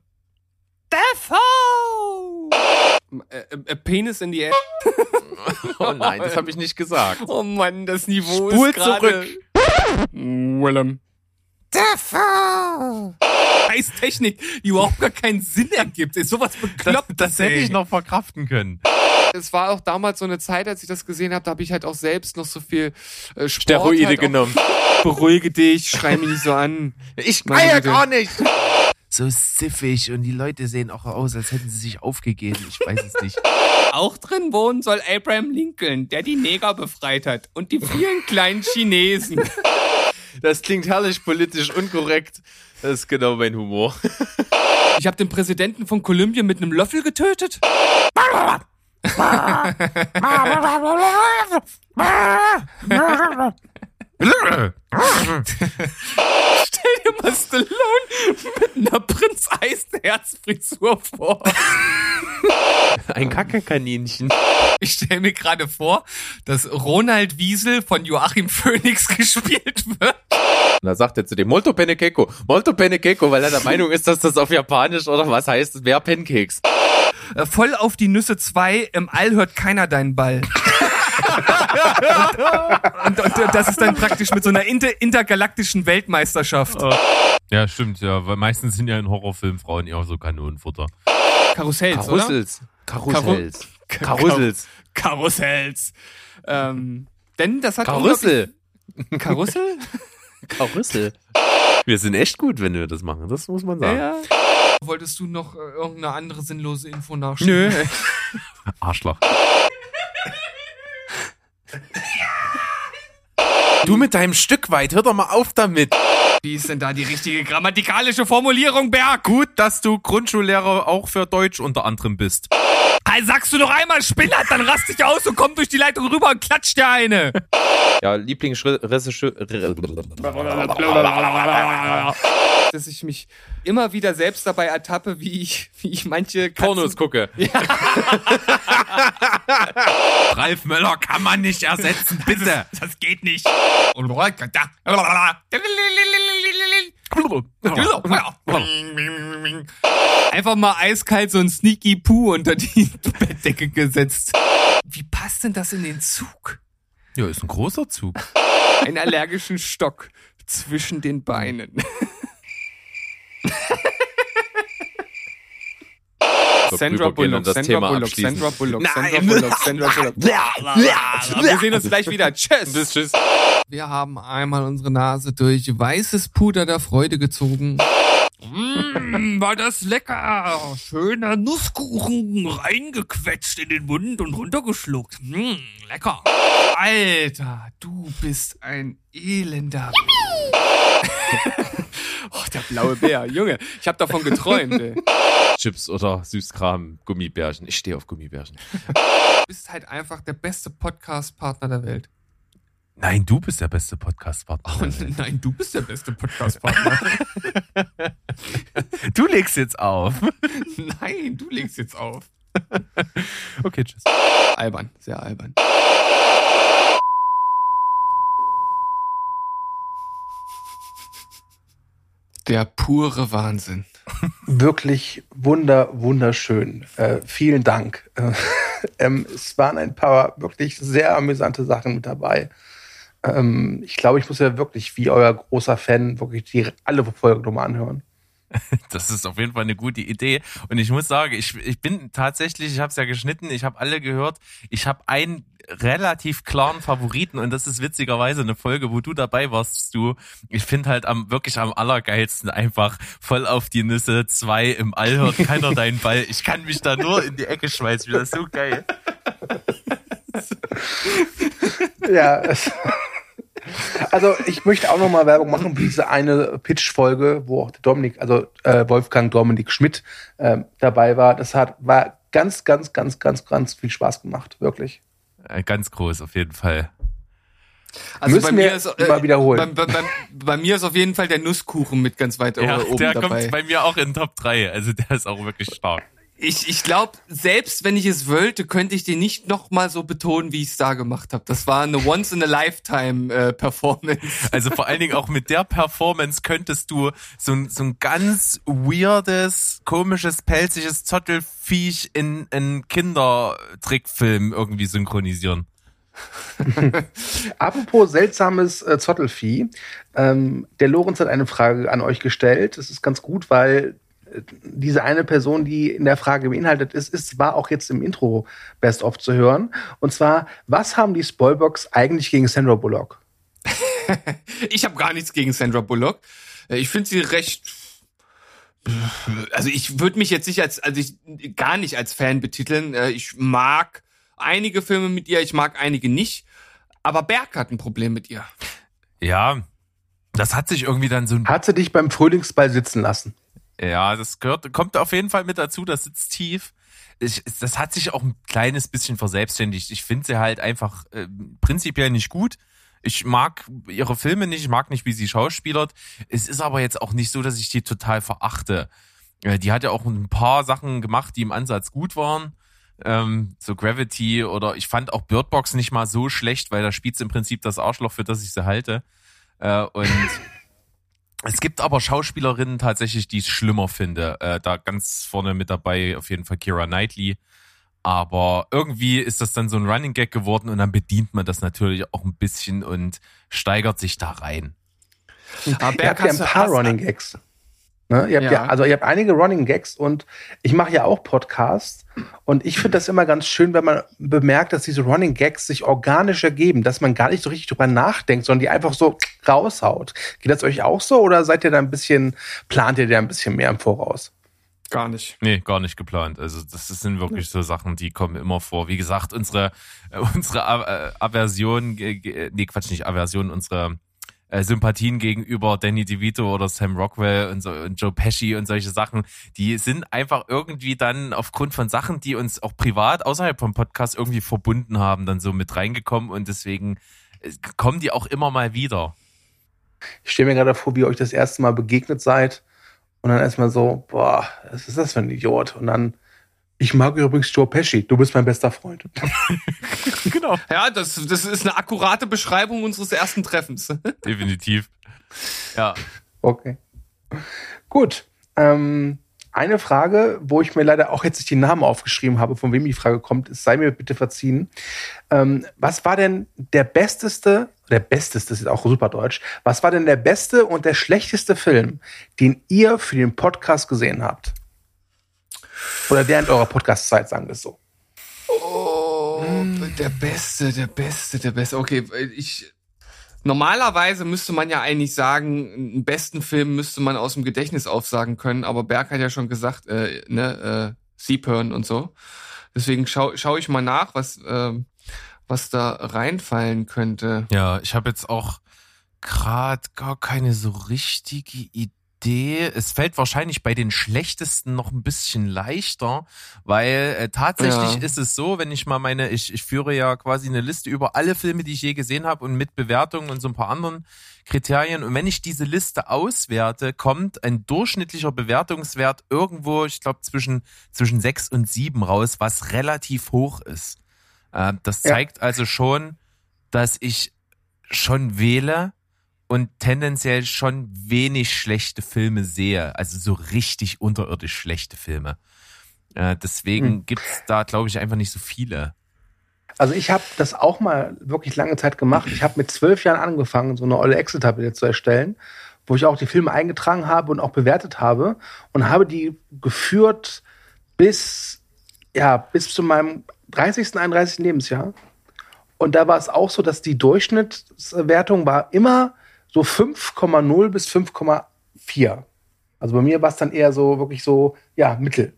Äh, äh, Penis in die Air. Oh nein, das habe ich nicht gesagt. Oh Mann, das Niveau Spul ist gerade... zurück. Willem. Scheiß Technik, die überhaupt gar keinen Sinn ergibt. Ist sowas bekloppt. Das hätte ich noch verkraften können. Es war auch damals so eine Zeit, als ich das gesehen habe, da habe ich halt auch selbst noch so viel äh, Sport Steroide halt genommen. Beruhige dich, schrei mich nicht so an. Ich ja gar nicht. So siffig und die Leute sehen auch aus, als hätten sie sich aufgegeben. Ich weiß es nicht. Auch drin wohnen soll Abraham Lincoln, der die Neger befreit hat und die vielen kleinen Chinesen. Das klingt herrlich politisch unkorrekt. Das ist genau mein Humor. Ich habe den Präsidenten von Kolumbien mit einem Löffel getötet. Stell dir mal Stallone mit einer Prinz Eisenherz-Frisur vor. Ein Kackekaninchen. Ich stelle mir gerade vor, dass Ronald Wiesel von Joachim Phoenix gespielt wird. Und da sagt er zu dem Molto Penekeko, Molto Penekeko, weil er der Meinung ist, dass das auf Japanisch oder was heißt, wer Pancakes. Äh, Voll auf die Nüsse 2, im All hört keiner deinen Ball. Und, und, und das ist dann praktisch mit so einer inter intergalaktischen Weltmeisterschaft. Ja, stimmt, ja, weil meistens sind ja in Horrorfilmen Frauen eher so Kanonenfutter. Karussells, Karussells. Karussells. Karussells. Karussells. Ähm, denn das hat Karussel. Karussel? Karussel. Wir sind echt gut, wenn wir das machen, das muss man sagen. Ja. Wolltest du noch äh, irgendeine andere sinnlose Info nachschieben? Nö. Arschloch. Du mit deinem Stück weit, hör doch mal auf damit. Wie ist denn da die richtige grammatikalische Formulierung, Berg? Gut, dass du Grundschullehrer auch für Deutsch unter anderem bist. Hey, sagst du noch einmal Spinnert, dann rast dich aus und komm durch die Leitung rüber und klatscht dir eine. Ja, Lieblingsregisseur. Dass ich mich immer wieder selbst dabei ertappe, wie ich, wie ich manche Katzen Pornos gucke. Ralf Möller kann man nicht ersetzen, bitte. Das geht nicht. Einfach mal eiskalt so ein Sneaky Poo unter die Bettdecke gesetzt. Wie passt denn das in den Zug? Ja, ist ein großer Zug. Einen allergischen Stock zwischen den Beinen. Sandra Bullock, das Sandra Thema Bullock, abschließen. Sandra Bullock, Nein. Sandra Bullock, Sandra Bullock. Wir sehen uns gleich wieder. Tschüss. Bis tschüss. Wir haben einmal unsere Nase durch weißes Puder der Freude gezogen. Mmh, war das lecker. Schöner Nusskuchen reingequetscht in den Mund und runtergeschluckt. Mmh, lecker. Alter, du bist ein elender. oh, der blaue Bär. Junge, ich habe davon geträumt. Ey. Chips oder Süßkram, Gummibärchen. Ich stehe auf Gummibärchen. Du bist halt einfach der beste Podcast-Partner der Welt. Nein, du bist der beste Podcast-Partner. Oh, nein, du bist der beste Podcast-Partner. Du legst jetzt auf. nein, du legst jetzt auf. Okay, tschüss. Albern, sehr albern. Der pure Wahnsinn. Wirklich wunder, wunderschön. Äh, vielen Dank. Äh, ähm, es waren ein paar wirklich sehr amüsante Sachen mit dabei. Ähm, ich glaube, ich muss ja wirklich, wie euer großer Fan, wirklich die alle Folgen nochmal anhören. Das ist auf jeden Fall eine gute Idee. Und ich muss sagen, ich, ich bin tatsächlich, ich habe es ja geschnitten, ich habe alle gehört. Ich habe einen relativ klaren Favoriten und das ist witzigerweise eine Folge, wo du dabei warst, du. Ich finde halt am wirklich am allergeilsten einfach voll auf die Nüsse, zwei im All hört keiner deinen Ball. Ich kann mich da nur in die Ecke schmeißen. Das ist so geil. Ja, also ich möchte auch noch mal Werbung machen für diese eine Pitch-Folge, wo auch der Dominik, also äh, Wolfgang Dominik Schmidt ähm, dabei war. Das hat war ganz, ganz, ganz, ganz, ganz viel Spaß gemacht, wirklich. Äh, Ganz groß auf jeden Fall. Also Müssen wir mal wiederholen. Bei, bei, bei, bei mir ist auf jeden Fall der Nusskuchen mit ganz weit Ja, oben der dabei. kommt bei mir auch in Top 3. Also der ist auch wirklich stark. Ich, ich glaube, selbst wenn ich es wollte, könnte ich den nicht noch mal so betonen, wie ich es da gemacht habe. Das war eine Once-in-a-Lifetime-Performance. Also vor allen Dingen auch mit der Performance könntest du so ein, so ein ganz weirdes, komisches, pelziges Zottelfiech in einen Kindertrickfilm irgendwie synchronisieren. Apropos seltsames äh, Zottelvieh. Ähm, der Lorenz hat eine Frage an euch gestellt. Das ist ganz gut, weil äh, diese eine Person, die in der Frage beinhaltet ist, ist, war auch jetzt im Intro Best of zu hören. Und zwar, was haben die Spoilbox eigentlich gegen Sandra Bullock? ich habe gar nichts gegen Sandra Bullock. Ich finde sie recht. Also ich würde mich jetzt nicht als, also ich gar nicht als Fan betiteln. Äh, ich mag einige Filme mit ihr, ich mag einige nicht. Aber Berg hat ein Problem mit ihr. Ja, das hat sich irgendwie dann so. Hat sie dich beim Frühlingsball sitzen lassen? Ja, das gehört, kommt auf jeden Fall mit dazu, das sitzt tief. Ich, das hat sich auch ein kleines bisschen verselbstständigt. Ich finde sie halt einfach äh, prinzipiell nicht gut. Ich mag ihre Filme nicht, ich mag nicht, wie sie schauspielert. Es ist aber jetzt auch nicht so, dass ich die total verachte. Äh, die hat ja auch ein paar Sachen gemacht, die im Ansatz gut waren ähm, so Gravity oder ich fand auch Birdbox nicht mal so schlecht, weil da spielt im Prinzip das Arschloch, für das ich sie halte. Äh, und es gibt aber Schauspielerinnen tatsächlich, die ich schlimmer finde. Äh, da ganz vorne mit dabei auf jeden Fall Kira Knightley. Aber irgendwie ist das dann so ein Running Gag geworden und dann bedient man das natürlich auch ein bisschen und steigert sich da rein. Aber ihr habt ja ein paar Running Gags. Ne? Ihr habt ja. ja. also ihr habt einige Running Gags und ich mache ja auch Podcasts und ich finde das immer ganz schön, wenn man bemerkt, dass diese Running Gags sich organisch ergeben, dass man gar nicht so richtig drüber nachdenkt, sondern die einfach so raushaut. Geht das euch auch so oder seid ihr da ein bisschen, plant ihr da ein bisschen mehr im Voraus? Gar nicht. Nee, gar nicht geplant. Also das sind wirklich so Sachen, die kommen immer vor. Wie gesagt, unsere, unsere Aversion, nee, Quatsch, nicht Aversion, unsere äh, Sympathien gegenüber Danny DeVito oder Sam Rockwell und, so, und Joe Pesci und solche Sachen, die sind einfach irgendwie dann aufgrund von Sachen, die uns auch privat außerhalb vom Podcast irgendwie verbunden haben, dann so mit reingekommen und deswegen äh, kommen die auch immer mal wieder. Ich stelle mir gerade vor, wie ihr euch das erste Mal begegnet seid und dann erstmal so, boah, was ist das für ein Idiot? Und dann ich mag übrigens Joe Pesci. Du bist mein bester Freund. genau. Ja, das, das ist eine akkurate Beschreibung unseres ersten Treffens. Definitiv. Ja. Okay. Gut. Ähm, eine Frage, wo ich mir leider auch jetzt nicht den Namen aufgeschrieben habe, von wem die Frage kommt, ist, sei mir bitte verziehen. Ähm, was war denn der besteste, der besteste ist auch super deutsch, was war denn der beste und der schlechteste Film, den ihr für den Podcast gesehen habt? Oder während eurer Podcast-Zeit, sagen wir es so. Oh, der Beste, der Beste, der Beste. Okay, ich. Normalerweise müsste man ja eigentlich sagen, einen besten Film müsste man aus dem Gedächtnis aufsagen können, aber Berg hat ja schon gesagt, äh, ne, äh, Seaburn und so. Deswegen schaue schau ich mal nach, was, äh, was da reinfallen könnte. Ja, ich habe jetzt auch gerade gar keine so richtige Idee Idee. Es fällt wahrscheinlich bei den schlechtesten noch ein bisschen leichter, weil äh, tatsächlich ja. ist es so, wenn ich mal meine, ich, ich führe ja quasi eine Liste über alle Filme, die ich je gesehen habe und mit Bewertungen und so ein paar anderen Kriterien. Und wenn ich diese Liste auswerte, kommt ein durchschnittlicher Bewertungswert irgendwo, ich glaube, zwischen, zwischen sechs und sieben raus, was relativ hoch ist. Äh, das zeigt ja. also schon, dass ich schon wähle, und tendenziell schon wenig schlechte Filme sehe. Also so richtig unterirdisch schlechte Filme. Äh, deswegen hm. gibt's da, glaube ich, einfach nicht so viele. Also ich habe das auch mal wirklich lange Zeit gemacht. Ich habe mit zwölf Jahren angefangen, so eine olle Excel-Tabelle zu erstellen, wo ich auch die Filme eingetragen habe und auch bewertet habe und habe die geführt bis, ja, bis zu meinem 30., 31. Lebensjahr. Und da war es auch so, dass die Durchschnittswertung war immer so 5,0 bis 5,4. Also bei mir war es dann eher so wirklich so, ja, Mittel.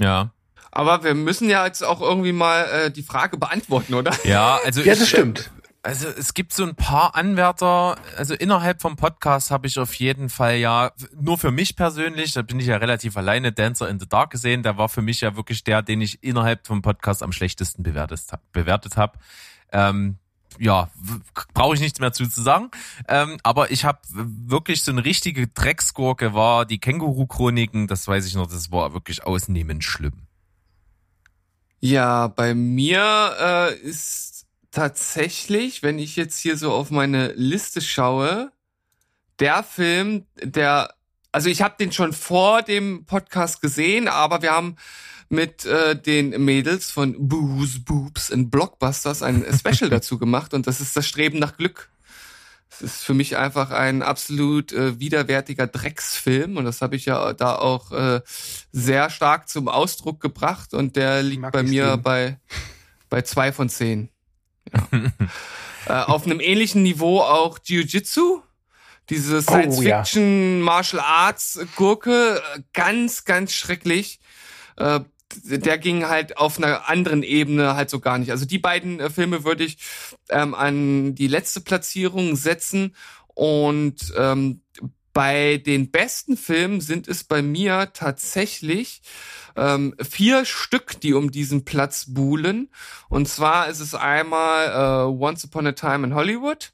Ja. Aber wir müssen ja jetzt auch irgendwie mal äh, die Frage beantworten, oder? Ja, also ja, das ich, stimmt. Also es gibt so ein paar Anwärter, also innerhalb vom Podcast habe ich auf jeden Fall ja, nur für mich persönlich, da bin ich ja relativ alleine, Dancer in the Dark gesehen, der war für mich ja wirklich der, den ich innerhalb vom Podcast am schlechtesten bewertet, bewertet habe. Ähm, ja, brauche ich nichts mehr zu, sagen. Ähm, aber ich habe wirklich so eine richtige Drecksgurke war die Känguru-Chroniken, das weiß ich noch, das war wirklich ausnehmend schlimm. Ja, bei mir äh, ist tatsächlich, wenn ich jetzt hier so auf meine Liste schaue, der Film, der, also ich habe den schon vor dem Podcast gesehen, aber wir haben mit äh, den Mädels von Booze, Boobs and Blockbusters ein Special dazu gemacht und das ist das Streben nach Glück. Es ist für mich einfach ein absolut äh, widerwärtiger Drecksfilm und das habe ich ja da auch äh, sehr stark zum Ausdruck gebracht und der liegt bei mir sehen. bei bei zwei von zehn. Ja. äh, auf einem ähnlichen Niveau auch Jiu-Jitsu, diese oh, Science-Fiction, ja. Martial Arts Gurke, ganz, ganz schrecklich. Äh, der ging halt auf einer anderen Ebene halt so gar nicht. Also die beiden äh, Filme würde ich ähm, an die letzte Platzierung setzen und ähm, bei den besten Filmen sind es bei mir tatsächlich ähm, vier Stück, die um diesen Platz buhlen. Und zwar ist es einmal äh, Once Upon a Time in Hollywood,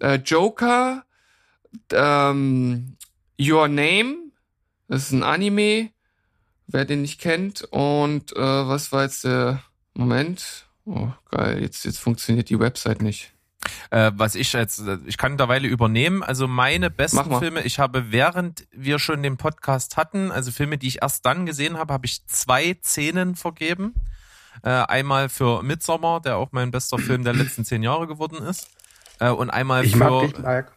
äh, Joker, ähm, Your Name, das ist ein Anime, wer den nicht kennt. Und äh, was war jetzt der Moment? Oh, geil, jetzt, jetzt funktioniert die Website nicht. Äh, was ich jetzt, ich kann mittlerweile übernehmen. Also meine besten Filme, ich habe während wir schon den Podcast hatten, also Filme, die ich erst dann gesehen habe, habe ich zwei Szenen vergeben. Äh, einmal für Midsommar, der auch mein bester Film der letzten zehn Jahre geworden ist. Äh, und einmal ich für. Mag dich, Mike.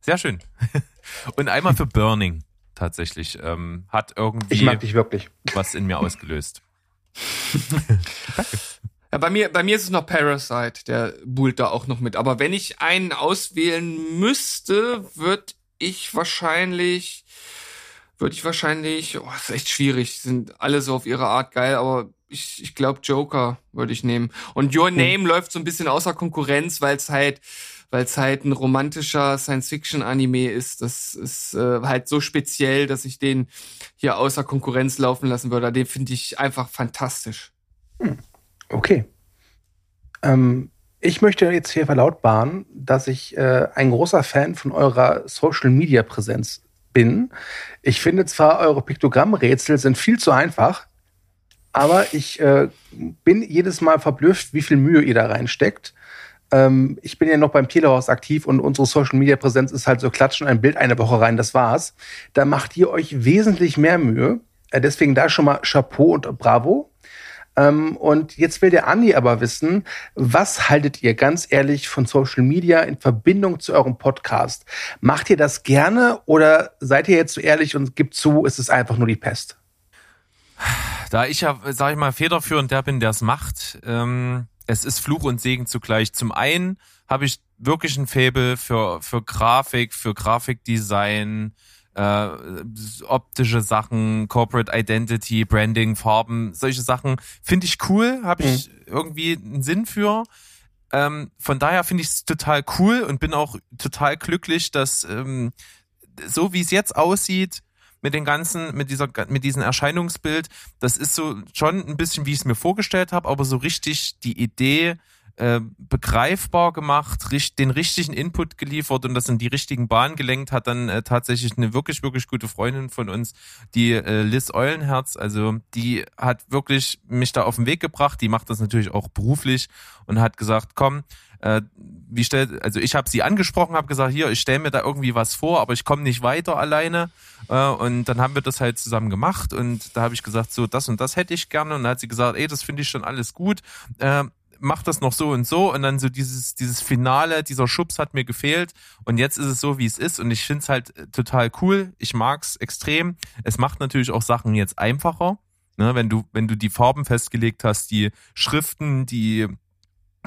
Sehr schön. und einmal für Burning tatsächlich. Ähm, hat irgendwie ich mag dich wirklich. was in mir ausgelöst. Ja, bei mir, bei mir ist es noch Parasite, der buhlt da auch noch mit. Aber wenn ich einen auswählen müsste, würde ich wahrscheinlich, würde ich wahrscheinlich, oh, ist echt schwierig, sind alle so auf ihre Art geil, aber ich, ich glaube Joker würde ich nehmen. Und Your hm. Name hm. läuft so ein bisschen außer Konkurrenz, weil es halt, weil es halt ein romantischer Science-Fiction-Anime ist. Das ist äh, halt so speziell, dass ich den hier außer Konkurrenz laufen lassen würde. Den finde ich einfach fantastisch. Hm. Okay. Ähm, ich möchte jetzt hier verlautbaren, dass ich äh, ein großer Fan von eurer Social-Media-Präsenz bin. Ich finde zwar, eure Piktogrammrätsel sind viel zu einfach, aber ich äh, bin jedes Mal verblüfft, wie viel Mühe ihr da reinsteckt. Ähm, ich bin ja noch beim Telehaus aktiv und unsere Social Media Präsenz ist halt so klatschen ein Bild eine Woche rein, das war's. Da macht ihr euch wesentlich mehr Mühe. Äh, deswegen da schon mal Chapeau und Bravo. Ähm, und jetzt will der Andi aber wissen, was haltet ihr ganz ehrlich von Social Media in Verbindung zu eurem Podcast? Macht ihr das gerne oder seid ihr jetzt so ehrlich und gibt zu, es ist einfach nur die Pest? Da ich ja, sag ich mal, federführend der bin, der es macht, ähm, es ist Fluch und Segen zugleich. Zum einen habe ich wirklich ein Faible für, für Grafik, für Grafikdesign, äh, optische Sachen, Corporate Identity, Branding, Farben, solche Sachen finde ich cool, habe ich mhm. irgendwie einen Sinn für. Ähm, von daher finde ich es total cool und bin auch total glücklich, dass ähm, so wie es jetzt aussieht, mit den ganzen, mit dieser, mit diesem Erscheinungsbild, das ist so schon ein bisschen, wie ich es mir vorgestellt habe, aber so richtig die Idee, äh, begreifbar gemacht, den richtigen Input geliefert und das in die richtigen Bahnen gelenkt hat dann äh, tatsächlich eine wirklich, wirklich gute Freundin von uns, die äh, Liz Eulenherz, also die hat wirklich mich da auf den Weg gebracht, die macht das natürlich auch beruflich und hat gesagt, komm, äh, wie stellt, also ich habe sie angesprochen, habe gesagt, hier, ich stelle mir da irgendwie was vor, aber ich komme nicht weiter alleine. Äh, und dann haben wir das halt zusammen gemacht und da habe ich gesagt, so das und das hätte ich gerne. Und dann hat sie gesagt, ey, das finde ich schon alles gut. Äh, mach das noch so und so und dann so dieses, dieses Finale, dieser Schubs hat mir gefehlt und jetzt ist es so, wie es ist und ich finde es halt äh, total cool. Ich mag's extrem. Es macht natürlich auch Sachen jetzt einfacher. Ne, wenn du, wenn du die Farben festgelegt hast, die Schriften, die,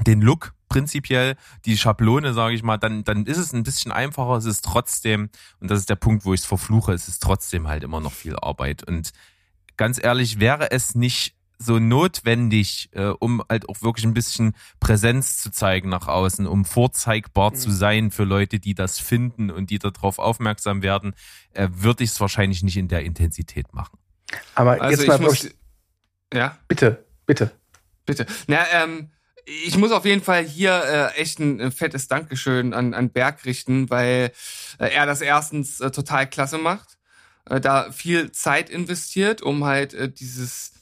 den Look prinzipiell, die Schablone, sage ich mal, dann, dann ist es ein bisschen einfacher. Es ist trotzdem, und das ist der Punkt, wo ich es verfluche, es ist trotzdem halt immer noch viel Arbeit. Und ganz ehrlich, wäre es nicht so notwendig, äh, um halt auch wirklich ein bisschen Präsenz zu zeigen nach außen, um vorzeigbar mhm. zu sein für Leute, die das finden und die darauf aufmerksam werden, äh, würde ich es wahrscheinlich nicht in der Intensität machen. Aber also jetzt mal muss, ja. Bitte, bitte. Bitte. Na, ähm, ich muss auf jeden Fall hier äh, echt ein, fettes Dankeschön an, an Berg richten, weil äh, er das erstens äh, total klasse macht, äh, da viel Zeit investiert, um halt äh, dieses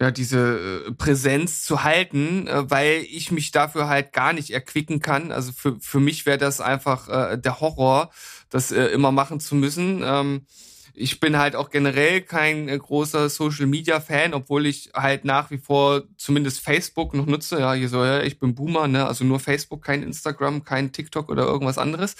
ja, diese äh, Präsenz zu halten, äh, weil ich mich dafür halt gar nicht erquicken kann. Also für, für mich wäre das einfach äh, der Horror, das äh, immer machen zu müssen. Ähm, ich bin halt auch generell kein äh, großer Social Media Fan, obwohl ich halt nach wie vor zumindest Facebook noch nutze. Ja, hier so, ja, ich bin Boomer, ne? Also nur Facebook, kein Instagram, kein TikTok oder irgendwas anderes.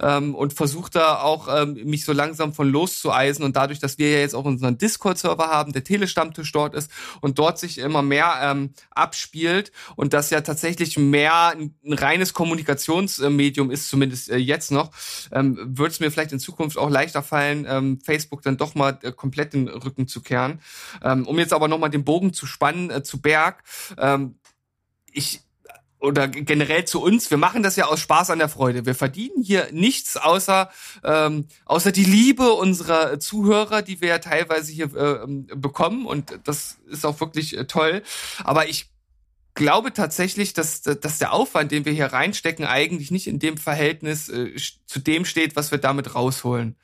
Ähm, und versuche da auch ähm, mich so langsam von loszueisen. Und dadurch, dass wir ja jetzt auch unseren Discord-Server haben, der Telestammtisch dort ist und dort sich immer mehr ähm, abspielt und das ja tatsächlich mehr ein, ein reines Kommunikationsmedium ist, zumindest äh, jetzt noch, ähm, wird es mir vielleicht in Zukunft auch leichter fallen, ähm, Facebook dann doch mal äh, komplett den Rücken zu kehren. Ähm, um jetzt aber nochmal den Bogen zu spannen äh, zu Berg. Ähm, ich oder generell zu uns, wir machen das ja aus Spaß an der Freude. Wir verdienen hier nichts außer ähm, außer die Liebe unserer Zuhörer, die wir ja teilweise hier äh, bekommen und das ist auch wirklich äh, toll. Aber ich glaube tatsächlich, dass, dass der Aufwand, den wir hier reinstecken, eigentlich nicht in dem Verhältnis äh, zu dem steht, was wir damit rausholen.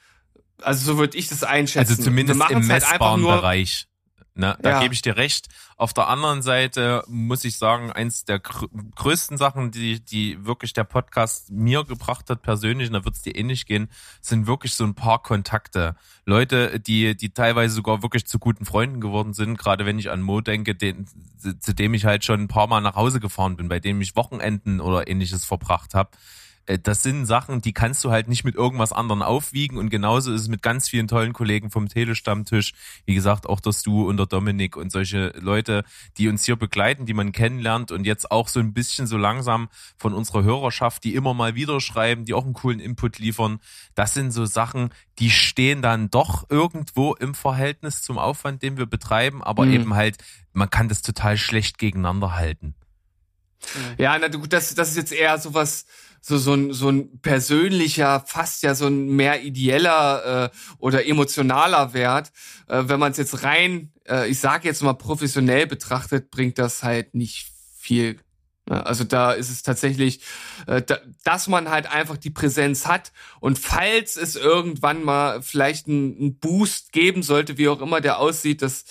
Also so würde ich das einschätzen. Also zumindest im messbaren halt Bereich. Ne, da ja. gebe ich dir recht. Auf der anderen Seite muss ich sagen, eins der gr größten Sachen, die, die wirklich der Podcast mir gebracht hat persönlich, und da wird es dir ähnlich gehen, sind wirklich so ein paar Kontakte. Leute, die, die teilweise sogar wirklich zu guten Freunden geworden sind, gerade wenn ich an Mo denke, den, zu dem ich halt schon ein paar Mal nach Hause gefahren bin, bei dem ich Wochenenden oder ähnliches verbracht habe das sind Sachen, die kannst du halt nicht mit irgendwas anderem aufwiegen und genauso ist es mit ganz vielen tollen Kollegen vom Telestammtisch. Wie gesagt, auch das Du und der Dominik und solche Leute, die uns hier begleiten, die man kennenlernt und jetzt auch so ein bisschen so langsam von unserer Hörerschaft, die immer mal wieder schreiben, die auch einen coolen Input liefern. Das sind so Sachen, die stehen dann doch irgendwo im Verhältnis zum Aufwand, den wir betreiben, aber mhm. eben halt, man kann das total schlecht gegeneinander halten. Ja, na gut, das, das ist jetzt eher sowas, so so ein so ein persönlicher, fast ja so ein mehr ideeller äh, oder emotionaler Wert. Äh, wenn man es jetzt rein, äh, ich sage jetzt mal professionell betrachtet, bringt das halt nicht viel. Also da ist es tatsächlich, äh, da, dass man halt einfach die Präsenz hat und falls es irgendwann mal vielleicht einen Boost geben sollte, wie auch immer der aussieht, dass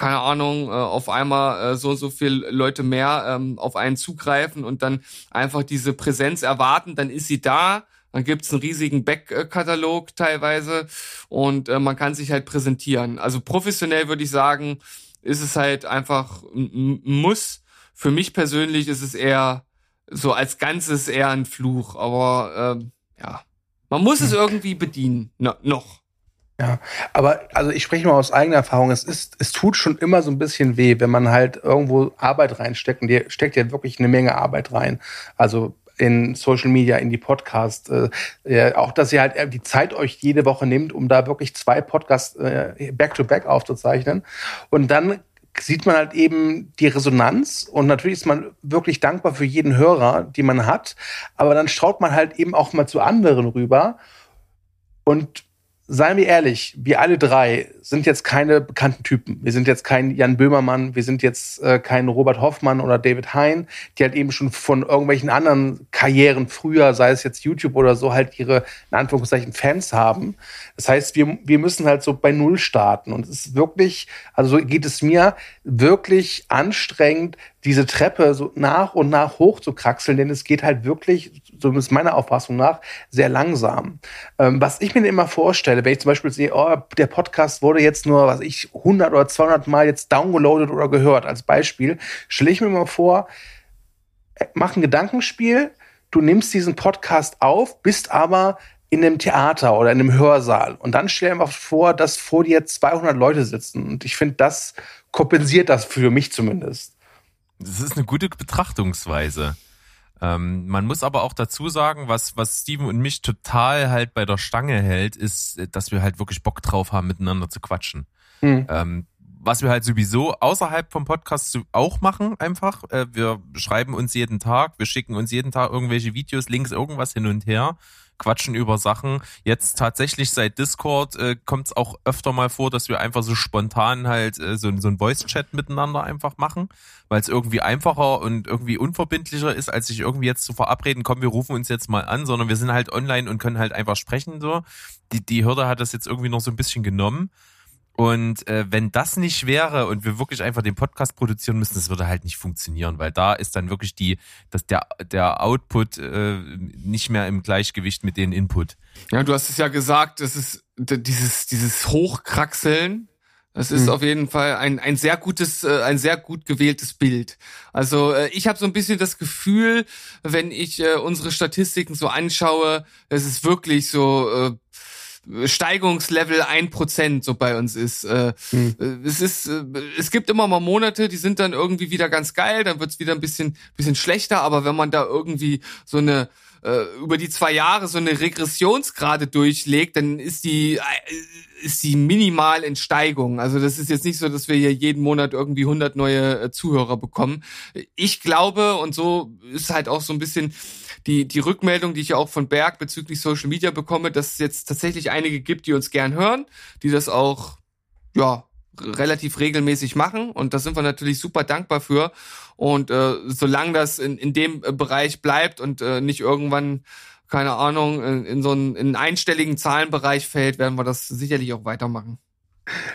keine Ahnung, äh, auf einmal äh, so und so viele Leute mehr ähm, auf einen zugreifen und dann einfach diese Präsenz erwarten, dann ist sie da. Dann gibt's einen riesigen Backkatalog teilweise und äh, man kann sich halt präsentieren. Also professionell würde ich sagen, ist es halt einfach ein Muss. Für mich persönlich ist es eher so als Ganzes eher ein Fluch, aber ähm, ja, man muss es hm. irgendwie bedienen, no, noch. Ja, aber also ich spreche mal aus eigener Erfahrung, es ist, es tut schon immer so ein bisschen weh, wenn man halt irgendwo Arbeit reinsteckt und die steckt ja wirklich eine Menge Arbeit rein. Also in Social Media, in die Podcasts, äh, äh, auch dass ihr halt die Zeit euch jede Woche nimmt, um da wirklich zwei Podcasts äh, back-to-back aufzuzeichnen. Und dann sieht man halt eben die Resonanz und natürlich ist man wirklich dankbar für jeden Hörer, die man hat, aber dann schaut man halt eben auch mal zu anderen rüber und seien wir ehrlich, wir alle drei sind jetzt keine bekannten Typen. Wir sind jetzt kein Jan Böhmermann, wir sind jetzt äh, kein Robert Hoffmann oder David Hein, die halt eben schon von irgendwelchen anderen Karrieren früher, sei es jetzt YouTube oder so, halt ihre, in Anführungszeichen, Fans haben. Das heißt, wir, wir müssen halt so bei Null starten. Und es ist wirklich, also so geht es mir, wirklich anstrengend, diese Treppe so nach und nach hoch zu kraxeln, denn es geht halt wirklich, zumindest meiner Auffassung nach, sehr langsam. Ähm, was ich mir immer vorstelle, wenn ich zum Beispiel sehe, oh, der Podcast wurde jetzt nur, was ich, 100 oder 200 Mal jetzt downgeloadet oder gehört, als Beispiel, stelle ich mir mal vor, äh, mach ein Gedankenspiel, du nimmst diesen Podcast auf, bist aber in einem Theater oder in einem Hörsaal und dann stell dir einfach vor, dass vor dir 200 Leute sitzen und ich finde, das kompensiert das für mich zumindest. Das ist eine gute Betrachtungsweise. Ähm, man muss aber auch dazu sagen, was, was Steven und mich total halt bei der Stange hält, ist, dass wir halt wirklich Bock drauf haben, miteinander zu quatschen. Mhm. Ähm, was wir halt sowieso außerhalb vom Podcast auch machen, einfach. Äh, wir schreiben uns jeden Tag, wir schicken uns jeden Tag irgendwelche Videos, Links, irgendwas hin und her quatschen über Sachen. Jetzt tatsächlich seit Discord äh, kommt es auch öfter mal vor, dass wir einfach so spontan halt äh, so, so ein Voice-Chat miteinander einfach machen, weil es irgendwie einfacher und irgendwie unverbindlicher ist, als sich irgendwie jetzt zu verabreden, komm, wir rufen uns jetzt mal an, sondern wir sind halt online und können halt einfach sprechen so. Die, die Hürde hat das jetzt irgendwie noch so ein bisschen genommen. Und äh, wenn das nicht wäre und wir wirklich einfach den Podcast produzieren müssen, das würde halt nicht funktionieren, weil da ist dann wirklich die, dass der, der Output äh, nicht mehr im Gleichgewicht mit den Input. Ja, du hast es ja gesagt, das ist dieses, dieses Hochkraxeln, das ist mhm. auf jeden Fall ein, ein sehr gutes, äh, ein sehr gut gewähltes Bild. Also äh, ich habe so ein bisschen das Gefühl, wenn ich äh, unsere Statistiken so anschaue, es ist wirklich so äh, Steigungslevel ein Prozent so bei uns ist. Äh, hm. Es ist, äh, es gibt immer mal Monate, die sind dann irgendwie wieder ganz geil, dann wird's wieder ein bisschen, bisschen schlechter, aber wenn man da irgendwie so eine äh, über die zwei Jahre so eine Regressionsgrade durchlegt, dann ist die äh, ist die minimal in Steigung. Also das ist jetzt nicht so, dass wir hier jeden Monat irgendwie 100 neue Zuhörer bekommen. Ich glaube und so ist halt auch so ein bisschen die, die Rückmeldung, die ich ja auch von Berg bezüglich Social Media bekomme, dass es jetzt tatsächlich einige gibt, die uns gern hören, die das auch, ja, relativ regelmäßig machen und da sind wir natürlich super dankbar für und äh, solange das in, in dem äh, Bereich bleibt und äh, nicht irgendwann keine Ahnung in, in so einen, in einen einstelligen Zahlenbereich fällt, werden wir das sicherlich auch weitermachen.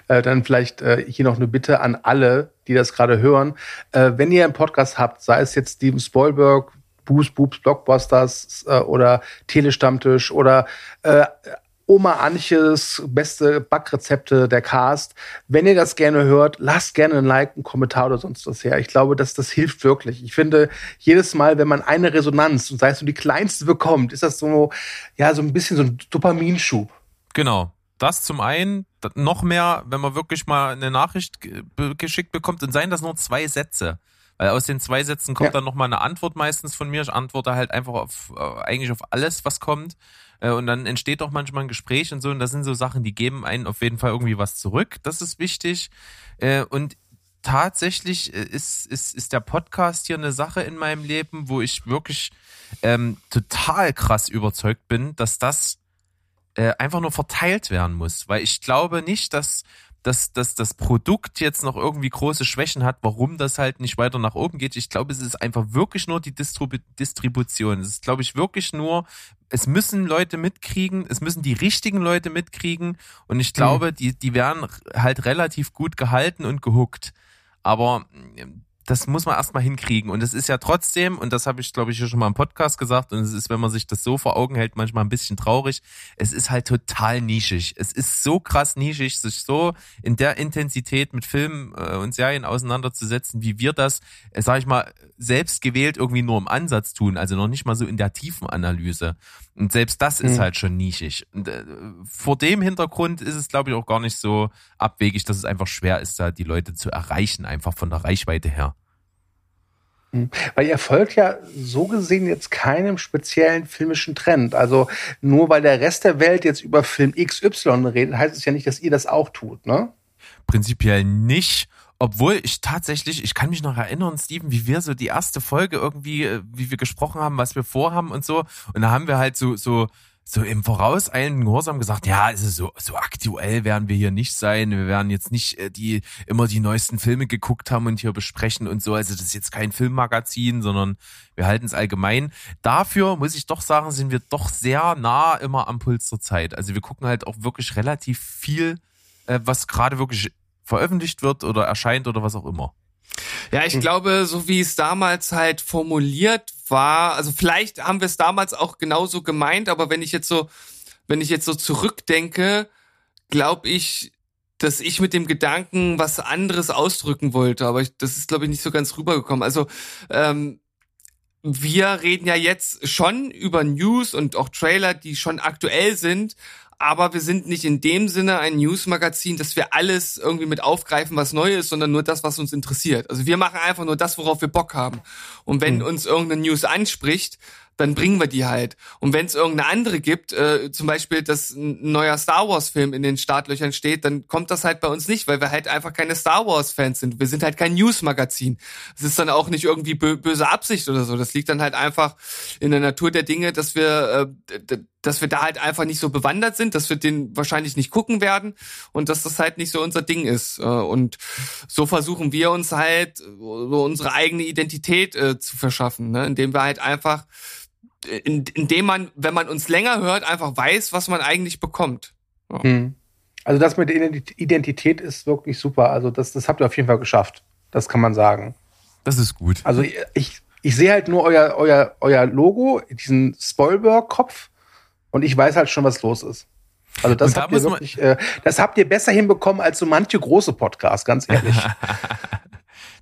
Äh, dann vielleicht äh, hier noch eine Bitte an alle, die das gerade hören. Äh, wenn ihr einen Podcast habt, sei es jetzt Steven Spielberg, Boost, Boobs, Blockbusters äh, oder Telestammtisch oder äh, Oma Anches beste Backrezepte der Cast. Wenn ihr das gerne hört, lasst gerne ein Like, einen Kommentar oder sonst was her. Ich glaube, dass das hilft wirklich. Ich finde, jedes Mal, wenn man eine Resonanz und sei es nur die kleinste bekommt, ist das so, ja, so ein bisschen so ein Dopaminschub. Genau. Das zum einen, noch mehr, wenn man wirklich mal eine Nachricht geschickt bekommt und seien das nur zwei Sätze. Weil aus den zwei Sätzen kommt ja. dann nochmal eine Antwort meistens von mir. Ich antworte halt einfach auf äh, eigentlich auf alles, was kommt. Äh, und dann entsteht doch manchmal ein Gespräch und so. Und das sind so Sachen, die geben einen auf jeden Fall irgendwie was zurück. Das ist wichtig. Äh, und tatsächlich ist, ist, ist der Podcast hier eine Sache in meinem Leben, wo ich wirklich ähm, total krass überzeugt bin, dass das äh, einfach nur verteilt werden muss. Weil ich glaube nicht, dass dass, dass das Produkt jetzt noch irgendwie große Schwächen hat, warum das halt nicht weiter nach oben geht. Ich glaube, es ist einfach wirklich nur die Distribu Distribution. Es ist, glaube ich, wirklich nur, es müssen Leute mitkriegen, es müssen die richtigen Leute mitkriegen und ich glaube, mhm. die, die werden halt relativ gut gehalten und gehuckt. Aber das muss man erstmal hinkriegen. Und es ist ja trotzdem, und das habe ich, glaube ich, hier schon mal im Podcast gesagt, und es ist, wenn man sich das so vor Augen hält, manchmal ein bisschen traurig. Es ist halt total nischig. Es ist so krass nischig, sich so in der Intensität mit Filmen äh, und Serien auseinanderzusetzen, wie wir das, äh, sage ich mal, selbst gewählt irgendwie nur im Ansatz tun, also noch nicht mal so in der tiefen Analyse. Und selbst das ist mhm. halt schon nischig. Und äh, vor dem Hintergrund ist es, glaube ich, auch gar nicht so abwegig, dass es einfach schwer ist, da die Leute zu erreichen, einfach von der Reichweite her. Mhm. Weil ihr folgt ja so gesehen jetzt keinem speziellen filmischen Trend. Also nur weil der Rest der Welt jetzt über Film XY redet, heißt es ja nicht, dass ihr das auch tut, ne? Prinzipiell nicht. Obwohl ich tatsächlich, ich kann mich noch erinnern, Steven, wie wir so die erste Folge irgendwie, äh, wie wir gesprochen haben, was wir vorhaben und so. Und da haben wir halt so, so, so im vorauseilenden Gehorsam gesagt, ja, also so, so aktuell werden wir hier nicht sein. Wir werden jetzt nicht äh, die immer die neuesten Filme geguckt haben und hier besprechen und so. Also das ist jetzt kein Filmmagazin, sondern wir halten es allgemein. Dafür muss ich doch sagen, sind wir doch sehr nah immer am Puls der Zeit. Also wir gucken halt auch wirklich relativ viel, äh, was gerade wirklich veröffentlicht wird oder erscheint oder was auch immer. Ja, ich glaube, so wie es damals halt formuliert war, also vielleicht haben wir es damals auch genauso gemeint, aber wenn ich jetzt so, wenn ich jetzt so zurückdenke, glaube ich, dass ich mit dem Gedanken was anderes ausdrücken wollte, aber ich, das ist, glaube ich, nicht so ganz rübergekommen. Also ähm, wir reden ja jetzt schon über News und auch Trailer, die schon aktuell sind, aber wir sind nicht in dem Sinne ein News-Magazin, dass wir alles irgendwie mit aufgreifen, was neu ist, sondern nur das, was uns interessiert. Also wir machen einfach nur das, worauf wir Bock haben. Und wenn mhm. uns irgendeine News anspricht, dann bringen wir die halt. Und wenn es irgendeine andere gibt, äh, zum Beispiel, dass ein neuer Star Wars-Film in den Startlöchern steht, dann kommt das halt bei uns nicht, weil wir halt einfach keine Star Wars-Fans sind. Wir sind halt kein News-Magazin. Es ist dann auch nicht irgendwie böse Absicht oder so. Das liegt dann halt einfach in der Natur der Dinge, dass wir, äh, dass wir da halt einfach nicht so bewandert sind, dass wir den wahrscheinlich nicht gucken werden und dass das halt nicht so unser Ding ist. Äh, und so versuchen wir uns halt so unsere eigene Identität äh, zu verschaffen, ne? indem wir halt einfach in, indem man, wenn man uns länger hört, einfach weiß, was man eigentlich bekommt. Ja. Hm. Also das mit der Identität ist wirklich super. Also das, das habt ihr auf jeden Fall geschafft. Das kann man sagen. Das ist gut. Also ich, ich sehe halt nur euer, euer, euer Logo, diesen Spoilberg-Kopf und ich weiß halt schon, was los ist. Also das da habt ihr wirklich, äh, das habt ihr besser hinbekommen als so manche große Podcasts, ganz ehrlich.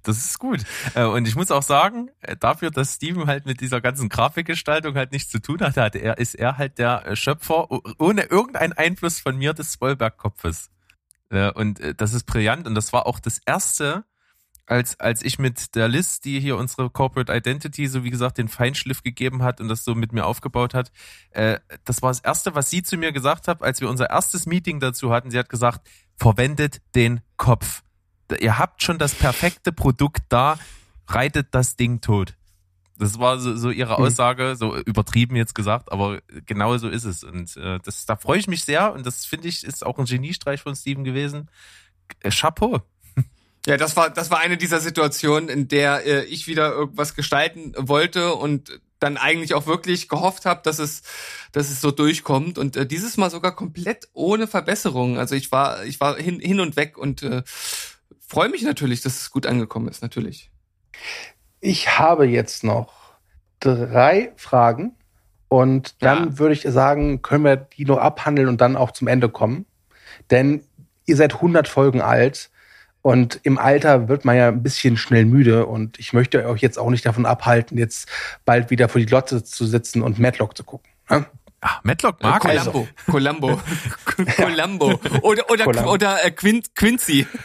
Das ist gut. Äh, Und ich muss auch sagen, äh, dafür, dass Steven halt mit dieser ganzen Grafikgestaltung halt nichts zu tun hat, hat er, ist er halt der äh, Schöpfer ohne irgendeinen Einfluss von mir des Spoilberg-Kopfes. Und das ist brillant und das war auch das erste, als, als ich mit der Liz, die hier unsere Corporate Identity, so wie gesagt, den Feinschliff gegeben hat und das so mit mir aufgebaut hat, äh, das war das erste, was sie zu mir gesagt hat, als wir unser erstes Meeting dazu hatten. Sie hat gesagt, verwendet den Kopf. Ihr habt schon das perfekte Produkt da, reitet das Ding tot. Das war so, so ihre Hm. Aussage, so übertrieben jetzt gesagt, aber genau so ist es. Und äh, das, da freue ich mich sehr und das finde ich ist auch ein Geniestreich von Steven gewesen. Äh, Chapeau. Ja, das war, das war eine dieser Situationen, in der äh, ich wieder irgendwas gestalten wollte und dann eigentlich auch wirklich gehofft habe, dass es, dass es so durchkommt und äh, dieses Mal sogar komplett ohne Verbesserung. Also ich war, ich war hin, hin und weg und äh, freue mich natürlich, dass es gut angekommen ist, natürlich. Ich habe jetzt noch drei Fragen und dann Ja. würde ich sagen, können wir die noch abhandeln und dann auch zum Ende kommen. Denn ihr seid 100 Folgen alt und im Alter wird man ja ein bisschen schnell müde und ich möchte euch jetzt auch nicht davon abhalten, jetzt bald wieder vor die Glotze zu sitzen und Matlock zu gucken. ne? Ah, Matlock Äh, mag. Columbo, Columbo, Columbo oder oder Columbo. oder äh, Quin Quincy.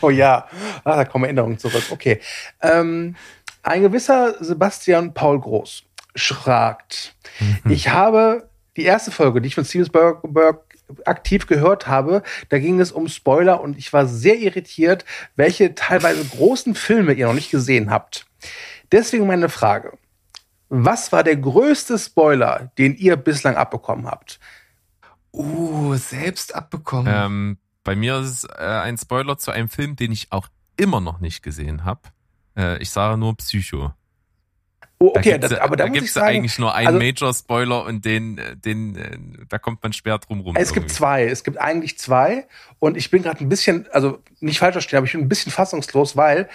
Oh ja, ah, da kommen Erinnerungen zurück. Okay. Ähm, ein gewisser Sebastian Paul Groß fragt, ich habe die erste Folge, die ich von Steven Spielberg aktiv gehört habe, da ging es um Spoiler und ich war sehr irritiert, welche teilweise großen Filme ihr noch nicht gesehen habt. Deswegen meine Frage. Was war der größte Spoiler, den ihr bislang abbekommen habt? Uh, selbst abbekommen. Ähm, bei mir ist es äh, ein Spoiler zu einem Film, den ich auch immer noch nicht gesehen habe. Äh, ich sage nur Psycho. Oh, Da okay, gibt's, das, aber da, da ich sagen, eigentlich nur einen also- Major-Spoiler und den, äh, den, äh, da kommt man schwer drum rum. Es gibt irgendwie. zwei. Es gibt eigentlich zwei. Und ich bin gerade ein bisschen, also nicht falsch verstehen, aber ich bin ein bisschen fassungslos, weil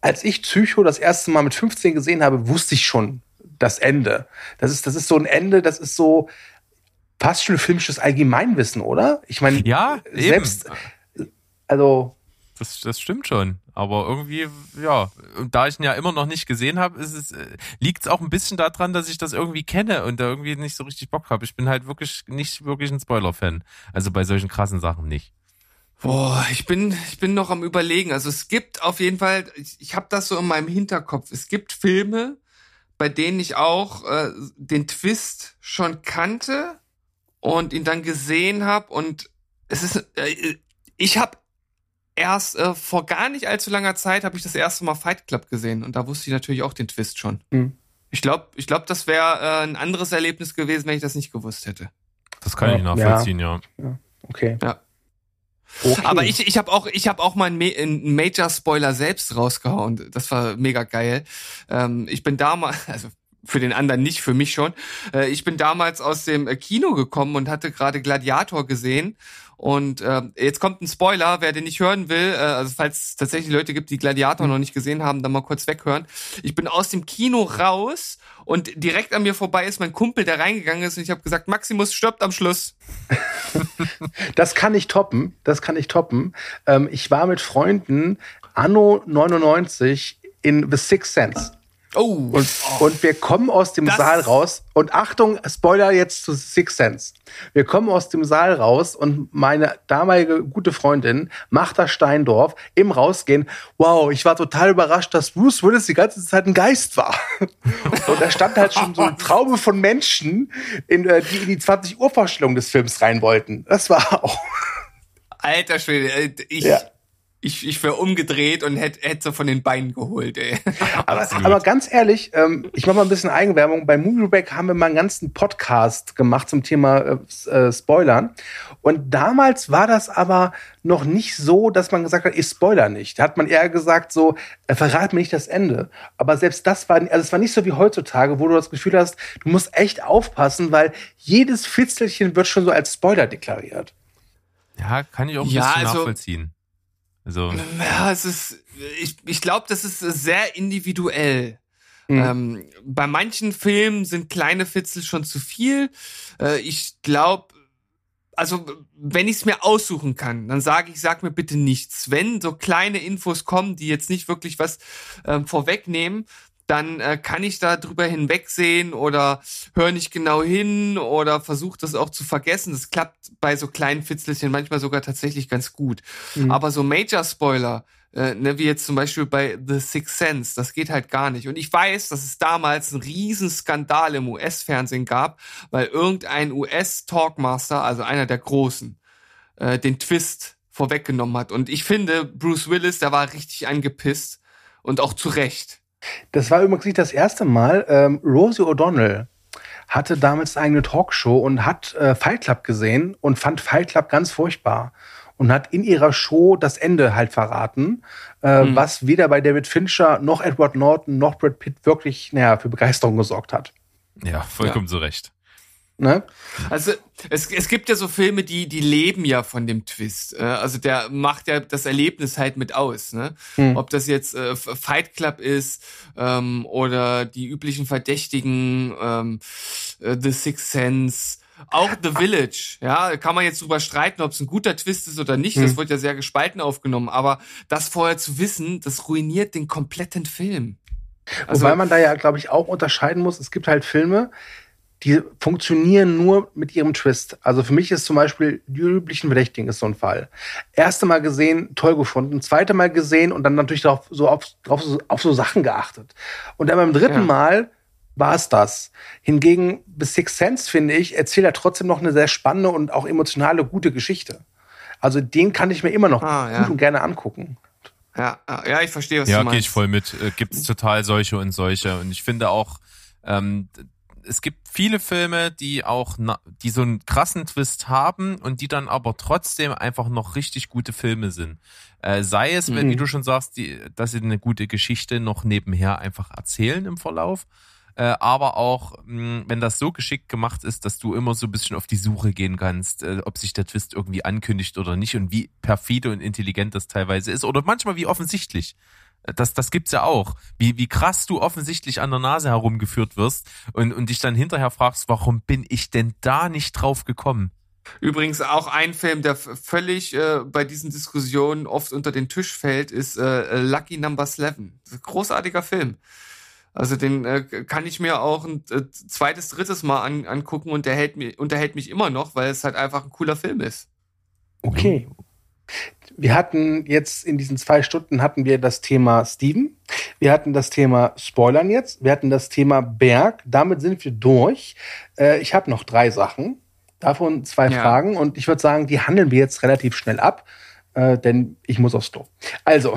als ich Psycho das erste Mal mit 15 gesehen habe, wusste ich schon das Ende. Das ist, das ist so ein Ende, das ist so fast schon filmisches Allgemeinwissen, oder? Ich meine, Ja, eben. selbst, also, Das, das stimmt schon. Aber irgendwie, ja, und da ich ihn ja immer noch nicht gesehen habe, ist es, äh, liegt auch ein bisschen daran, dass ich das irgendwie kenne und da irgendwie nicht so richtig Bock habe. Ich bin halt wirklich nicht wirklich ein Spoiler-Fan. Also bei solchen krassen Sachen nicht. Boah, ich bin, ich bin noch am überlegen. Also es gibt auf jeden Fall, ich, ich habe das so in meinem Hinterkopf. Es gibt Filme, bei denen ich auch äh, den Twist schon kannte und ihn dann gesehen habe. Und es ist, äh, ich habe erst äh, vor gar nicht allzu langer Zeit habe ich das erste Mal Fight Club gesehen und da wusste ich natürlich auch den Twist schon. Hm. Ich glaube, ich glaube, das wäre äh, ein anderes Erlebnis gewesen, wenn ich das nicht gewusst hätte. Das kann Ja. ich nachvollziehen, ja. okay. Ja. okay. Aber ich, ich habe auch, ich habe auch mal einen, Ma einen Major-Spoiler selbst rausgehauen. Das war mega geil. Ähm, ich bin damals, also für den anderen nicht, für mich schon. Äh, ich bin damals aus dem äh, Kino gekommen und hatte gerade Gladiator gesehen. Und äh, jetzt kommt ein Spoiler, wer den nicht hören will, äh, also falls es tatsächlich Leute gibt, die Gladiator noch nicht gesehen haben, dann mal kurz weghören. Ich bin aus dem Kino raus und direkt an mir vorbei ist mein Kumpel, der reingegangen ist und ich habe gesagt, Maximus stirbt am Schluss. Das kann ich toppen. Das kann ich toppen. Ähm, ich war mit Freunden anno 99 in The Sixth Sense. Oh, Und, und wir kommen aus dem Das- Saal raus. Und Achtung, Spoiler jetzt zu Six Sense. Wir kommen aus dem Saal raus und meine damalige gute Freundin, Martha Steindorf, im Rausgehen, wow, ich war total überrascht, dass Bruce Willis die ganze Zeit ein Geist war. Und da stand halt schon so eine Traube von Menschen, in, äh, die in die 20 Uhr Vorstellung des Films rein wollten. Das war auch. Alter Schwede, äh, ich, Ja. Ich, ich wäre umgedreht und hätte hätt so von den Beinen geholt, ey. Aber, aber ganz ehrlich, ähm, ich mache mal ein bisschen Eigenwerbung. Bei Movie Break haben wir mal einen ganzen Podcast gemacht zum Thema äh, äh, Spoilern. Und damals war das aber noch nicht so, dass man gesagt hat, ich spoiler nicht. Da hat man eher gesagt, so, äh, verrat mir nicht das Ende. Aber selbst das war, also es war nicht so wie heutzutage, wo du das Gefühl hast, du musst echt aufpassen, weil jedes Fitzelchen wird schon so als Spoiler deklariert. Ja, kann ich auch ein Ja, bisschen also- nachvollziehen. Also, Ja, es ist, ich, ich glaube, das ist sehr individuell. Mhm. Ähm, bei manchen Filmen sind kleine Fitzel schon zu viel. Äh, ich glaube, also wenn ich es mir aussuchen kann, dann sage ich, sag mir bitte nichts. Wenn so kleine Infos kommen, die jetzt nicht wirklich was ähm, vorwegnehmen, dann äh, kann ich da drüber hinwegsehen oder höre nicht genau hin oder versuche das auch zu vergessen. Das klappt bei so kleinen Fitzelchen manchmal sogar tatsächlich ganz gut. Mhm. Aber so Major-Spoiler, äh, ne, wie jetzt zum Beispiel bei The Sixth Sense, das geht halt gar nicht. Und ich weiß, dass es damals einen riesen Skandal im US-Fernsehen gab, weil irgendein US-Talkmaster, also einer der Großen, äh, den Twist vorweggenommen hat. Und ich finde, Bruce Willis, der war richtig angepisst und auch zu Recht. Das war übrigens nicht das erste Mal. Ähm, Rosie O'Donnell hatte damals eine eigene Talkshow und hat äh, Fight Club gesehen und fand Fight Club ganz furchtbar. Und hat in ihrer Show das Ende halt verraten, äh, Mhm. was weder bei David Fincher noch Edward Norton noch Brad Pitt wirklich naja, für Begeisterung gesorgt hat. ja, vollkommen so recht. Ne? Also es, es gibt ja so Filme, die die leben ja von dem Twist. Äh, also der macht ja das Erlebnis halt mit aus. Ne? Hm. Ob das jetzt äh, Fight Club ist ähm, oder die üblichen Verdächtigen, ähm, äh, The Sixth Sense. Auch The Village, ja, kann man jetzt drüber streiten, ob es ein guter Twist ist oder nicht. Das Hm. wird ja sehr gespalten aufgenommen. Aber das vorher zu wissen, das ruiniert den kompletten Film. Also, Wobei man da ja, glaube ich, auch unterscheiden muss. Es gibt halt Filme, die funktionieren nur mit ihrem Twist. Also für mich ist zum Beispiel die üblichen Verdächtigen ist so ein Fall. Erste Mal gesehen, toll gefunden. Zweite Mal gesehen und dann natürlich darauf, so auf, drauf, so, auf so Sachen geachtet. Und dann beim dritten Ja. Mal war es das. Hingegen bis Six Sense, finde ich, erzählt er trotzdem noch eine sehr spannende und auch emotionale, gute Geschichte. Also den kann ich mir immer noch Ah, ja. gut und gerne angucken. ja, ja, ja, ich verstehe, was Ja, du gehe meinst. ich voll mit. Äh, Gibt's total solche und solche. Und ich finde auch, ähm, es gibt viele Filme, die auch, die so einen krassen Twist haben und die dann aber trotzdem einfach noch richtig gute Filme sind. Äh, sei es, wenn, Mhm. wie du schon sagst, die, dass sie eine gute Geschichte noch nebenher einfach erzählen im Verlauf. Äh, aber auch, mh, wenn das so geschickt gemacht ist, dass du immer so ein bisschen auf die Suche gehen kannst, äh, ob sich der Twist irgendwie ankündigt oder nicht und wie perfide und intelligent das teilweise ist oder manchmal wie offensichtlich. Das, das gibt's ja auch. Wie, wie krass du offensichtlich an der Nase herumgeführt wirst und, und dich dann hinterher fragst, warum bin ich denn da nicht drauf gekommen? Übrigens auch ein Film, der völlig äh, bei diesen Diskussionen oft unter den Tisch fällt, ist äh, Lucky Number 11. Großartiger Film. Also den äh, kann ich mir auch ein äh, zweites, drittes Mal an, angucken und der hält mich, unterhält mich immer noch, weil es halt einfach ein cooler Film ist. Okay. Wir hatten jetzt in diesen zwei Stunden hatten wir das Thema Steven. Wir hatten das Thema Spoilern jetzt. Wir hatten das Thema Berg. Damit sind wir durch. Äh, ich habe noch drei Sachen. Davon zwei Ja. Fragen. Und ich würde sagen, die handeln wir jetzt relativ schnell ab. Äh, denn ich muss aufs Klo. Also,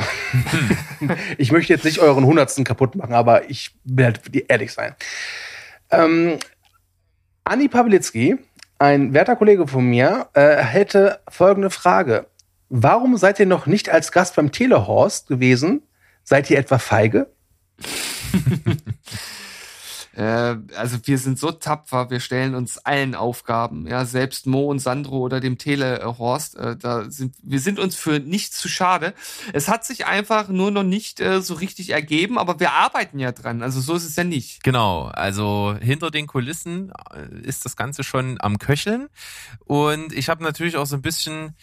ich möchte jetzt nicht euren Hundertsten kaputt machen, aber ich will halt ehrlich sein. Ähm, Anni Pawlitzki, ein werter Kollege von mir, äh, hätte folgende Frage. Warum seid ihr noch nicht als Gast beim Telehorst gewesen? Seid ihr etwa feige? Äh, also wir sind so tapfer, wir stellen uns allen Aufgaben, ja, selbst Mo und Sandro oder dem Telehorst, äh, da sind wir sind uns für nichts zu schade. Es hat sich einfach nur noch nicht äh, so richtig ergeben, aber wir arbeiten ja dran. Also so ist es ja nicht. Genau, also hinter den Kulissen ist das Ganze schon am Köcheln. Und ich habe natürlich auch so ein bisschen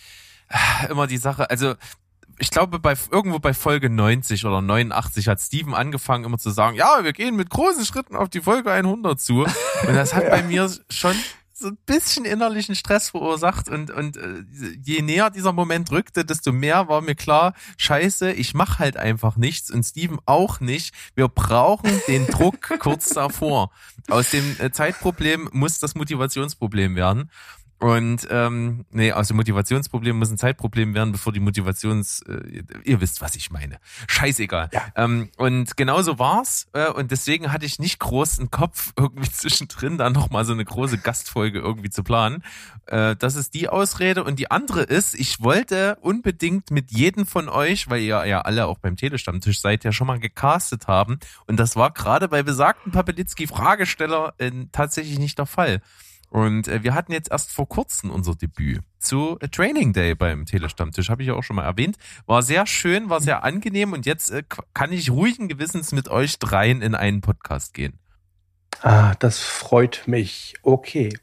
immer die Sache, also ich glaube, bei irgendwo bei Folge 90 oder 89 hat Steven angefangen immer zu sagen, ja, wir gehen mit großen Schritten auf die Folge 100 zu. Und das hat bei mir schon so ein bisschen innerlichen Stress verursacht und und äh, je näher dieser Moment rückte, desto mehr war mir klar, scheiße, ich mache halt einfach nichts und Steven auch nicht. Wir brauchen den Druck kurz davor. Aus dem äh, Zeitproblem muss das Motivationsproblem werden. Und ähm, nee, aus dem Motivationsproblem muss ein Zeitproblem werden, bevor die Motivations, äh, ihr wisst, was ich meine. Scheißegal. Ja. Ähm, und genauso war's. Äh, und deswegen hatte ich nicht groß einen Kopf, irgendwie zwischendrin da nochmal so eine große Gastfolge irgendwie zu planen. Äh, das ist die Ausrede. Und die andere ist, ich wollte unbedingt mit jedem von euch, weil ihr ja alle auch beim Telestammtisch seid, ja schon mal gecastet haben. Und das war gerade bei besagten Papelitzki Fragesteller äh, tatsächlich nicht der Fall. Und äh, wir hatten jetzt erst vor kurzem unser Debüt zu A Training Day beim Telestammtisch, habe ich ja auch schon mal erwähnt. War sehr schön, war sehr angenehm und jetzt äh, kann ich ruhigen Gewissens mit euch dreien in einen Podcast gehen. Ah, das freut mich. Okay.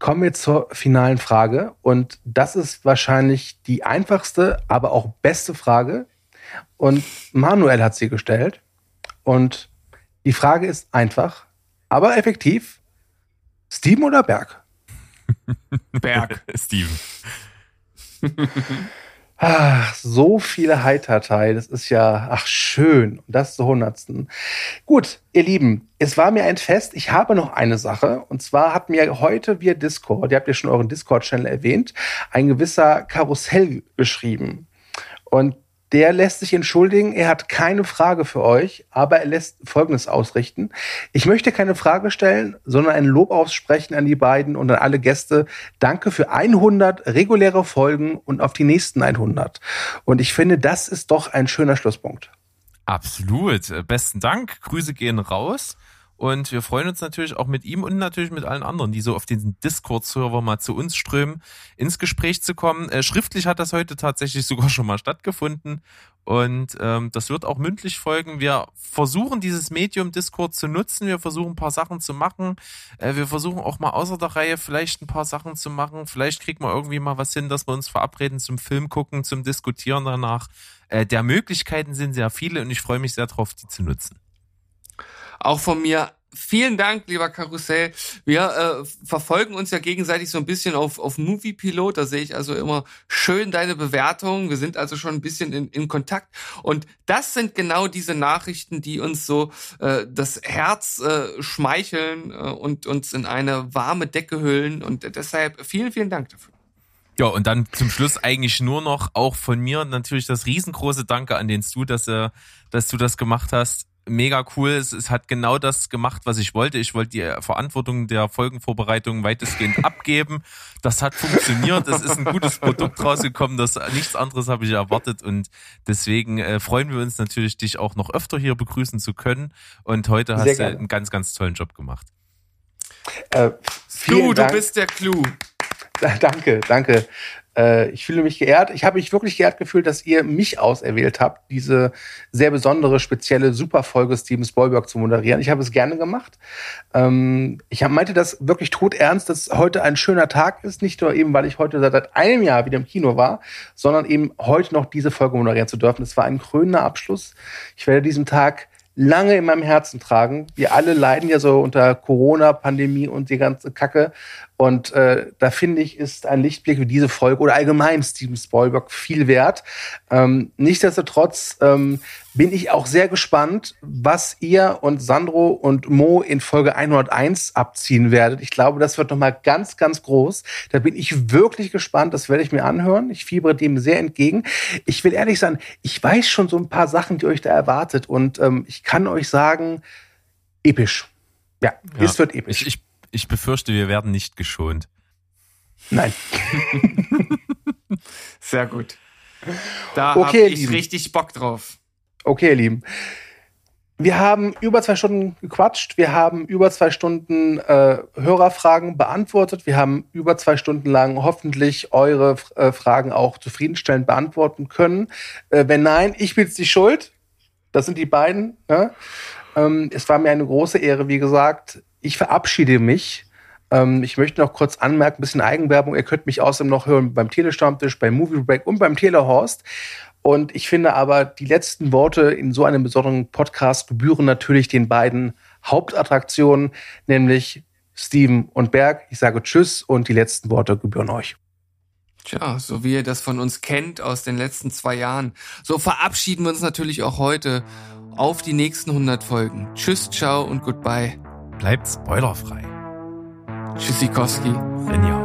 Kommen wir zur finalen Frage und das ist wahrscheinlich die einfachste, aber auch beste Frage. Und Manuel hat sie gestellt und die Frage ist einfach, aber effektiv. Steven oder Berg? Berg. Steven. Ach, so viele Heitertei, das ist ja, ach schön, und das zur hundertsten. Gut, ihr Lieben, es war mir ein Fest. Ich habe noch eine Sache, und zwar hat mir heute via Discord, ihr habt ja schon euren Discord-Channel erwähnt, ein gewisser Karussell geschrieben. Und der lässt sich entschuldigen, er hat keine Frage für euch, aber er lässt Folgendes ausrichten. Ich möchte keine Frage stellen, sondern ein Lob aussprechen an die beiden und an alle Gäste. Danke für 100 reguläre Folgen und auf die nächsten 100. Und ich finde, das ist doch ein schöner Schlusspunkt. Absolut. Besten Dank. Grüße gehen raus. Und wir freuen uns natürlich auch mit ihm und natürlich mit allen anderen, die so auf diesen Discord-Server mal zu uns strömen, ins Gespräch zu kommen. Äh, schriftlich hat das heute tatsächlich sogar schon mal stattgefunden. Und ähm, das wird auch mündlich folgen. Wir versuchen dieses Medium Discord zu nutzen. Wir versuchen ein paar Sachen zu machen. Äh, wir versuchen auch mal außer der Reihe vielleicht ein paar Sachen zu machen. Vielleicht kriegt man irgendwie mal was hin, dass wir uns verabreden zum Film gucken, zum Diskutieren danach. Äh, der Möglichkeiten sind sehr viele und ich freue mich sehr darauf, die zu nutzen. Auch von mir vielen Dank, lieber Karussell. Wir äh, verfolgen uns ja gegenseitig so ein bisschen auf, auf Movie Pilot. Da sehe ich also immer schön deine Bewertungen. Wir sind also schon ein bisschen in, in Kontakt. Und das sind genau diese Nachrichten, die uns so äh, das Herz äh, schmeicheln äh, und uns in eine warme Decke hüllen. Und deshalb vielen, vielen Dank dafür. Ja, und dann zum Schluss eigentlich nur noch auch von mir natürlich das riesengroße Danke an den Stu, dass, äh, dass du das gemacht hast mega cool. Es, es hat genau das gemacht, was ich wollte. Ich wollte die Verantwortung der Folgenvorbereitung weitestgehend abgeben. Das hat funktioniert. Es ist ein gutes Produkt rausgekommen. Das nichts anderes habe ich erwartet und deswegen äh, freuen wir uns natürlich, dich auch noch öfter hier begrüßen zu können. Und heute hast du einen ganz, ganz tollen Job gemacht. Äh, du, du bist der Clou. Danke, danke. Äh, ich fühle mich geehrt. Ich habe mich wirklich geehrt gefühlt, dass ihr mich auserwählt habt, diese sehr besondere, spezielle Superfolge Steven Spielberg zu moderieren. Ich habe es gerne gemacht. Ähm, ich meinte das wirklich tot ernst, dass heute ein schöner Tag ist. Nicht nur eben, weil ich heute seit einem Jahr wieder im Kino war, sondern eben heute noch diese Folge moderieren zu dürfen. Es war ein krönender Abschluss. Ich werde diesen Tag lange in meinem Herzen tragen. Wir alle leiden ja so unter Corona-Pandemie und die ganze Kacke. Und äh, da finde ich, ist ein Lichtblick wie diese Folge oder allgemein Steven Spielberg viel wert. Ähm, nichtsdestotrotz ähm, bin ich auch sehr gespannt, was ihr und Sandro und Mo in Folge 101 abziehen werdet. Ich glaube, das wird nochmal ganz, ganz groß. Da bin ich wirklich gespannt. Das werde ich mir anhören. Ich fiebere dem sehr entgegen. Ich will ehrlich sein, ich weiß schon so ein paar Sachen, die euch da erwartet. Und ähm, ich kann euch sagen, episch. Ja, ja es wird episch. Ich, ich ich befürchte, wir werden nicht geschont. Nein. Sehr gut. Da okay, habe ich Lieben. richtig Bock drauf. Okay, ihr Lieben. Wir haben über zwei Stunden gequatscht. Wir haben über zwei Stunden äh, Hörerfragen beantwortet. Wir haben über zwei Stunden lang hoffentlich eure äh, Fragen auch zufriedenstellend beantworten können. Äh, wenn nein, ich bin's die Schuld. Das sind die beiden. Ne? Ähm, es war mir eine große Ehre, wie gesagt. Ich verabschiede mich. Ähm, ich möchte noch kurz anmerken, ein bisschen Eigenwerbung. Ihr könnt mich außerdem noch hören beim Telestammtisch, beim Movie Break und beim Telehorst. Und ich finde aber, die letzten Worte in so einem besonderen Podcast gebühren natürlich den beiden Hauptattraktionen, nämlich Steven und Berg. Ich sage Tschüss und die letzten Worte gebühren euch. Tja, so wie ihr das von uns kennt aus den letzten zwei Jahren, so verabschieden wir uns natürlich auch heute auf die nächsten 100 Folgen. Tschüss, ciao und goodbye bleibt spoilerfrei. Tschüssikowski. Genial.